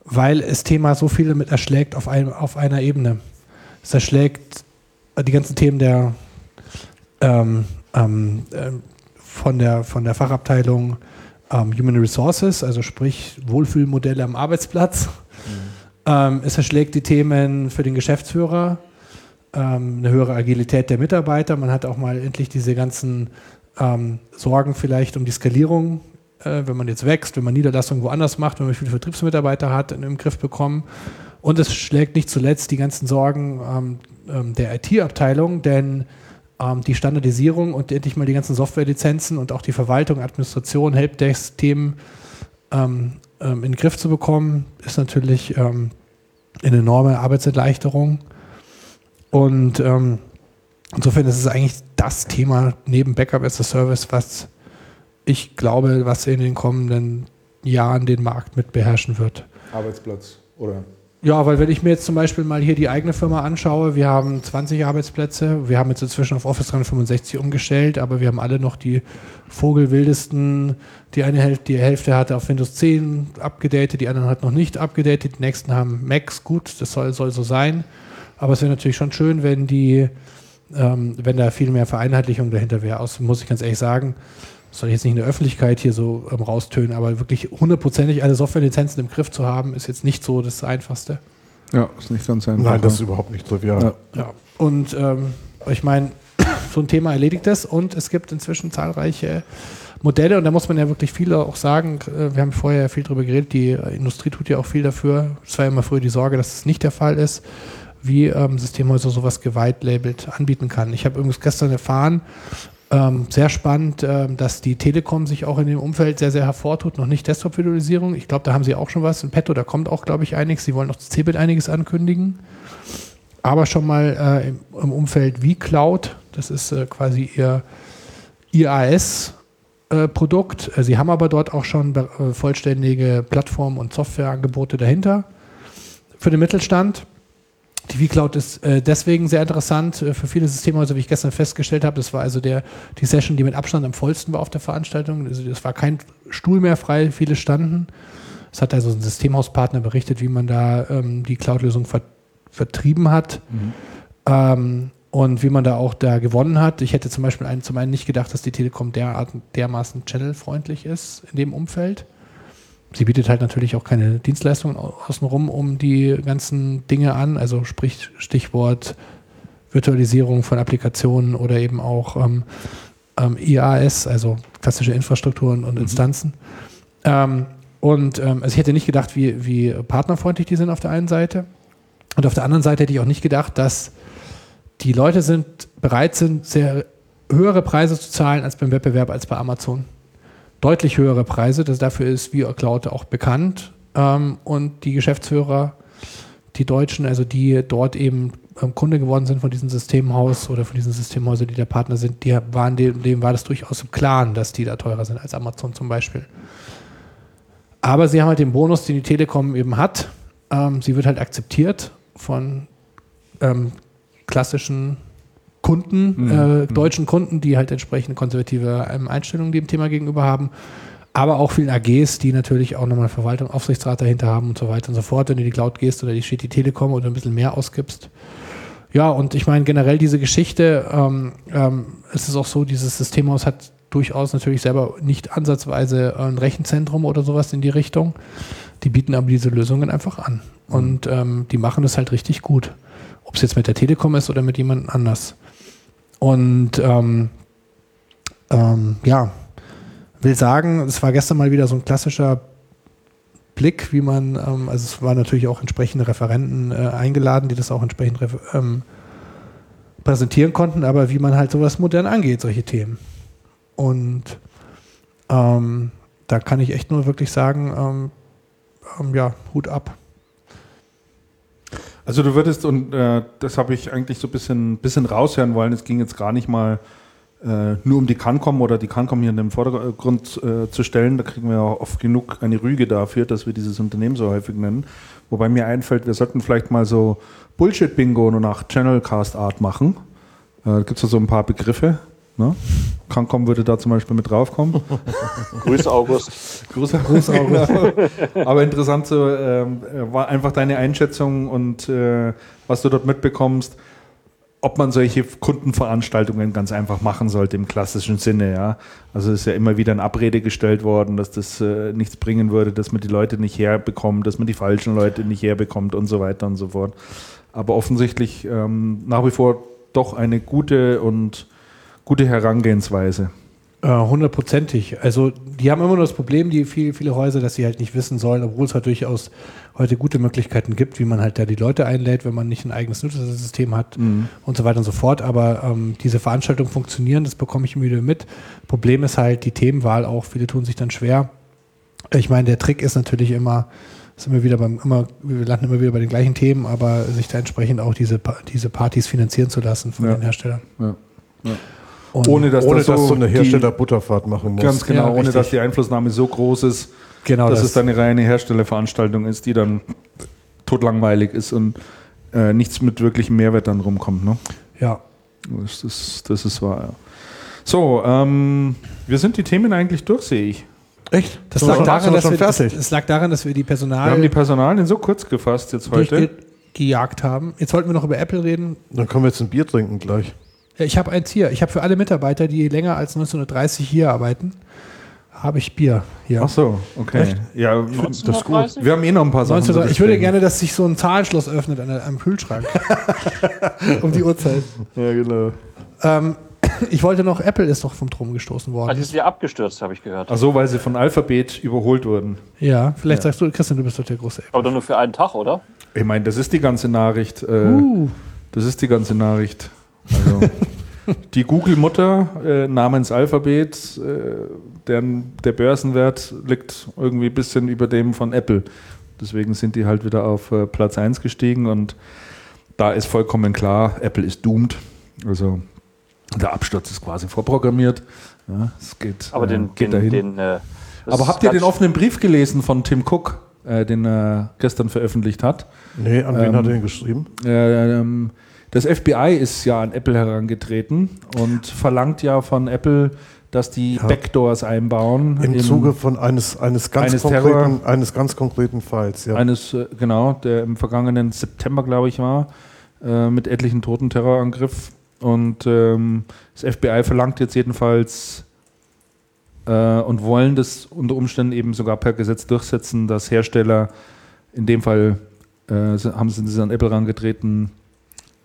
weil das Thema so viele mit erschlägt auf, ein, auf einer Ebene. Es erschlägt die ganzen Themen der ähm, ähm, ähm, von der von der Fachabteilung ähm, Human Resources, also sprich Wohlfühlmodelle am Arbeitsplatz. Ähm, es erschlägt die Themen für den Geschäftsführer, ähm, eine höhere Agilität der Mitarbeiter. Man hat auch mal endlich diese ganzen ähm, Sorgen vielleicht um die Skalierung, äh, wenn man jetzt wächst, wenn man Niederlassungen woanders macht, wenn man viele Vertriebsmitarbeiter hat, in, im Griff bekommen. Und es schlägt nicht zuletzt die ganzen Sorgen ähm, ähm, der IT-Abteilung, denn ähm, die Standardisierung und endlich mal die ganzen Softwarelizenzen und auch die Verwaltung, Administration, Helpdesk-Themen ähm, ähm, in den Griff zu bekommen, ist natürlich ähm, eine enorme Arbeitserleichterung. Und ähm, insofern ist es eigentlich das Thema neben Backup as a Service, was ich glaube, was in den kommenden Jahren den Markt mit beherrschen wird. Arbeitsplatz oder Ja, weil wenn ich mir jetzt zum Beispiel mal hier die eigene Firma anschaue, wir haben 20 Arbeitsplätze, wir haben jetzt inzwischen auf Office 365 umgestellt, aber wir haben alle noch die vogelwildesten, die eine Hälfte, die Hälfte hatte auf Windows 10 abgedatet, die anderen hat noch nicht abgedatet, die nächsten haben Macs, gut, das soll, soll so sein, aber es wäre natürlich schon schön, wenn die, ähm, wenn da viel mehr Vereinheitlichung dahinter wäre, aus, muss ich ganz ehrlich sagen, das soll ich jetzt nicht in der Öffentlichkeit hier so ähm, raustönen, aber wirklich hundertprozentig alle Softwarelizenzen im Griff zu haben, ist jetzt nicht so das Einfachste. Ja, ist nicht ganz einfach. Nein, das ist überhaupt nicht trivial. Ja. Ja. Und ähm, ich meine, so ein Thema erledigt es und es gibt inzwischen zahlreiche Modelle und da muss man ja wirklich viele auch sagen, äh, wir haben vorher ja viel drüber geredet, die Industrie tut ja auch viel dafür. Es war ja immer früher die Sorge, dass es nicht der Fall ist, wie ähm, Systemhäuser sowas geweitlabelt anbieten kann. Ich habe übrigens gestern erfahren, ähm, sehr spannend, ähm, dass die Telekom sich auch in dem Umfeld sehr, sehr hervortut. Noch nicht Desktop-Visualisierung. Ich glaube, da haben sie auch schon was in petto. Da kommt auch, glaube ich, einiges. Sie wollen auch das Cebit einiges ankündigen. Aber schon mal äh, im, im Umfeld wie Cloud. Das ist äh, quasi ihr IAS-Produkt. Äh, sie haben aber dort auch schon äh, vollständige Plattform- und Softwareangebote dahinter für den Mittelstand. Die vCloud ist äh, deswegen sehr interessant äh, für viele Systemhäuser, wie ich gestern festgestellt habe. Das war also der, die Session, die mit Abstand am vollsten war auf der Veranstaltung. Also es war kein Stuhl mehr frei, viele standen. Es hat also ein Systemhauspartner berichtet, wie man da ähm, die Cloud-Lösung ver vertrieben hat ähm, und wie man da auch da gewonnen hat. Ich hätte zum Beispiel einen, zum einen nicht gedacht, dass die Telekom derart, dermaßen channelfreundlich ist in dem Umfeld. Sie bietet halt natürlich auch keine Dienstleistungen au- außenrum um die ganzen Dinge an, also sprich Stichwort Virtualisierung von Applikationen oder eben auch ähm, ähm, IaaS, also klassische Infrastrukturen und Instanzen. Ähm, und ähm, also ich hätte nicht gedacht, wie, wie partnerfreundlich die sind auf der einen Seite. Und auf der anderen Seite hätte ich auch nicht gedacht, dass die Leute sind bereit sind, sehr höhere Preise zu zahlen als beim Wettbewerb, als bei Amazon deutlich höhere Preise. Das, dafür ist VCloud auch bekannt. Ähm, und die Geschäftsführer, die Deutschen, also die dort eben ähm, Kunde geworden sind von diesem Systemhaus oder von diesen Systemhäusern, die der Partner sind, die waren dem, dem war das durchaus im Klaren, dass die da teurer sind als Amazon zum Beispiel. Aber sie haben halt den Bonus, den die Telekom eben hat. Ähm, sie wird halt akzeptiert von ähm, klassischen Kunden, Mhm. äh, deutschen Kunden, die halt entsprechend konservative ähm, Einstellungen dem Thema gegenüber haben. Aber auch vielen AGs, die natürlich auch nochmal Verwaltung, Aufsichtsrat dahinter haben und so weiter und so fort. Wenn du in die Cloud gehst oder die steht die Telekom oder ein bisschen mehr ausgibst. Ja, und ich meine generell diese Geschichte, ähm, ähm, es ist auch so, dieses Systemhaus hat durchaus natürlich selber nicht ansatzweise ein Rechenzentrum oder sowas in die Richtung. Die bieten aber diese Lösungen einfach an. Und ähm, die machen das halt richtig gut. Ob es jetzt mit der Telekom ist oder mit jemand anders. Und ähm, ähm, ja, will sagen, es war gestern mal wieder so ein klassischer Blick, wie man, ähm, also es waren natürlich auch entsprechende Referenten äh, eingeladen, die das auch entsprechend ähm, präsentieren konnten, aber wie man halt sowas modern angeht, solche Themen. Und ähm, da kann ich echt nur wirklich sagen, ähm, ähm, ja, Hut ab. Also du würdest, und äh, das habe ich eigentlich so ein bisschen, bisschen raushören wollen, es ging jetzt gar nicht mal äh, nur um die Cancom oder die Cancom hier in den Vordergrund äh, zu stellen, da kriegen wir auch oft genug eine Rüge dafür, dass wir dieses Unternehmen so häufig nennen. Wobei mir einfällt, wir sollten vielleicht mal so Bullshit-Bingo nur nach Channelcast-Art machen. Äh, da gibt es so ein paar Begriffe. Ne? Cancom würde da zum Beispiel mit draufkommen. *laughs* Grüß August. Großer Großauge. *laughs* Aber interessant so, äh, war einfach deine Einschätzung und äh, was du dort mitbekommst, ob man solche Kundenveranstaltungen ganz einfach machen sollte im klassischen Sinne, ja. Also es ist ja immer wieder in Abrede gestellt worden, dass das äh, nichts bringen würde, dass man die Leute nicht herbekommt, dass man die falschen Leute nicht herbekommt und so weiter und so fort. Aber offensichtlich ähm, nach wie vor doch eine gute und gute Herangehensweise. Äh, Hundertprozentig. Also die haben immer nur das Problem, die viel, viele Häuser, dass sie halt nicht wissen sollen, obwohl es halt durchaus heute gute Möglichkeiten gibt, wie man halt da die Leute einlädt, wenn man nicht ein eigenes Nutzersystem hat und so weiter und so fort. Aber ähm, diese Veranstaltungen funktionieren, das bekomme ich immer wieder mit. Problem ist halt die Themenwahl auch. Viele tun sich dann schwer. Ich meine, der Trick ist natürlich immer, sind wir wieder beim, immer, wir landen immer wieder bei den gleichen Themen, aber sich da entsprechend auch diese, diese Partys finanzieren zu lassen von Ja. den Herstellern. Ja. Und Ohne dass, Ohne das dass so so eine die- Hersteller-Butterfahrt machen muss. Ganz genau, Ja, ohne dass die Einflussnahme so groß ist, genau dass das. es dann eine reine Herstellerveranstaltung ist, die dann totlangweilig ist und äh, nichts mit wirklichem Mehrwert dann rumkommt. Ne? ja. Das, ist, das ist wahr. Ja. So, ähm, wir sind die Themen eigentlich durch, sehe ich. Echt? Das wir lag, schon- daran, dass wir, es lag daran, dass wir die Wir haben die Personal Personalien so kurz gefasst jetzt heute. durchgejagt haben. Jetzt wollten wir noch über Apple reden. Dann können wir jetzt ein Bier trinken gleich. Ja, ich habe eins hier. Ich habe für alle Mitarbeiter, die länger als 1930 hier arbeiten, habe ich Bier hier. Ach so, okay. Echt? Ja, das ist gut. 1930? Wir haben eh noch ein paar Sachen. 19, zu ich würde gerne, dass sich so ein Zahlenschloss öffnet an am Kühlschrank. *laughs* um die Uhrzeit. Ja, genau. Ähm, *clears throat* ich wollte noch, Apple ist doch vom Thron gestoßen worden. Also ist wieder abgestürzt, habe ich gehört. Ach so, weil sie von Alphabet überholt wurden. ja, vielleicht sagst du, Christian, du bist doch der große Apple. Aber doch nur für einen Tag, oder? Ich meine, das ist die ganze Nachricht. Äh, Uh, Das ist die ganze Nachricht. Also, die Google-Mutter äh, namens Alphabet, äh, deren, der Börsenwert liegt irgendwie ein bisschen über dem von Apple. Deswegen sind die halt wieder auf äh, Platz 1 gestiegen und da ist vollkommen klar, Apple ist doomed. Also der Absturz ist quasi vorprogrammiert. Ja, es geht, Aber äh, den, geht den, dahin. den äh, Aber habt ihr den offenen Brief gelesen von Tim Cook, äh, den er gestern veröffentlicht hat? Nee, an wen Ähm, hat er den geschrieben? Äh, ähm, das FBI ist ja an Apple herangetreten und verlangt ja von Apple, dass die Ja. Backdoors einbauen. Im Zuge von eines, eines, ganz Eines konkreten, eines ganz konkreten Falls, ja. eines, äh, genau, der im vergangenen September, glaube ich, war, äh, mit etlichen toten Terrorangriff. Und ähm, das FBI verlangt jetzt jedenfalls äh, und wollen das unter Umständen eben sogar per Gesetz durchsetzen, dass Hersteller, in dem Fall äh, haben sie an Apple herangetreten,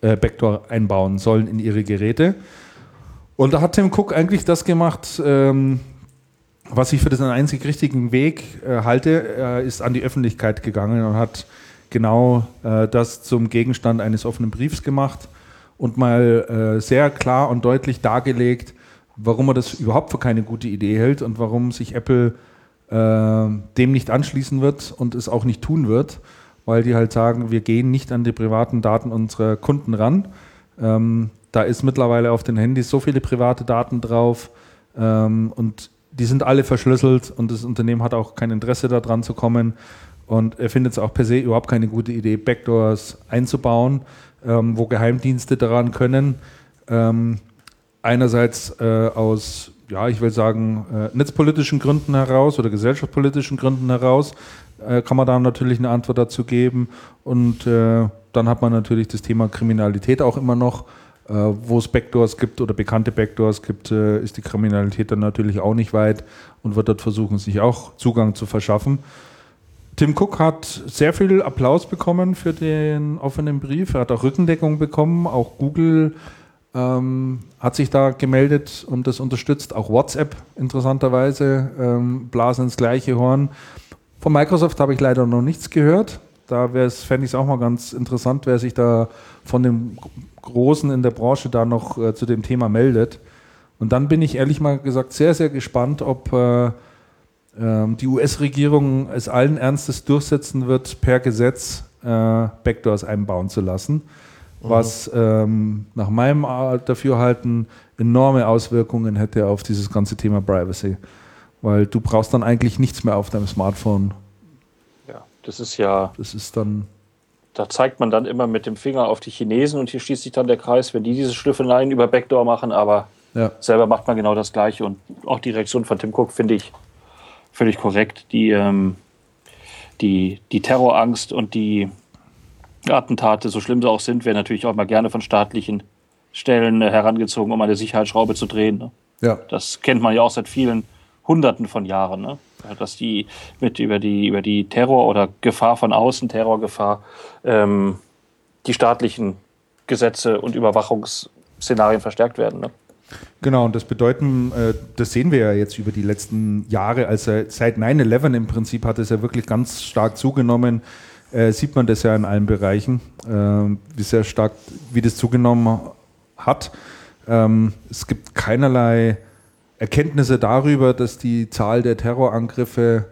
äh, Backdoor einbauen sollen in ihre Geräte. Und da hat Tim Cook eigentlich das gemacht, ähm, was ich für den einzig richtigen Weg äh, halte. Er ist an die Öffentlichkeit gegangen und hat genau äh, das zum Gegenstand eines offenen Briefs gemacht und mal äh, sehr klar und deutlich dargelegt, warum er das überhaupt für keine gute Idee hält und warum sich Apple äh, dem nicht anschließen wird und es auch nicht tun wird, weil die halt sagen, wir gehen nicht an die privaten Daten unserer Kunden ran. Ähm, da ist mittlerweile auf den Handys so viele private Daten drauf ähm, und die sind alle verschlüsselt und das Unternehmen hat auch kein Interesse daran zu kommen. Und er findet es auch per se überhaupt keine gute Idee, Backdoors einzubauen, ähm, wo Geheimdienste daran können. Ähm, einerseits äh, aus, ja, ich will sagen, äh, netzpolitischen Gründen heraus oder gesellschaftspolitischen Gründen heraus, äh, kann man da natürlich eine Antwort dazu geben. Und äh, dann hat man natürlich das Thema Kriminalität auch immer noch. Äh, wo es Backdoors gibt oder bekannte Backdoors gibt, äh, ist die Kriminalität dann natürlich auch nicht weit und wird dort versuchen, sich auch Zugang zu verschaffen. Tim Cook hat sehr viel Applaus bekommen für den offenen Brief. Er hat auch Rückendeckung bekommen. Auch Google ähm, hat sich da gemeldet und das unterstützt. Auch WhatsApp interessanterweise ähm, blasen ins gleiche Horn. Von Microsoft habe ich leider noch nichts gehört. Da fände ich es auch mal ganz interessant, wer sich da von den Großen in der Branche da noch äh, zu dem Thema meldet. Und dann bin ich ehrlich mal gesagt sehr, sehr gespannt, ob äh, ähm, die US-Regierung es allen Ernstes durchsetzen wird, per Gesetz äh, Backdoors einbauen zu lassen, mhm. was ähm, nach meinem Dafürhalten enorme Auswirkungen hätte auf dieses ganze Thema Privacy. Weil du brauchst dann eigentlich nichts mehr auf deinem Smartphone. Ja, das ist ja. Das ist dann. Da zeigt man dann immer mit dem Finger auf die Chinesen und hier schließt sich dann der Kreis, wenn die diese Schlüffeleien über Backdoor machen, aber ja. selber macht man genau das Gleiche. Und auch die Reaktion von Tim Cook finde ich völlig korrekt. Die, ähm, die, die Terrorangst und die Attentate, so schlimm sie auch sind, werden natürlich auch mal gerne von staatlichen Stellen äh, herangezogen, um eine Sicherheitsschraube zu drehen. Ne? Ja. Das kennt man ja auch seit vielen Hunderten von Jahren, ne? dass die mit über die über die Terror oder Gefahr von außen, Terrorgefahr, ähm, die staatlichen Gesetze und Überwachungsszenarien verstärkt werden. Ne? Genau, und das bedeuten, äh, das sehen wir ja jetzt über die letzten Jahre, also seit 9-11 im Prinzip hat es ja wirklich ganz stark zugenommen, äh, sieht man das ja in allen Bereichen, äh, wie sehr stark, wie das zugenommen hat. Ähm, es gibt keinerlei Erkenntnisse darüber, dass die Zahl der Terrorangriffe,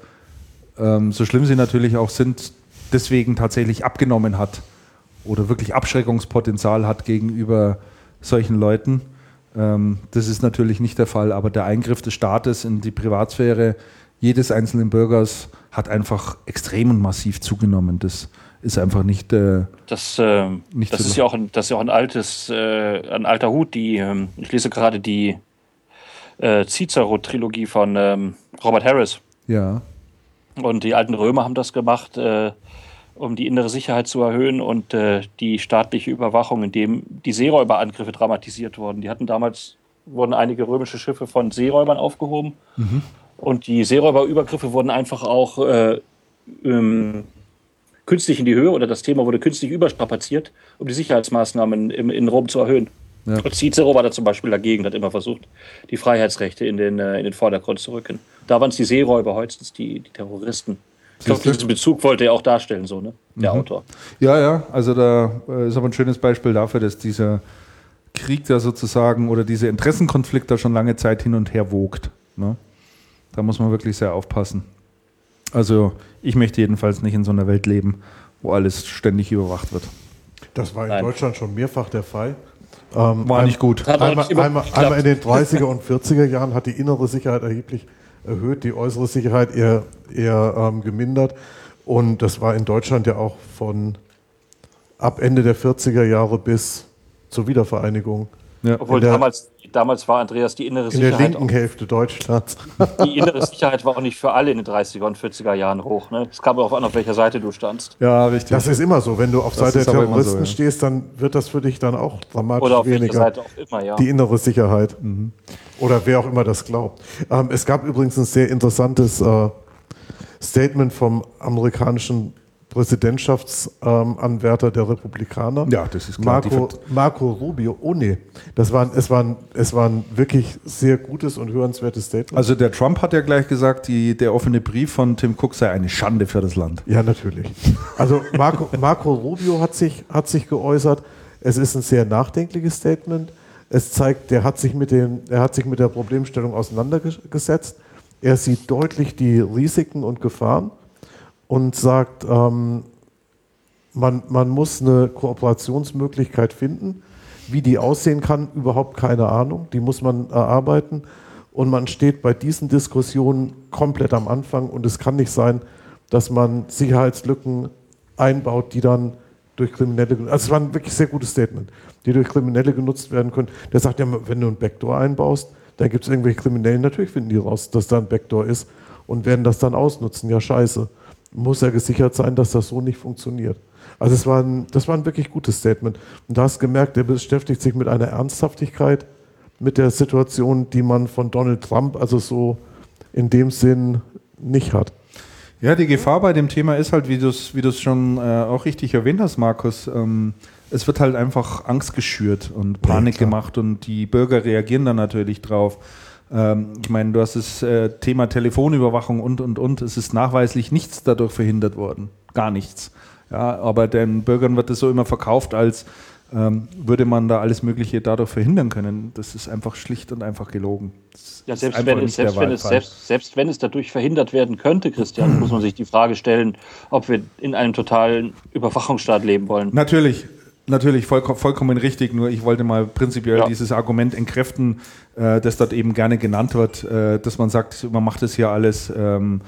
ähm, so schlimm sie natürlich auch sind, deswegen tatsächlich abgenommen hat oder wirklich Abschreckungspotenzial hat gegenüber solchen Leuten. Ähm, das ist natürlich nicht der Fall, aber der Eingriff des Staates in die Privatsphäre jedes einzelnen Bürgers hat einfach extrem und massiv zugenommen. Das ist einfach nicht. Äh, das, äh, nicht das, ist ja auch ein, das ist ja auch ein altes, äh, ein alter Hut. Die, ähm, ich lese gerade die äh, Cicero-Trilogie von ähm, Robert Harris. Ja. Und die alten Römer haben das gemacht. Äh, um die innere Sicherheit zu erhöhen und äh, die staatliche Überwachung, in dem die Seeräuberangriffe dramatisiert wurden. Die hatten damals, wurden einige römische Schiffe von Seeräubern aufgehoben mhm. und die Seeräuberübergriffe wurden einfach auch äh, ähm, künstlich in die Höhe oder das Thema wurde künstlich überstrapaziert, um die Sicherheitsmaßnahmen im, in Rom zu erhöhen. Ja. Und Cicero war da zum Beispiel dagegen, hat immer versucht, die Freiheitsrechte in den, äh, in den Vordergrund zu rücken. Da waren es die Seeräuber, heute die, die Terroristen. Ich glaube, diesen Bezug wollte er auch darstellen, so, ne? Der mhm. Autor. Ja, ja, also da äh, ist aber ein schönes Beispiel dafür, dass dieser Krieg da sozusagen oder dieser Interessenkonflikt da schon lange Zeit hin und her wogt. Ne? Da muss man wirklich sehr aufpassen. Also ich möchte jedenfalls nicht in so einer Welt leben, wo alles ständig überwacht wird. Das war in Nein. Deutschland schon mehrfach der Fall. Ähm, war nicht gut. Einmal, einmal, einmal, in den 30er und 40er Jahren hat die innere Sicherheit erheblich erhöht, die äußere Sicherheit eher, eher ähm, gemindert. Und das war in Deutschland ja auch von ab Ende der 40er Jahre bis zur Wiedervereinigung. Ja. Obwohl damals, damals war Andreas die innere Sicherheit. In der linken auch, Hälfte Deutschlands. *laughs* Die innere Sicherheit war auch nicht für alle in den 30er und 40er Jahren hoch. Ne? Es kam auch an, auf welcher Seite du standst. Ja, richtig. Das ist immer so. Wenn du auf das Seite der Terroristen so, ja. stehst, dann wird das für dich dann auch dramatisch Oder auf weniger. Seite auch immer, ja. Die innere Sicherheit. Mhm. Oder wer auch immer das glaubt. Ähm, es gab übrigens ein sehr interessantes äh, Statement vom amerikanischen Präsidentschaftsanwärter ähm, der Republikaner. Ja, das ist klar. Marco, Marco Rubio. Oh nee, das war, es, war ein, es war ein wirklich sehr gutes und hörenswertes Statement. Also der Trump hat ja gleich gesagt, die, der offene Brief von Tim Cook sei eine Schande für das Land. Ja, natürlich. Also Marco, Marco Rubio hat sich, hat sich geäußert. Es ist ein sehr nachdenkliches Statement. Es zeigt, der hat sich mit, den, er hat sich mit der Problemstellung auseinandergesetzt. Er sieht deutlich die Risiken und Gefahren und sagt, ähm, man, man muss eine Kooperationsmöglichkeit finden. Wie die aussehen kann, überhaupt keine Ahnung. Die muss man erarbeiten. und man steht bei diesen Diskussionen komplett am Anfang und es kann nicht sein, dass man Sicherheitslücken einbaut, die dann durch Kriminelle, also es war ein wirklich sehr gutes Statement, die durch Kriminelle genutzt werden können. Der sagt ja, wenn du ein Backdoor einbaust, dann gibt es irgendwelche Kriminellen, natürlich finden die raus, dass da ein Backdoor ist und werden das dann ausnutzen. Ja, scheiße. Muss ja gesichert sein, dass das so nicht funktioniert. Also es war ein, das war ein wirklich gutes Statement. Und da hast gemerkt, er beschäftigt sich mit einer Ernsthaftigkeit mit der Situation, die man von Donald Trump also so in dem Sinn nicht hat. Ja, die Gefahr bei dem Thema ist halt, wie du es wie schon äh, auch richtig erwähnt hast, Markus, ähm, es wird halt einfach Angst geschürt und Panik ja, gemacht und die Bürger reagieren dann natürlich drauf. Ähm, ich meine, du hast das äh, Thema Telefonüberwachung und, und, und. Es ist nachweislich nichts dadurch verhindert worden. Gar nichts. Ja, aber den Bürgern wird es so immer verkauft, als ähm, würde man da alles Mögliche dadurch verhindern können. Das ist einfach schlicht und einfach gelogen. Ja, selbst wenn, selbst, wenn es, selbst, selbst wenn es dadurch verhindert werden könnte, Christian, muss man sich die Frage stellen, ob wir in einem totalen Überwachungsstaat leben wollen. Natürlich, Natürlich, voll, vollkommen richtig, nur ich wollte mal prinzipiell ja. dieses Argument entkräften, äh, das dort eben gerne genannt wird, äh, dass man sagt, man macht das hier alles ähm,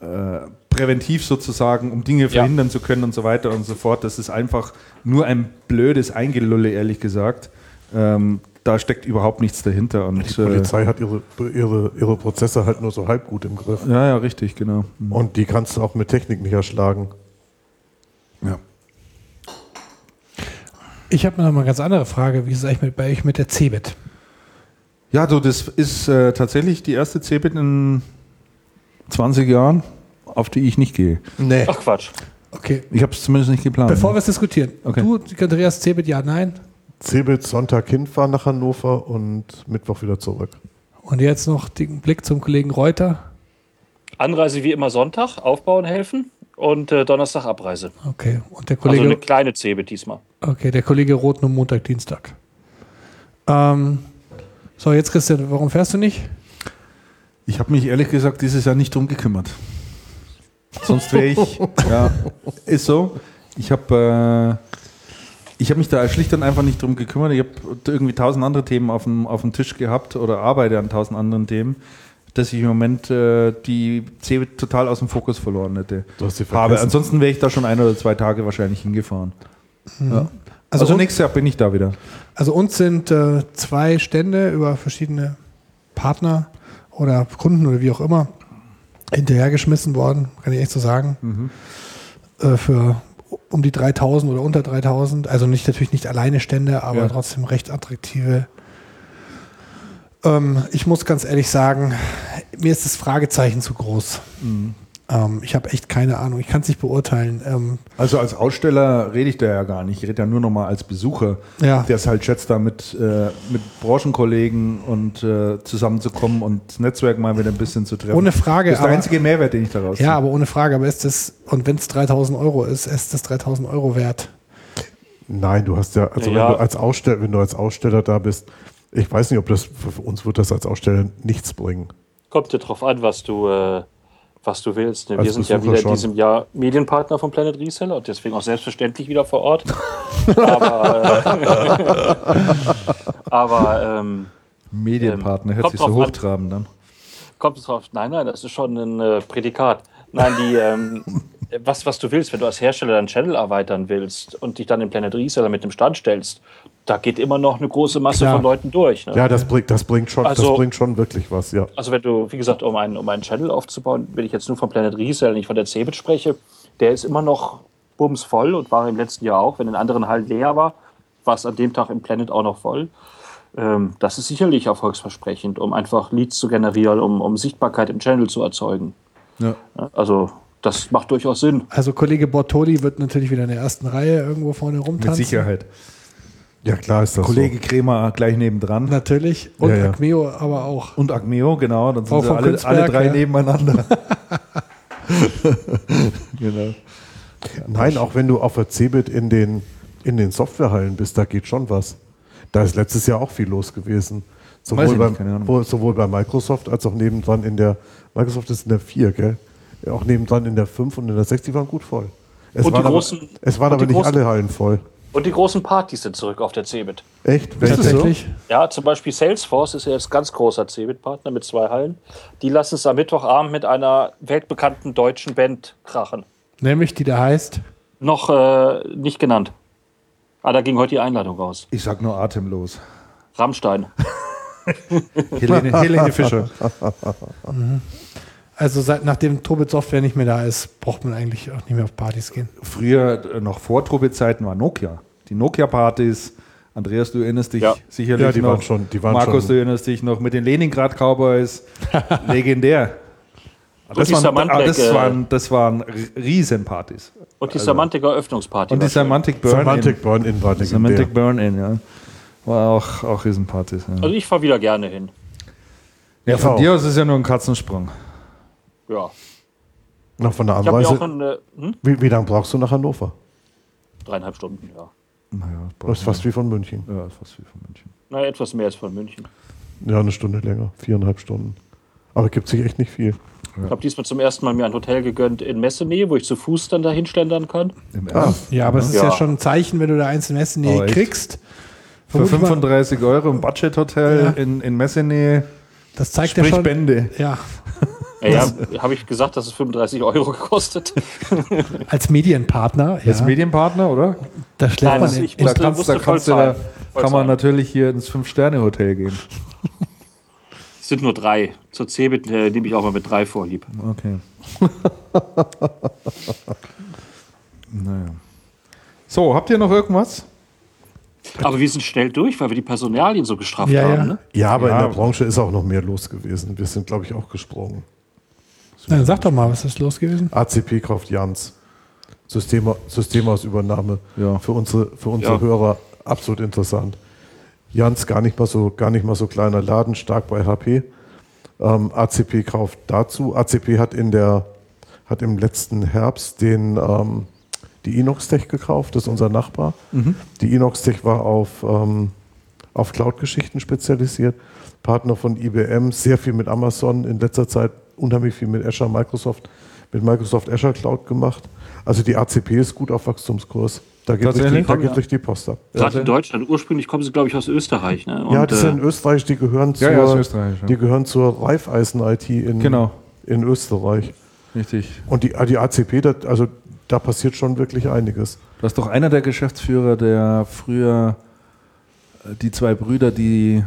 äh, präventiv sozusagen, um Dinge verhindern ja. zu können und so weiter und so fort. Das ist einfach nur ein blödes Eingelulle, ehrlich gesagt. Ähm, da steckt überhaupt nichts dahinter. Und, die Polizei äh, hat ihre, ihre, ihre Prozesse halt nur so halb gut im Griff. Ja, ja, richtig, genau. Mhm. Und die kannst du auch mit Technik nicht erschlagen. Ja. Ich habe noch mal eine ganz andere Frage. Wie ist es eigentlich mit, bei euch mit der CeBIT? Ja, du, das ist äh, tatsächlich die erste CeBIT in 20 Jahren, auf die ich nicht gehe. Nee. Ach Quatsch. Okay. Ich habe es zumindest nicht geplant. Bevor ne? wir es diskutieren. Okay. Du, Andreas, CeBIT, ja, nein? CeBIT Sonntag hinfahren nach Hannover und Mittwoch wieder zurück. Und jetzt noch den Blick zum Kollegen Reuter. Anreise wie immer Sonntag, aufbauen helfen und äh, Donnerstag Abreise. Okay. Und der Kollege. Also eine kleine Zebe diesmal. Okay, der Kollege Roth nur Montag, Dienstag. Ähm, so, jetzt Christian, warum fährst du nicht? Ich habe mich ehrlich gesagt dieses Jahr nicht drum gekümmert. Sonst wäre ich. *laughs* ja, ist so. Ich habe äh, ich mich da schlicht und einfach nicht drum gekümmert. Ich habe irgendwie tausend andere Themen auf dem, auf dem Tisch gehabt oder arbeite an tausend anderen Themen dass ich im Moment äh, die C total aus dem Fokus verloren hätte. Du hast sie habe. Ansonsten wäre ich da schon ein oder zwei Tage wahrscheinlich hingefahren. Mhm. Ja. Also, also nächstes Jahr bin ich da wieder. Also uns sind äh, zwei Stände über verschiedene Partner oder Kunden oder wie auch immer hinterhergeschmissen worden, kann ich echt so sagen. Mhm. Äh, für um die 3000 oder unter 3000. Also nicht natürlich nicht alleine Stände, aber ja. trotzdem recht attraktive ähm, ich muss ganz ehrlich sagen, mir ist das Fragezeichen zu groß. Mhm. Ähm, ich habe echt keine Ahnung. Ich kann es nicht beurteilen. Ähm, also als Aussteller rede ich da ja gar nicht. Ich rede ja nur noch mal als Besucher, ja. der es halt schätzt, da mit, äh, mit Branchenkollegen und äh, zusammenzukommen und das Netzwerk mal wieder ein bisschen zu treffen. Ohne Frage. Das ist der aber, einzige Mehrwert, den ich daraus Ja, aber ohne Frage. Aber ist das, und wenn es 3000 Euro ist, ist das 3000 Euro wert? Nein, du hast ja, also ja, wenn, Du als Aussteller, wenn du als Aussteller da bist, ich weiß nicht, ob das für uns wird das als Aussteller nichts bringen. Kommt dir drauf an, was du, äh, was du willst. Ne? Wir sind ja wieder in diesem Jahr Medienpartner von Planet Reseller und deswegen auch selbstverständlich wieder vor Ort. *laughs* aber äh, *laughs* aber ähm, Medienpartner, ähm, hört sich so hochtrabend dann. Kommt es drauf? Nein, nein, das ist schon ein äh, Prädikat. Nein, die, ähm, *laughs* was, was du willst, wenn du als Hersteller deinen Channel erweitern willst und dich dann im Planet Reseller mit dem Stand stellst, da geht immer noch eine große Masse Klar. von Leuten durch. Ne? Ja, das bringt, das, bringt schon, also, das bringt schon wirklich was, ja. Also wenn du, wie gesagt, um einen, um einen Channel aufzubauen, wenn ich jetzt nur von Planet Reseller, nicht von der Cebit spreche, der ist immer noch bumsvoll und war im letzten Jahr auch, wenn in anderen Hallen leer war, war es an dem Tag im Planet auch noch voll. Ähm, das ist sicherlich erfolgsversprechend, um einfach Leads zu generieren, um, um Sichtbarkeit im Channel zu erzeugen. Ja. Also das macht durchaus Sinn. Also Kollege Bortoli wird natürlich wieder in der ersten Reihe irgendwo vorne rumtanzen. Mit Sicherheit. Ja, klar ist das Kollege so. Krämer gleich nebendran. Natürlich. Und ja, ja. Acmeo aber auch. Und Acmeo, genau. Dann sind auch sie alle, alle, drei ja. nebeneinander. *laughs* *laughs* genau. Nein, auch wenn du auf der Cebit in den, in den Softwarehallen bist, da geht schon was. Da ist letztes Jahr auch viel los gewesen. Sowohl, beim, nicht, sowohl bei Microsoft als auch nebendran in der, Microsoft ist in der 4, gell? Auch nebendran in der 5 und in der 6, die waren gut voll. Es und waren die großen, aber, es waren aber nicht alle Hallen voll. Und die großen Partys sind zurück auf der Cebit. Echt? Tatsächlich. Ja, zum Beispiel Salesforce ist ja jetzt ganz großer Cebit-Partner mit zwei Hallen. Die lassen es am Mittwochabend mit einer weltbekannten deutschen Band krachen. Nämlich die da heißt. Noch äh, nicht genannt. Ah, da ging heute die Einladung raus. Ich sag nur atemlos. Rammstein. *laughs* Helene, Helene Fischer. *laughs* Also seit, nachdem Tobit Software nicht mehr da ist, braucht man eigentlich auch nicht mehr auf Partys gehen. Früher, äh, noch vor Truppe-Zeiten, war Nokia. Die Nokia-Partys. Andreas, du erinnerst dich Ja. sicherlich Ja, die noch. waren schon- die waren Markus, schon- du erinnerst dich noch mit den Leningrad Cowboys. *laughs* Legendär. Das waren, ah, das, äh, waren, das waren Riesenpartys. Und die Semantiker Öffnungsparty. Und die. Semantic Burn-In. Semantic Burn-In war legendär. Semantic Burn-In, ja. War auch, auch Riesenpartys. Ja, Also ich fahre wieder gerne hin. ja von auch. dir aus ist es ja nur ein Katzensprung. Ja. Noch von der Anreise. auch ein, äh, hm? Wie, wie lange brauchst du nach Hannover? dreieinhalb Stunden, ja. Naja, Das ist fast wie von München. ja, ist fast wie von München. Na, etwas mehr als von München. Ja, eine Stunde länger. Viereinhalb Stunden. Aber gibt sich echt nicht viel. Ich habe diesmal zum ersten Mal mir ein Hotel gegönnt in Messenähe, wo ich zu Fuß dann dahin schlendern kann. Im Ah, Ernst? Ja, aber es ist ja, Ja. schon ein Zeichen, wenn du da eins in Messenähe Oh, kriegst. Für Vermutlich mal- 35 Euro im Budget-Hotel Ja. in, in Messenähe. Das zeigt ja Sprich schon. Bände. Ja, Ja, ja habe ich gesagt, dass es 35 Euro gekostet. *laughs* als Medienpartner. Ja, Als Medienpartner, oder? da schläft Nein, man ich Da kannst, da kannst du, da kann man natürlich hier ins Fünf-Sterne-Hotel gehen. *laughs* Es sind nur drei. Zur Cebit äh, nehme ich auch mal mit drei vorlieb. Okay. *laughs* naja. So, habt ihr noch irgendwas? Aber wir sind schnell durch, weil wir die Personalien so gestrafft Ja, haben. ja. Ne? Ja, aber Ja. in der Branche ist auch noch mehr los gewesen. Wir sind, glaube ich, auch gesprungen. Dann sag doch mal, was ist los gewesen? ACP kauft Jans. System, Systemausübernahme. Ja. Für unsere, für unsere Ja. Hörer absolut interessant. Jans gar nicht mal so, gar nicht mal so kleiner Laden, stark bei HP. Ähm, ACP kauft dazu. ACP hat in der, hat im letzten Herbst den, ähm, die Inox-Tech gekauft, das ist unser Nachbar. Die Inox-Tech war auf, ähm, auf Cloud-Geschichten spezialisiert. Partner von IBM, sehr viel mit Amazon, in letzter Zeit unheimlich viel mit Azure, Microsoft, mit Microsoft Azure Cloud gemacht. Also die ACP ist gut auf Wachstumskurs. Da geht, richtig, Tatsächlich? da geht Ja. richtig die Post ab. Gerade in Deutschland. Ursprünglich kommen sie, glaube ich, aus Österreich. Ne? Und, ja, die sind äh, in Österreich, die gehören zur, Ja, ja. Die gehören zur Raiffeisen-IT in, Genau. in Österreich. Richtig. Und die, die ACP, das, also da passiert schon wirklich einiges. Das ist doch einer der Geschäftsführer, der früher äh, die zwei Brüder, die,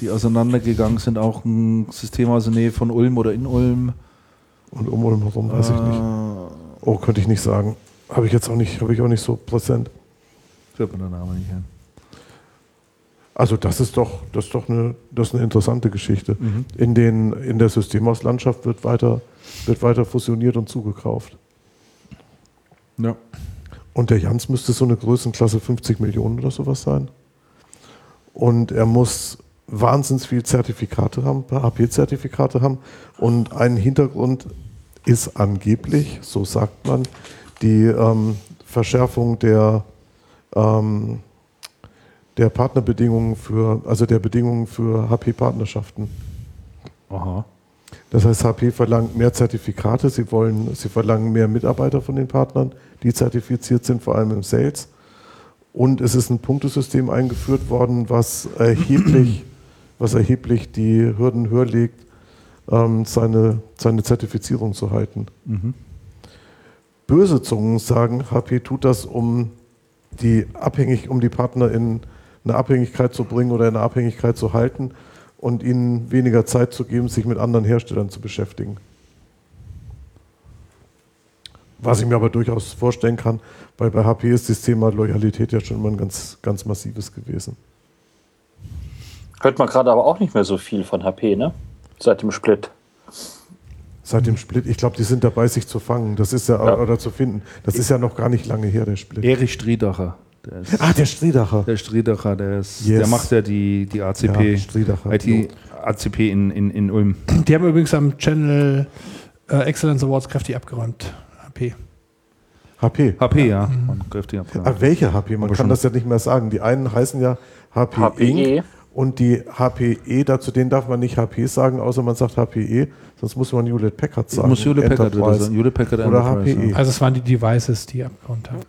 die auseinandergegangen sind, auch ein System aus der Nähe von Ulm oder in Ulm. Und um Ulm herum weiß ich nicht. Oh, könnte ich nicht sagen. Habe ich jetzt auch nicht, habe ich auch nicht so präsent. Fällt mir der Name nicht ein. Also das ist doch, das ist doch eine, das ist eine interessante Geschichte. In, den, in der Systemhauslandschaft wird weiter, wird weiter fusioniert und zugekauft. Ja. Und der Jans müsste so eine Größenklasse 50 Millionen oder sowas sein. Und er muss wahnsinns viel Zertifikate haben, HP-Zertifikate haben. Und ein Hintergrund ist angeblich, so sagt man, die ähm, Verschärfung der, ähm, der Partnerbedingungen für, also der Bedingungen für HP-Partnerschaften. Aha. Das heißt, HP verlangt mehr Zertifikate, sie, wollen, sie verlangen mehr Mitarbeiter von den Partnern, die zertifiziert sind, vor allem im Sales. Und es ist ein Punktesystem eingeführt worden, was erheblich, was erheblich die Hürden höher legt, ähm, seine, seine Zertifizierung zu halten. Böse Zungen sagen, HP tut das, um die, abhängig, um die Partner in eine Abhängigkeit zu bringen oder in eine Abhängigkeit zu halten und ihnen weniger Zeit zu geben, sich mit anderen Herstellern zu beschäftigen. Was ich mir aber durchaus vorstellen kann, weil bei HP ist das Thema Loyalität ja schon immer ein ganz, ganz massives gewesen. Hört man gerade aber auch nicht mehr so viel von HP, ne? Seit dem Split. Seit dem Split, ich glaube, die sind dabei, sich zu fangen. Das ist ja, Ja. oder zu finden. Das ist ja noch gar nicht lange her, der Split. Erich Striedacher. Der, ist, Ah, der Striedacher. der Striedacher, der, ist, Yes. der macht ja die, die ACP, Ja, Striedacher. IT, ACP in, in, in Ulm. Die haben übrigens am Channel äh, Excellence Awards kräftig abgeräumt. HP. HP. HP, ja. Man greift die ab. Ja. Ah, welche HP? Man Aber kann schon- das ja nicht mehr sagen. Die einen heißen ja HP HPE. Inc. und die HPE, dazu denen darf man nicht HP sagen, außer man sagt HPE, sonst muss man Hewlett Packard sagen. Muss Hewlett Packard sein. Hewlett Packard Oder HPE. ja. Also es waren die Devices, die abgeräumt haben.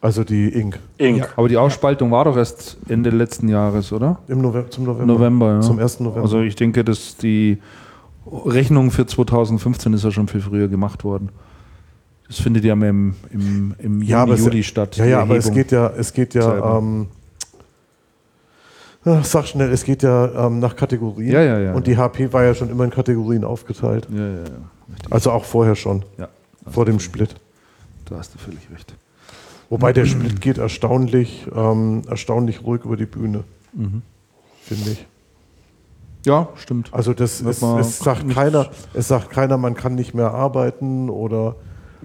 Also die Ink. Ink. Ja. Aber die Ausspaltung war doch erst Ende letzten Jahres, oder? Im November, zum November. November, ja. Zum 1. November. Also ich denke, dass die Rechnung für 2015 ist ja schon viel früher gemacht worden. Das findet ja im, im, im Juni, ja, Juli es, statt. Ja, ja, aber es geht ja, es geht ja, Selber. ähm, ach, sag schnell, es geht ja ähm, nach Kategorien. Ja, ja, ja, Und ja. die HP war ja schon immer in Kategorien aufgeteilt. Ja, ja, ja. Also auch vorher schon, ja. vor dem Split. Da hast du völlig recht. Wobei der Split geht erstaunlich, ähm, erstaunlich ruhig über die Bühne, Mhm. finde ich. Ja, stimmt. Also das Wird es, sagt keiner, es sagt keiner, man kann nicht mehr arbeiten oder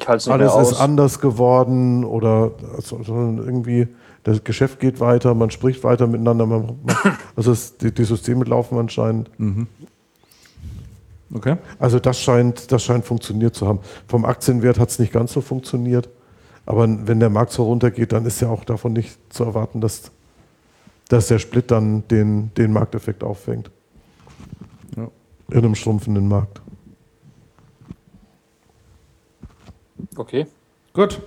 alles mehr ist anders geworden oder also, sondern irgendwie das Geschäft geht weiter, man spricht weiter miteinander, man, man, *coughs* also es, die, die Systeme laufen anscheinend. Okay. Also das scheint, das scheint funktioniert zu haben. Vom Aktienwert hat es nicht ganz so funktioniert, aber wenn der Markt so runtergeht, dann ist ja auch davon nicht zu erwarten, dass, dass der Split dann den, den Markteffekt auffängt. Ja. In einem schrumpfenden Markt. Okay. Gut.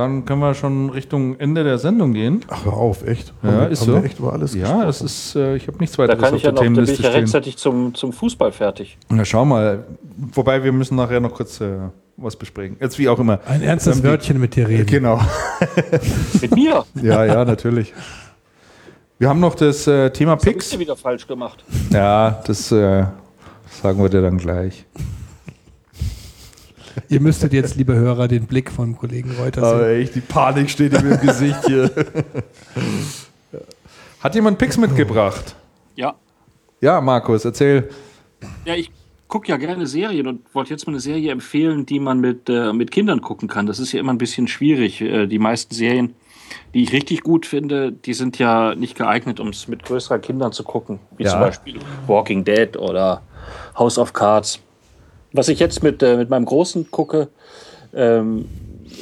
Dann können wir schon Richtung Ende der Sendung gehen. Ach, hör auf, echt? Ja, haben wir, ist haben so. wir echt über alles Ja, es gesprochen? ist, äh, ich habe nichts Da weiteres kann auf ich ja noch, da bin ich ja rechtzeitig zum, zum Fußball fertig. Na, schau mal. Wobei wir müssen nachher noch kurz äh, was besprechen. Jetzt wie auch immer. Ein ernstes Ähm, Wörtchen mit dir reden. Genau. *laughs* Mit mir. Ja, ja, natürlich. Wir haben noch das äh, Thema Das Picks. ihr wieder falsch gemacht. Ja, das äh, sagen wir dir dann gleich. Ihr müsstet jetzt, liebe Hörer, den Blick von Kollegen Reuters sehen. echt, die Panik steht ihm im Gesicht hier. *laughs* Hat jemand Picks mitgebracht? Ja. Ja, Markus, erzähl. Ja, ich gucke ja gerne Serien und wollte jetzt mal eine Serie empfehlen, die man mit, äh, mit Kindern gucken kann. Das ist ja immer ein bisschen schwierig. Äh, die meisten Serien, die ich richtig gut finde, die sind ja nicht geeignet, um es mit größeren Kindern zu gucken. Wie Ja. zum Beispiel Walking Dead oder House of Cards. Was ich jetzt mit, äh, mit meinem Großen gucke, ähm,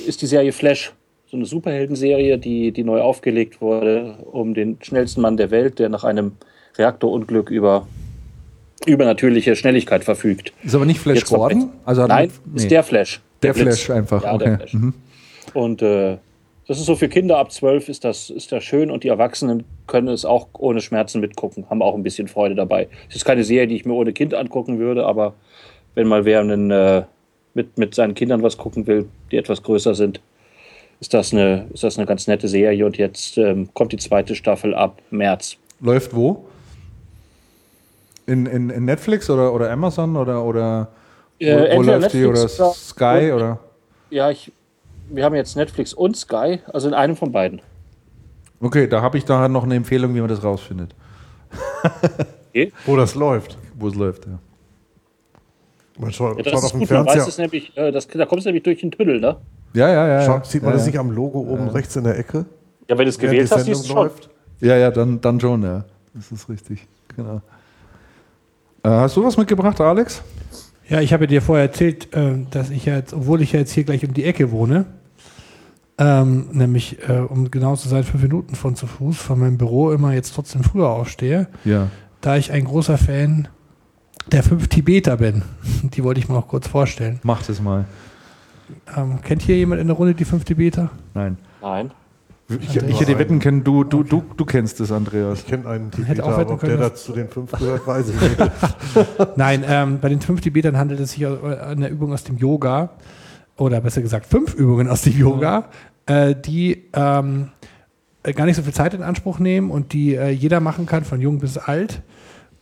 ist die Serie Flash. So eine Superheldenserie, die, die neu aufgelegt wurde, um den schnellsten Mann der Welt, der nach einem Reaktorunglück über übernatürliche Schnelligkeit verfügt. Ist aber nicht Flash Gordon? echt. Also Nein, nee. ist der Flash. Der Blitz. Flash einfach, Ja, okay. der Flash. Mhm. Und äh, das ist so für Kinder ab 12 ist das, ist das schön und die Erwachsenen können es auch ohne Schmerzen mitgucken, haben auch ein bisschen Freude dabei. Es ist keine Serie, die ich mir ohne Kind angucken würde, aber wenn mal wer einen, äh, mit, mit seinen Kindern was gucken will, die etwas größer sind, ist das eine, ist das eine ganz nette Serie und jetzt ähm, kommt die zweite Staffel ab März. Läuft wo? In, in, in Netflix oder, oder Amazon oder, oder wo, Äh, wo läuft die? Oder Netflix oder- Sky oder? Ja, ich, wir haben jetzt Netflix und Sky, also in einem von beiden. Okay, da habe ich da noch eine Empfehlung, wie man das rausfindet. *laughs* Wo das läuft. Wo es läuft, ja. Man schaut, Ja, das schaut auf dem gut, man weiß Fernseher. es nämlich, äh, das, da kommst du nämlich durch den Tunnel, ne? Ja, ja, ja. Schaut, sieht man ja, das nicht am Logo oben rechts in der Ecke? Ja, wenn du es gewählt hast, siehst du schon. läuft? Ja, ja, dann, dann schon, ja. Das ist richtig. Genau. Äh, hast du was mitgebracht, Alex? Ja, ich habe dir vorher erzählt, äh, dass ich ja jetzt, obwohl ich ja jetzt hier gleich um die Ecke wohne, ähm, nämlich äh, um genau zu sein, fünf Minuten von zu Fuß von meinem Büro immer jetzt trotzdem früher aufstehe, Ja. da ich ein großer Fan der fünf Tibeter bin. *laughs* Die wollte ich mal noch kurz vorstellen. Mach das mal. Ähm, kennt hier jemand in der Runde die fünf Tibeter? Nein. Nein. Ich, ich hätte wetten können, du, du, du, du kennst es, Andreas. Ich kenne einen hätte Tibeter, auch wetten aber ob der können, da dass- zu den fünf gehört, weiß ich nicht. *laughs* Nein, ähm, bei den fünf Tibetern handelt es sich um eine Übung aus dem Yoga, oder besser gesagt fünf Übungen aus dem Yoga, äh, die ähm, äh, gar nicht so viel Zeit in Anspruch nehmen und die äh, jeder machen kann, von jung bis alt.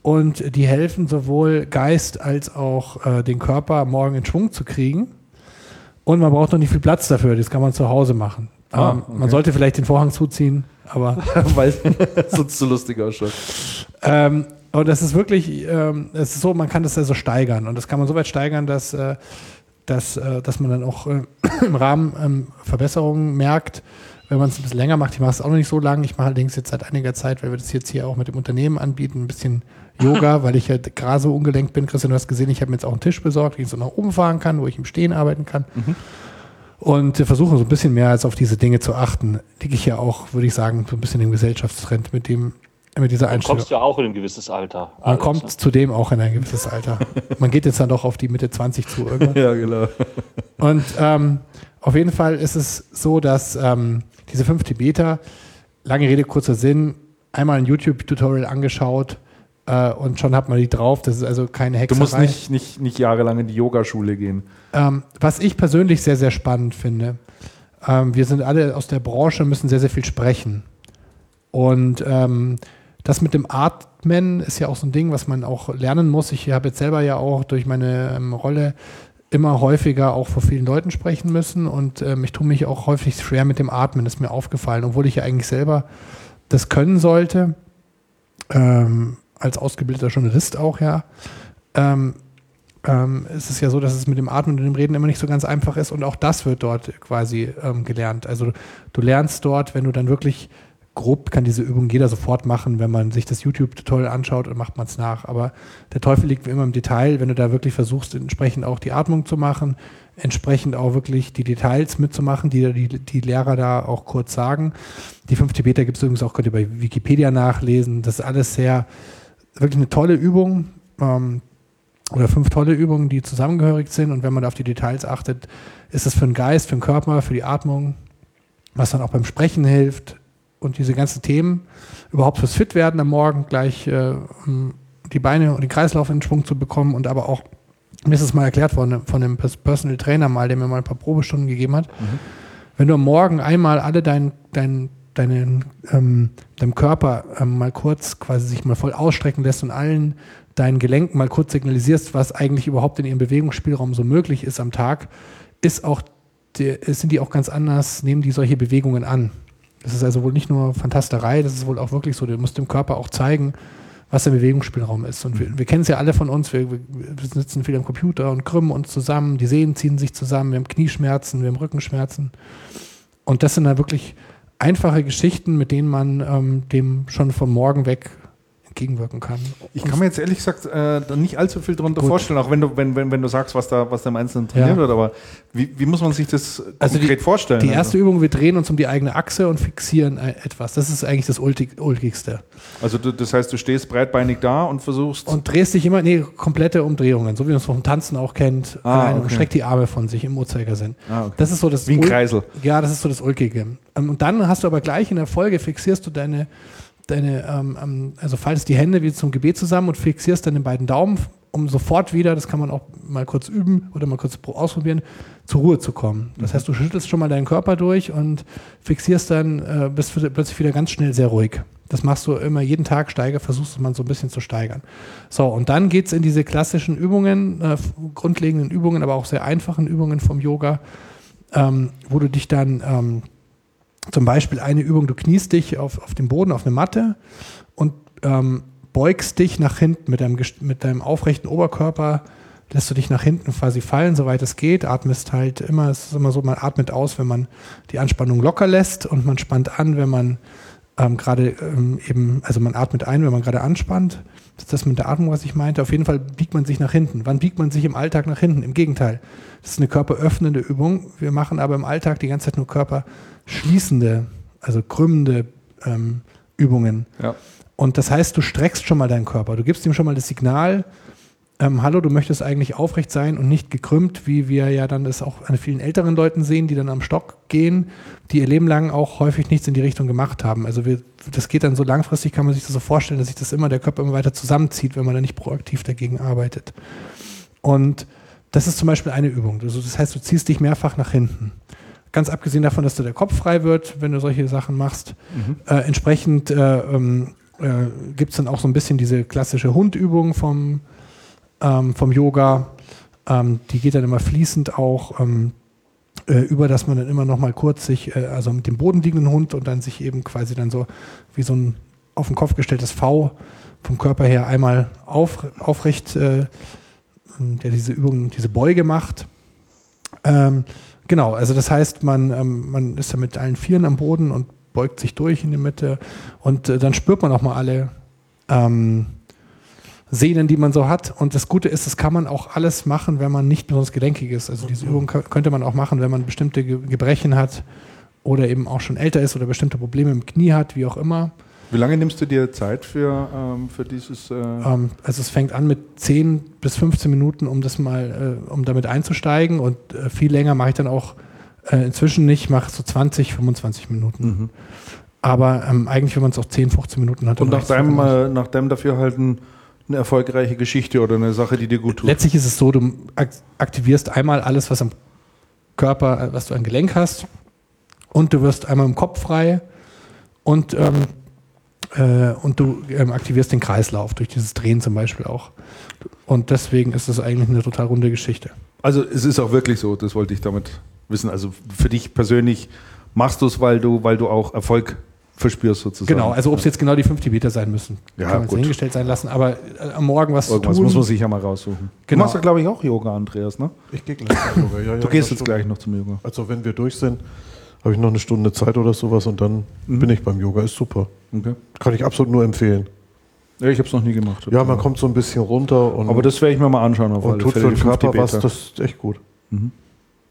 Und die helfen sowohl Geist als auch äh, den Körper morgen in Schwung zu kriegen. Und man braucht noch nicht viel Platz dafür, das kann man zu Hause machen. Ah, ähm, okay. Man sollte vielleicht den Vorhang zuziehen, aber *laughs* Weil es *laughs* sonst so lustig ausschaut. Ähm, und das ist wirklich, ähm, es ist so, man kann das ja so steigern. Und das kann man so weit steigern, dass, äh, dass, äh, dass man dann auch äh, *clears throat* im Rahmen ähm, Verbesserungen merkt, wenn man es ein bisschen länger macht. Ich mache es auch noch nicht so lange. Ich mache allerdings jetzt seit einiger Zeit, weil wir das jetzt hier auch mit dem Unternehmen anbieten, ein bisschen Yoga, weil ich ja gerade so ungelenkt bin. Christian, du hast gesehen, ich habe mir jetzt auch einen Tisch besorgt, den ich so nach oben fahren kann, wo ich im Stehen arbeiten kann. Und wir versuchen so ein bisschen mehr als auf diese Dinge zu achten. Liege ich ja auch, würde ich sagen, so ein bisschen im Gesellschaftstrend mit dem mit dieser Du Einstellung. kommst ja auch in ein gewisses Alter. Man kommt ne? zudem auch in ein gewisses Alter. Man geht jetzt dann doch auf die Mitte 20 zu irgendwann. Ja, genau. Und ähm, auf jeden Fall ist es so, dass ähm, diese fünf Tibeter, lange Rede, kurzer Sinn, einmal ein YouTube-Tutorial angeschaut äh, und schon hat man die drauf. Das ist also keine Du Hexerei. musst nicht, nicht, nicht jahrelang in die Yogaschule gehen. Ähm, was ich persönlich sehr, sehr spannend finde, ähm, wir sind alle aus der Branche, müssen sehr, sehr viel sprechen. Und ähm, das mit dem Atmen ist ja auch so ein Ding, was man auch lernen muss. Ich habe jetzt selber ja auch durch meine ähm, Rolle immer häufiger auch vor vielen Leuten sprechen müssen und ähm, ich tue mich auch häufig schwer mit dem Atmen, ist mir aufgefallen, obwohl ich ja eigentlich selber das können sollte, ähm, als ausgebildeter Journalist auch, ja. Ähm, ähm, es ist ja so, dass es mit dem Atmen und dem Reden immer nicht so ganz einfach ist und auch das wird dort quasi ähm, gelernt. Also du lernst dort, wenn du dann wirklich grob kann diese Übung jeder sofort machen, wenn man sich das YouTube-Tutorial anschaut und macht man es nach. Aber der Teufel liegt wie immer im Detail, wenn du da wirklich versuchst, entsprechend auch die Atmung zu machen, entsprechend auch wirklich die Details mitzumachen, die die, die Lehrer da auch kurz sagen. Die fünf Tibeter gibt es übrigens auch, könnt ihr bei Wikipedia nachlesen. Das ist alles sehr, wirklich eine tolle Übung. Ähm, oder fünf tolle Übungen, die zusammengehörig sind. Und wenn man da auf die Details achtet, ist es für den Geist, für den Körper, für die Atmung, was dann auch beim Sprechen hilft und diese ganzen Themen, überhaupt fürs Fitwerden am Morgen gleich äh, die Beine und den Kreislauf in Schwung zu bekommen und aber auch, mir ist es mal erklärt worden von einem Pers- Personal Trainer mal, der mir mal ein paar Probestunden gegeben hat, wenn du am Morgen einmal alle dein, dein, deinen, ähm, deinem Körper ähm, mal kurz quasi sich mal voll ausstrecken lässt und allen deinen Gelenken mal kurz signalisierst, was eigentlich überhaupt in ihrem Bewegungsspielraum so möglich ist am Tag, ist auch die, sind die auch ganz anders, nehmen die solche Bewegungen an. Das ist also wohl nicht nur Fantasterei, das ist wohl auch wirklich so, du musst dem Körper auch zeigen, was der Bewegungsspielraum ist. Und wir, wir kennen es ja alle von uns, wir, wir sitzen viel am Computer und krümmen uns zusammen, die Sehnen ziehen sich zusammen, wir haben Knieschmerzen, wir haben Rückenschmerzen. Und das sind da wirklich einfache Geschichten, mit denen man ähm, dem schon vom Morgen weg entgegenwirken kann. Ich kann mir jetzt ehrlich gesagt äh, nicht allzu viel darunter Gut. vorstellen, auch wenn du, wenn, wenn, wenn du sagst, was da, was da im Einzelnen trainiert Ja. wird, aber wie, wie muss man sich das Also konkret vorstellen? Die erste Übung, wir drehen uns um die eigene Achse und fixieren äh, etwas. Das ist eigentlich das Ultig, Ulkigste. also du, das heißt, du stehst breitbeinig da und versuchst. Und drehst dich immer, nee, komplette Umdrehungen, so wie man es vom Tanzen auch kennt. Ah, alleine und okay. streckt die Arme von sich im Uhrzeigersinn. Ah, okay. Das ist so das Wie ein Kreisel. Ja, das ist so das Ulkige. Ähm, Und dann hast du aber gleich in der Folge fixierst du deine, deine ähm, ähm, also faltest die Hände wie zum Gebet zusammen und fixierst deine beiden Daumen, um sofort wieder, das kann man auch mal kurz üben oder mal kurz pro- ausprobieren, zur Ruhe zu kommen. Das heißt, du schüttelst schon mal deinen Körper durch und fixierst dann, äh, bist plötzlich wieder ganz schnell sehr ruhig. Das machst du immer jeden Tag, steiger, versuchst du mal so ein bisschen zu steigern. So, und dann geht es in diese klassischen Übungen, äh, grundlegenden Übungen, aber auch sehr einfachen Übungen vom Yoga, ähm, wo du dich dann ähm, zum Beispiel eine Übung, du kniest dich auf, auf dem Boden, auf eine Matte und ähm, beugst dich nach hinten mit deinem, mit deinem aufrechten Oberkörper, lässt du dich nach hinten quasi fallen, soweit es geht, atmest halt immer, es ist immer so, man atmet aus, wenn man die Anspannung locker lässt und man spannt an, wenn man ähm, gerade ähm, eben, also man atmet ein, wenn man gerade anspannt. Das ist das mit der Atmung, was ich meinte. Auf jeden Fall biegt man sich nach hinten. Wann biegt man sich im Alltag nach hinten? Im Gegenteil. Das ist eine körperöffnende Übung. Wir machen aber im Alltag die ganze Zeit nur körperschließende, also krümmende ähm, Übungen. Ja. Und das heißt, du streckst schon mal deinen Körper. Du gibst ihm schon mal das Signal, ähm, hallo, du möchtest eigentlich aufrecht sein und nicht gekrümmt, wie wir ja dann das auch an vielen älteren Leuten sehen, die dann am Stock gehen, die ihr Leben lang auch häufig nichts in die Richtung gemacht haben. Also wir, das geht dann so langfristig, kann man sich das so vorstellen, dass sich das immer der Körper immer weiter zusammenzieht, wenn man da nicht proaktiv dagegen arbeitet. Und das ist zum Beispiel eine Übung. Also das heißt, du ziehst dich mehrfach nach hinten. Ganz abgesehen davon, dass du der Kopf frei wird, wenn du solche Sachen machst. Äh, entsprechend äh, ähm, äh, gibt es dann auch so ein bisschen diese klassische Hundübung vom, ähm, vom Yoga. Ähm, die geht dann immer fließend auch ähm, äh, über, dass man dann immer noch mal kurz sich, äh, also mit dem Boden liegenden Hund und dann sich eben quasi dann so wie so ein auf den Kopf gestelltes V vom Körper her einmal auf, aufrecht, äh, der diese Übung, diese Beuge macht. Genau, also das heißt, man, ähm, man ist ja mit allen Vieren am Boden und beugt sich durch in die Mitte und äh, dann spürt man auch mal alle ähm, Sehnen, die man so hat. Und das Gute ist, das kann man auch alles machen, wenn man nicht besonders gelenkig ist. Also diese Übung kö- könnte man auch machen, wenn man bestimmte Ge Gebrechen hat oder eben auch schon älter ist oder bestimmte Probleme im Knie hat, wie auch immer. Wie lange nimmst du dir Zeit für, ähm, für dieses? Äh Ähm, also es fängt an mit 10 bis 15 Minuten, um das mal, äh, um damit einzusteigen und äh, viel länger mache ich dann auch äh, inzwischen nicht, mache so 20, 25 Minuten. Mhm. Aber ähm, eigentlich, wenn man es auch 10, 15 Minuten hat, dann Und nach deinem, äh, nach deinem Dafürhalten eine erfolgreiche Geschichte oder eine Sache, die dir gut tut. Letztlich ist es so, du ak aktivierst einmal alles, was am Körper, äh, was du an Gelenk hast und du wirst einmal im Kopf frei und, ähm, äh, und du ähm, aktivierst den Kreislauf durch dieses Drehen zum Beispiel auch. Und deswegen ist es eigentlich eine total runde Geschichte. Also es ist auch wirklich so, das wollte ich damit wissen. Also für dich persönlich machst du es, weil du, weil du auch Erfolg verspürst sozusagen. Genau, also ob es jetzt genau die 50 Meter sein müssen, Ja, kann man gut. hingestellt sein lassen, aber äh, am Morgen was Irgendwas tun. muss man sich ja mal raussuchen. Genau. Du machst ja, glaube ich, auch Yoga, Andreas, ne? Ich gehe gleich zum Yoga. Ja, ja, Du gehst das jetzt gleich noch zum Yoga. Also wenn wir durch sind, habe ich noch eine Stunde Zeit oder sowas und dann Mhm. bin ich beim Yoga. Ist super. Okay. Kann ich absolut nur empfehlen. Ja, ich habe es noch nie gemacht. Ja, man kommt so ein bisschen runter und, Aber das werde ich mir mal anschauen auf und alle tut Fälle, für den die Körper was. Das ist echt gut.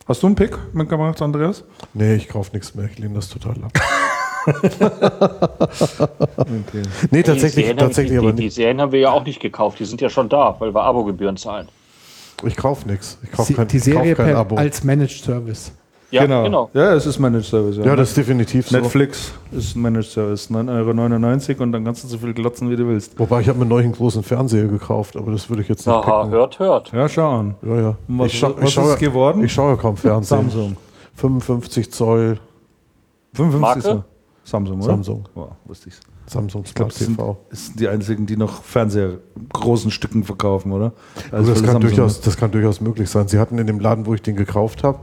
Hast du einen Pick mitgemacht, Andreas? Nee, ich kaufe nichts mehr. Ich lehne das total ab. Okay. *laughs* Nee, Die tatsächlich, Serien, tatsächlich die, aber die, die nicht. Serien haben wir ja auch nicht gekauft. Die sind ja schon da, weil wir Abogebühren zahlen. Ich kaufe nichts. Ich kaufe kein, die ich kauf Serie kein Abo. als Managed Service. Ja, genau. genau. Ja, es ist Managed Service. Ja, das ist definitiv so. Netflix ist ein Managed Service, 9,99 Euro und dann kannst du so viel glotzen, wie du willst. Wobei ich habe mir neulich einen großen Fernseher gekauft, aber das würde ich jetzt nicht Aha, picken. hört, hört. Ja, schau an. Ja, ja. Was- ich schau, was ich schaue, ist es geworden? Ich schaue ja kaum Fernsehen. Samsung. 55 Zoll 55 Marke? so. Samsung, oder? Samsung. Wow, wusste ich's. Samsung Ich Smart das sind, TV. das sind die einzigen, die noch Fernseher in großen Stücken verkaufen, oder? Also das, kann durchaus, das kann durchaus möglich sein. Sie hatten in dem Laden, wo ich den gekauft habe,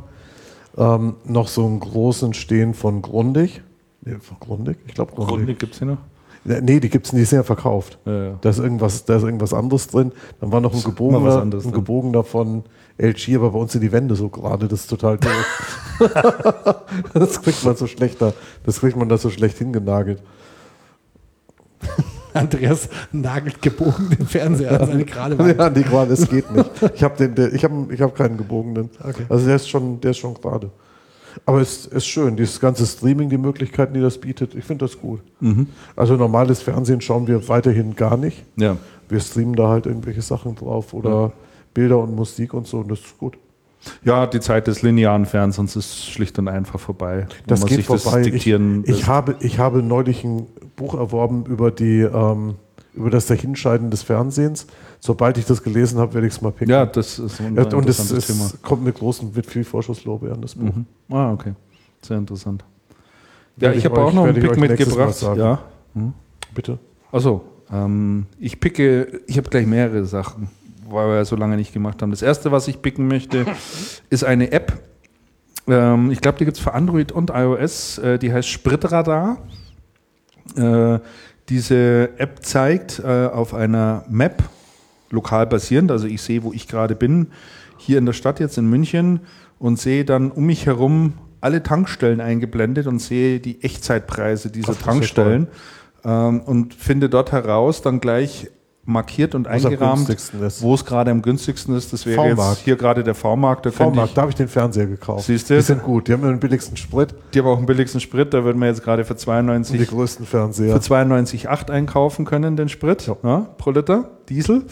ähm, noch so einen großen stehen von Grundig. Nee, von Grundig? Ich glaube Grundig. Grundig gibt es hier noch? Nee, die gibt's, die sind ja verkauft. Ja, ja. Da ist irgendwas, da ist irgendwas anderes drin. Dann war noch ein gebogener, ein drin. gebogener von LG, aber bei uns sind die Wände so gerade, das ist total doof. *laughs* *laughs* das kriegt man so schlechter, das kriegt man da so schlecht hingenagelt. Andreas nagelt gebogen den Fernseher an seine gerade Wand. Ja, die gerade, es geht nicht. *laughs* Ich habe den, der, ich habe, ich habe keinen gebogenen. Okay. Also der ist schon, der ist schon gerade. Aber es ist schön, dieses ganze Streaming, die Möglichkeiten, die das bietet. Ich finde das gut. Also normales Fernsehen schauen wir weiterhin gar nicht. ja. Wir streamen da halt irgendwelche Sachen drauf oder Bilder und Musik und so und das ist gut. Ja, die Zeit des linearen Fernsehens ist schlicht und einfach vorbei. Das geht sich vorbei. Das diktieren ich, ich, habe, ich habe neulich ein Buch erworben über, die, ähm, über das Dahinscheiden des Fernsehens. Sobald ich das gelesen habe, werde ich es mal picken. ja, das ist ein Ja, und es, interessantes Thema. es kommt mit großen, mit viel Vorschusslorbeeren, das Buch. Mhm. Ah, okay. Sehr interessant. Ja, ich ich habe auch noch einen Pick mitgebracht. Ja. Bitte. Also, ähm, ich picke, ich habe gleich mehrere Sachen, weil wir ja so lange nicht gemacht haben. Das erste, was ich picken möchte, *laughs* ist eine App. Ähm, ich glaube, die gibt es für Android und iOS. Äh, die heißt Spritradar. Äh, diese App zeigt äh, auf einer Map, lokal basierend, also ich sehe, wo ich gerade bin, hier in der Stadt jetzt in München und sehe dann um mich herum alle Tankstellen eingeblendet und sehe die Echtzeitpreise dieser Ach, Tankstellen ähm, und finde dort heraus dann gleich markiert und eingerahmt, wo es gerade am günstigsten ist. Das wäre jetzt hier gerade der V-Markt. Da V-Markt, da habe ich den Fernseher gekauft. Siehst du? Die sind gut, die haben den billigsten Sprit die haben auch den billigsten Sprit, da würden wir jetzt gerade für und die 92 größten Fernseher. für 92,8 einkaufen können, den Sprit Ja. ja, pro Liter Diesel.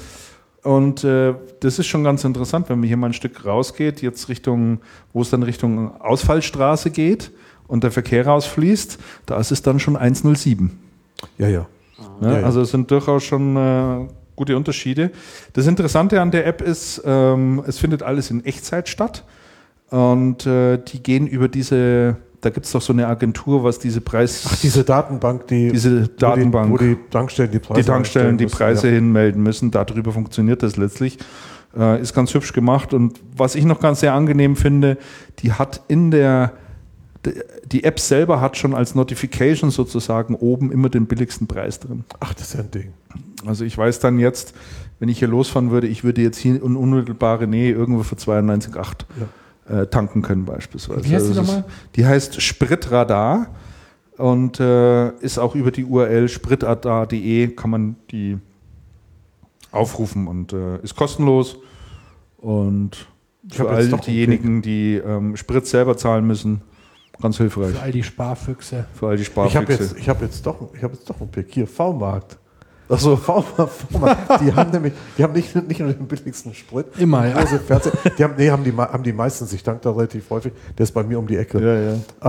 Und äh, das ist schon ganz interessant, wenn man hier mal ein Stück rausgeht, jetzt Richtung, wo es dann Richtung Ausfallstraße geht und der Verkehr rausfließt, da ist es dann schon 107. Ja, ja. Ja, ja. Also es sind durchaus schon äh, gute Unterschiede. Das Interessante an der App ist, ähm, es findet alles in Echtzeit statt. Und äh, die gehen über diese, da gibt es doch so eine Agentur, was diese Preis... Ach, diese Datenbank, die, Diese Datenbank. Wo die, wo die Tankstellen die Preise die Tankstellen die Preise müssen, hinmelden müssen. Darüber funktioniert das letztlich. Äh, ist ganz hübsch gemacht. Und was ich noch ganz sehr angenehm finde, die hat in der, die App selber hat schon als Notification sozusagen oben immer den billigsten Preis drin. Ja. Ach, das ist ja ein Ding. Also ich weiß dann jetzt, wenn ich hier losfahren würde, ich würde jetzt hier in unmittelbare Nähe irgendwo für 92,8 äh, tanken können beispielsweise. Wie heißt die Also nochmal? Die heißt Spritradar und äh, ist auch über die URL spritradar.de kann man die aufrufen und äh, ist kostenlos und für all diejenigen, die ähm, Sprit selber zahlen müssen, Ganz hilfreich. Für all die Sparfüchse. Für all die Ich habe Sparfüchse. jetzt, ich hab jetzt, doch, ich hab jetzt doch einen Pick. Hier, V-Markt. Achso, *laughs* V-Markt. V-Markt. Die haben nämlich, die haben nicht, nicht nur den billigsten Sprit. Immer, ja. Die haben, nee, haben die, haben die meistens, ich danke da relativ häufig. Der ist bei mir um die Ecke. Ja,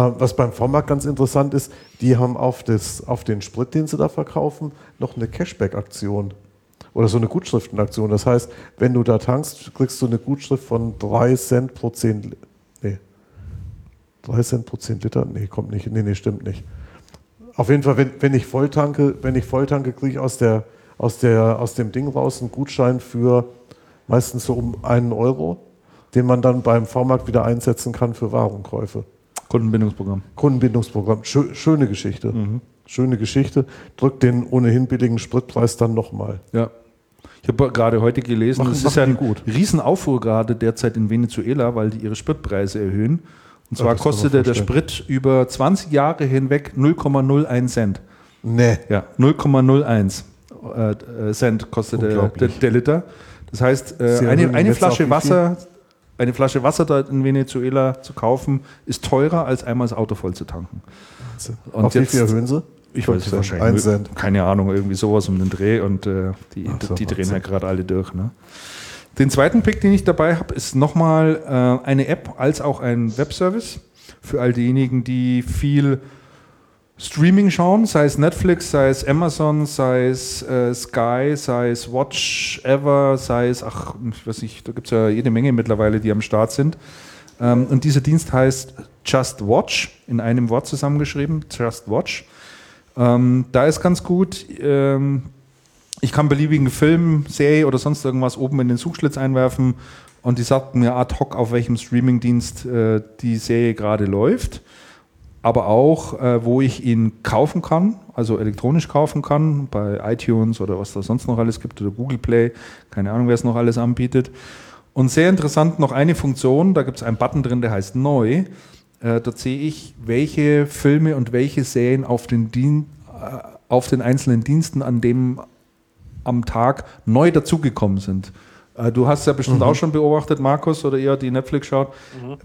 ja. Äh, was beim V-Markt ganz interessant ist, die haben auf, das, auf den Sprit, den sie da verkaufen, noch eine Cashback-Aktion. Oder so eine Gutschriftenaktion. Das heißt, wenn du da tankst, kriegst du eine Gutschrift von 3 Cent pro 10 Li- Nee. 3 Cent pro 10 Liter? Nee, kommt nicht. Nee, nee, stimmt nicht. Auf jeden Fall, wenn, wenn ich voll tanke, wenn ich voll tanke, kriege ich aus, der, aus, der, aus dem Ding raus einen Gutschein für meistens so um einen Euro, den man dann beim V-Markt wieder einsetzen kann für Warenkäufe. Kundenbindungsprogramm. Kundenbindungsprogramm. Schö schöne Geschichte. Schöne Geschichte. Drückt den ohnehin billigen Spritpreis dann nochmal. Ja. Ich habe gerade heute gelesen, es ist ja ein gut. Riesenaufruhr gerade derzeit in Venezuela, weil die ihre Spritpreise erhöhen. Und zwar das kostete der. Sprit über 20 Jahre hinweg 0,01 Cent. Nee. Ja, 0,01 äh, äh, Cent kostet der, der, Liter. Das heißt, äh, eine, eine Flasche wie Wasser, eine Flasche Wasser dort in Venezuela zu kaufen, ist teurer, als einmal das Auto voll zu tanken. Und Auf wie jetzt- viel erhöhen sie? Ich weiß es Cent, wahrscheinlich. ein Cent. Keine Ahnung, irgendwie sowas um den Dreh und äh, die, so, die drehen ja gerade alle durch. Ne? Den zweiten Pick, den ich dabei habe, ist nochmal äh, eine App als auch ein Webservice für all diejenigen, die viel Streaming schauen, sei es Netflix, sei es Amazon, sei es äh, Sky, sei es Watch Ever, sei es, ach, ich weiß nicht, da gibt es ja jede Menge mittlerweile, die am Start sind. Ähm, und dieser Dienst heißt Just Watch, in einem Wort zusammengeschrieben, Just Watch. Ähm, da ist ganz gut, ähm, ich kann beliebigen Film, Serie oder sonst irgendwas oben in den Suchschlitz einwerfen und die sagt mir ad hoc, auf welchem Streamingdienst äh, die Serie gerade läuft, aber auch, äh, wo ich ihn kaufen kann, also elektronisch kaufen kann, bei iTunes oder was da sonst noch alles gibt oder Google Play, keine Ahnung, wer es noch alles anbietet. Und sehr interessant noch eine Funktion, da gibt es einen Button drin, der heißt Neu. Äh, dort sehe ich, welche Filme und welche Serien auf den, Dien äh, auf den einzelnen Diensten an dem am Tag neu dazugekommen sind. Äh, Du hast ja bestimmt Mhm. auch schon beobachtet, Markus, oder ihr, die Netflix schaut.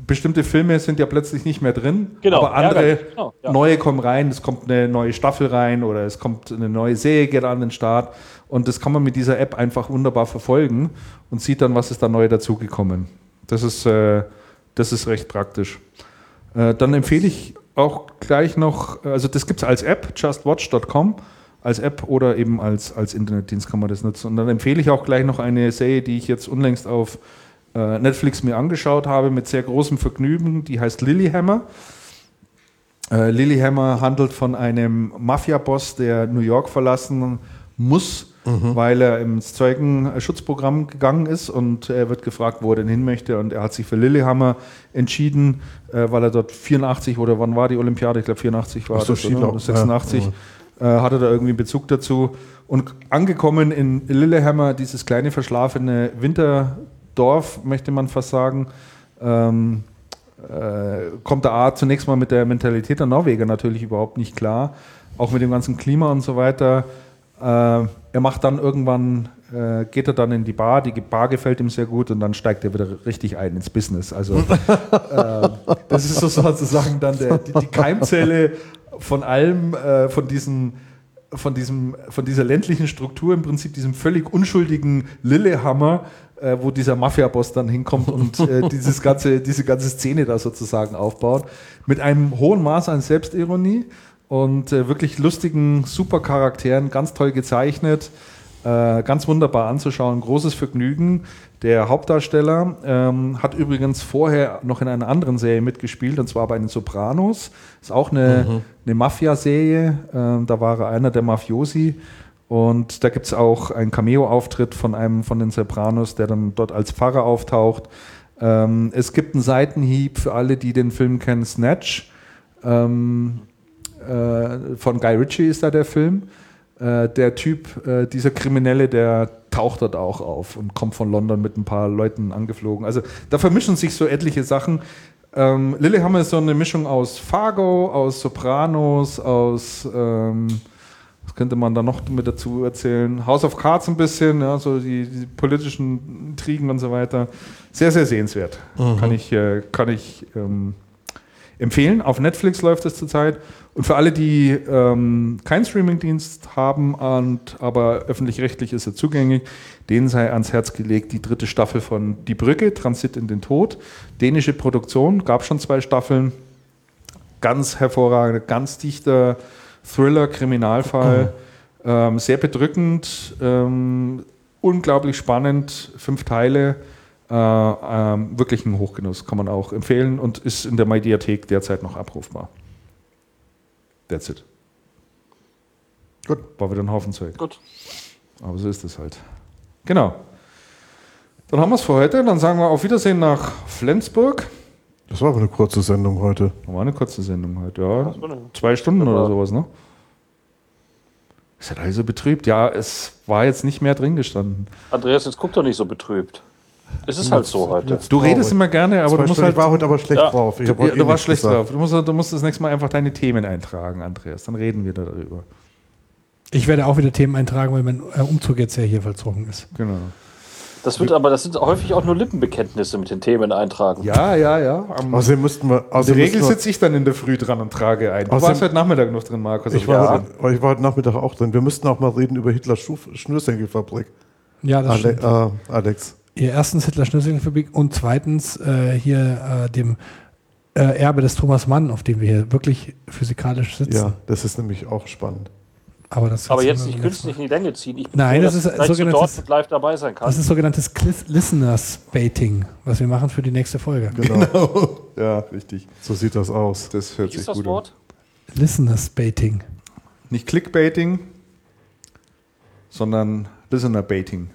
Bestimmte Filme sind ja plötzlich nicht mehr drin, Genau, aber andere genau, ja. neue kommen rein. Es kommt eine neue Staffel rein oder es kommt eine neue Serie geht an den Start. Und das kann man mit dieser App einfach wunderbar verfolgen und sieht dann, was ist da neu dazugekommen. Das ist, äh, das ist recht praktisch. Äh, dann empfehle ich auch gleich noch, also das gibt es als App, justwatch.com, als App oder eben als, als Internetdienst kann man das nutzen. Und dann empfehle ich auch gleich noch eine Serie, die ich jetzt unlängst auf äh, Netflix mir angeschaut habe, mit sehr großem Vergnügen, die heißt Lilyhammer. Äh, Lilyhammer handelt von einem Mafia-Boss, der New York verlassen muss, weil er ins Zeugenschutzprogramm gegangen ist und er wird gefragt, wo er denn hin möchte und er hat sich für Lillehammer entschieden, äh, weil er dort 84 oder wann war die Olympiade? Ich glaube 84 war Ach so, das, oder? Skilaufen, oder 86. ja. Äh, hatte da irgendwie Bezug dazu. Und angekommen in Lillehammer, dieses kleine verschlafene Winterdorf, möchte man fast sagen, ähm, äh, kommt der A zunächst mal mit der Mentalität der Norweger natürlich überhaupt nicht klar, auch mit dem ganzen Klima und so weiter. Äh, er macht dann irgendwann, äh, geht er dann in die Bar, die Bar gefällt ihm sehr gut und dann steigt er wieder richtig ein ins Business. Also äh, das ist so sozusagen dann der, die, die Keimzelle von allem, äh, von diesen von, diesem, von dieser ländlichen Struktur, im Prinzip diesem völlig unschuldigen Lillehammer, äh, wo dieser Mafia-Boss dann hinkommt und äh, *laughs* dieses ganze, diese ganze Szene da sozusagen aufbaut. Mit einem hohen Maß an Selbstironie und äh, wirklich lustigen Supercharakteren, ganz toll gezeichnet, äh, ganz wunderbar anzuschauen, großes Vergnügen. Der Hauptdarsteller ähm, hat übrigens vorher noch in einer anderen Serie mitgespielt, und zwar bei den Sopranos. Ist auch eine, eine Mafia-Serie. Ähm, da war er einer der Mafiosi. Und da gibt es auch einen Cameo-Auftritt von einem von den Sopranos, der dann dort als Pfarrer auftaucht. Ähm, es gibt einen Seitenhieb für alle, die den Film kennen, Snatch. Ähm, äh, von Guy Ritchie ist da der Film. Äh, der Typ, äh, dieser Kriminelle, der taucht dort auch auf und kommt von London mit ein paar Leuten angeflogen. Also da vermischen sich so etliche Sachen. Ähm, Lillehammer ist so eine Mischung aus Fargo, aus Sopranos, aus ähm, was könnte man da noch mit dazu erzählen? House of Cards ein bisschen, ja, so die, die politischen Intrigen und so weiter. Sehr, sehr sehenswert. Kann ich, äh, kann ich ähm, empfehlen. Auf Netflix läuft es zurzeit. Und für alle, die ähm, keinen Streamingdienst haben, und, aber öffentlich-rechtlich ist er zugänglich, denen sei ans Herz gelegt die dritte Staffel von Die Brücke, Transit in den Tod. Dänische Produktion, gab schon zwei Staffeln. Ganz hervorragend, ganz dichter Thriller, Kriminalfall. Ähm, sehr bedrückend, ähm, unglaublich spannend, fünf Teile. Äh, ähm, wirklich ein Hochgenuss, kann man auch empfehlen und ist in der Mediathek derzeit noch abrufbar. That's it. Gut. War wieder ein Haufen Zeug. Gut. Aber so ist es halt. Genau. Dann haben wir es für heute. Dann sagen wir auf Wiedersehen nach Flensburg. Das war aber eine kurze Sendung heute. War eine kurze Sendung heute, ja. Das war eine- Zwei Stunden oder war- sowas, ne? Ist halt also betrübt. Ja, es war jetzt nicht mehr drin gestanden. Andreas, jetzt guck doch nicht so betrübt. Es ist halt so heute. Du redest immer gerne, aber du musst halt. ich war heute aber schlecht Ja. drauf. Ich hab Ja, heute eh du warst schlecht gesagt. drauf. Du musst, du musst das nächste Mal einfach deine Themen eintragen, Andreas. Dann reden wir darüber. Ich werde auch wieder Themen eintragen, weil mein äh, Umzug jetzt ja hier vollzogen ist. Genau. Das wird aber, das sind häufig auch nur Lippenbekenntnisse mit den Themen eintragen. Ja, ja, ja. Am, Außerdem müssten wir. in der Außerdem Regel sitze ich dann in der Früh dran und trage ein. Du Außerdem- warst heute Nachmittag noch drin, Markus. ich, aber- war heute, ich war heute Nachmittag auch drin. Wir müssten auch mal reden über Hitlers Schnürsenkelfabrik. Ja, das Ale stimmt. äh, Alex. Ihr erstens Hitler Schnürsenkelfabrik und zweitens äh, hier äh, dem äh, Erbe des Thomas Mann, auf dem wir hier wirklich physikalisch sitzen. Ja, das ist nämlich auch spannend. Aber, das Aber jetzt nicht künstlich in die Länge ziehen. Ich bin Nein, froh, das ist sogenanntes- dort live dabei sein kann. Das ist sogenanntes Listeners-Baiting, was wir machen für die nächste Folge. Genau. *laughs* Ja, richtig. so sieht das aus. Das hört Wie sich ist das gut Wort? Listeners-Baiting. Nicht Clickbaiting, sondern Listener-Baiting.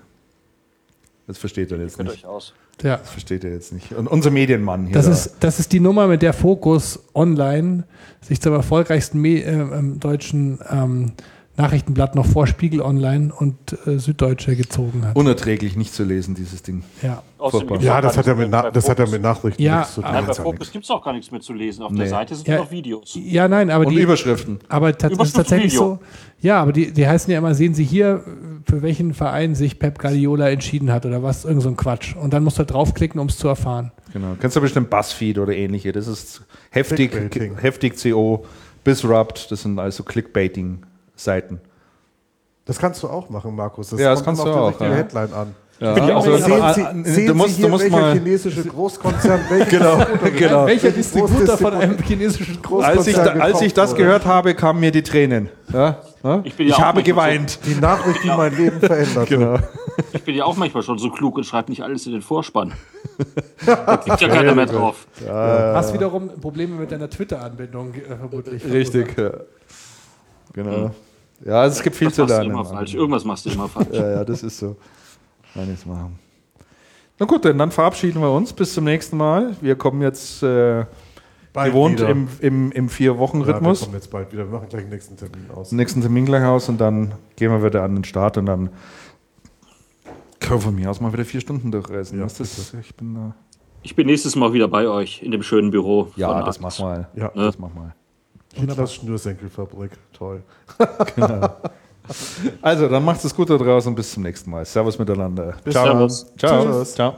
Das versteht er jetzt nicht. euch aus. Ja. Das versteht er jetzt nicht. Und unser Medienmann hier. Das da. ist, das ist die Nummer, mit der Focus Online sich zum erfolgreichsten Me äh, ähm, deutschen ähm, Nachrichtenblatt noch vor Spiegel Online und äh, Süddeutsche gezogen hat. unerträglich nicht zu lesen, dieses Ding. ja. Ja, das hat ja mit, Na das hat ja mit Nachrichten Ja, nichts zu tun. Nein, bei Focus gibt es auch gar nichts mehr zu lesen. Auf Nee. der Seite sind Ja. noch Videos. ja, nein, aber Und die, Überschriften. aber tats- ist tatsächlich so. Ja, aber die, die heißen ja immer, sehen Sie hier, für welchen Verein sich Pep Guardiola entschieden hat oder was, irgend so ein Quatsch. Und dann musst du halt draufklicken, um es zu erfahren. Genau. Kennst du bestimmt Buzzfeed oder ähnliche. Das ist heftig, Clickbaiting. heftig CO, Bisrupt. Das sind also Clickbaiting-Seiten. Das kannst du auch machen, Markus. Das Ja, das kommt kannst du auch, ja. Headline an. Ja, bin ja auch also, Sehen Sie, sehen du musst, Sie du hier, musst welcher mal. chinesische *laughs* Großkonzern Genau, *laughs* genau. Welcher Distributor von einem chinesischen *laughs* Als ich, da, Großkonzern als ich das gekauft gehört habe, kamen mir die Tränen. Ja? Ja? Ich bin ja auch habe geweint. Die Nachricht, die mein Leben verändert. Genau. Ich bin ja auch manchmal schon so klug und schreibe nicht alles in den Vorspann. da klickt ja keiner mehr drauf. Hast wiederum Probleme mit deiner Twitter-Anbindung äh, vermutlich. Richtig. Ja. Genau. Ja, es gibt viel Das zu machst du lernen. immer falsch. Irgendwas machst du immer *laughs* falsch. Ja, ja, das ist so. Kann nichts machen. Na gut, denn dann verabschieden wir uns. Bis zum nächsten Mal. Wir kommen jetzt äh, Bald gewohnt wieder. im, im, im Ja, wir Vier-Wochen-Rhythmus. kommen jetzt bald wieder. Wir machen gleich den nächsten Termin aus. den nächsten Termin gleich aus und dann gehen wir wieder an den Start und dann können wir von mir aus mal wieder vier Stunden durchreisen. Ja, das, ich bin da. Ich bin nächstes Mal wieder bei euch in dem schönen Büro. Ja, von das mach mal. Ja. Das mach mal. Hitlers Schnürsenkelfabrik. Toll. Also, dann macht es gut da draußen und bis zum nächsten Mal. Servus miteinander. Bis Ciao. Servus. Ciao. Tschüss. Ciao.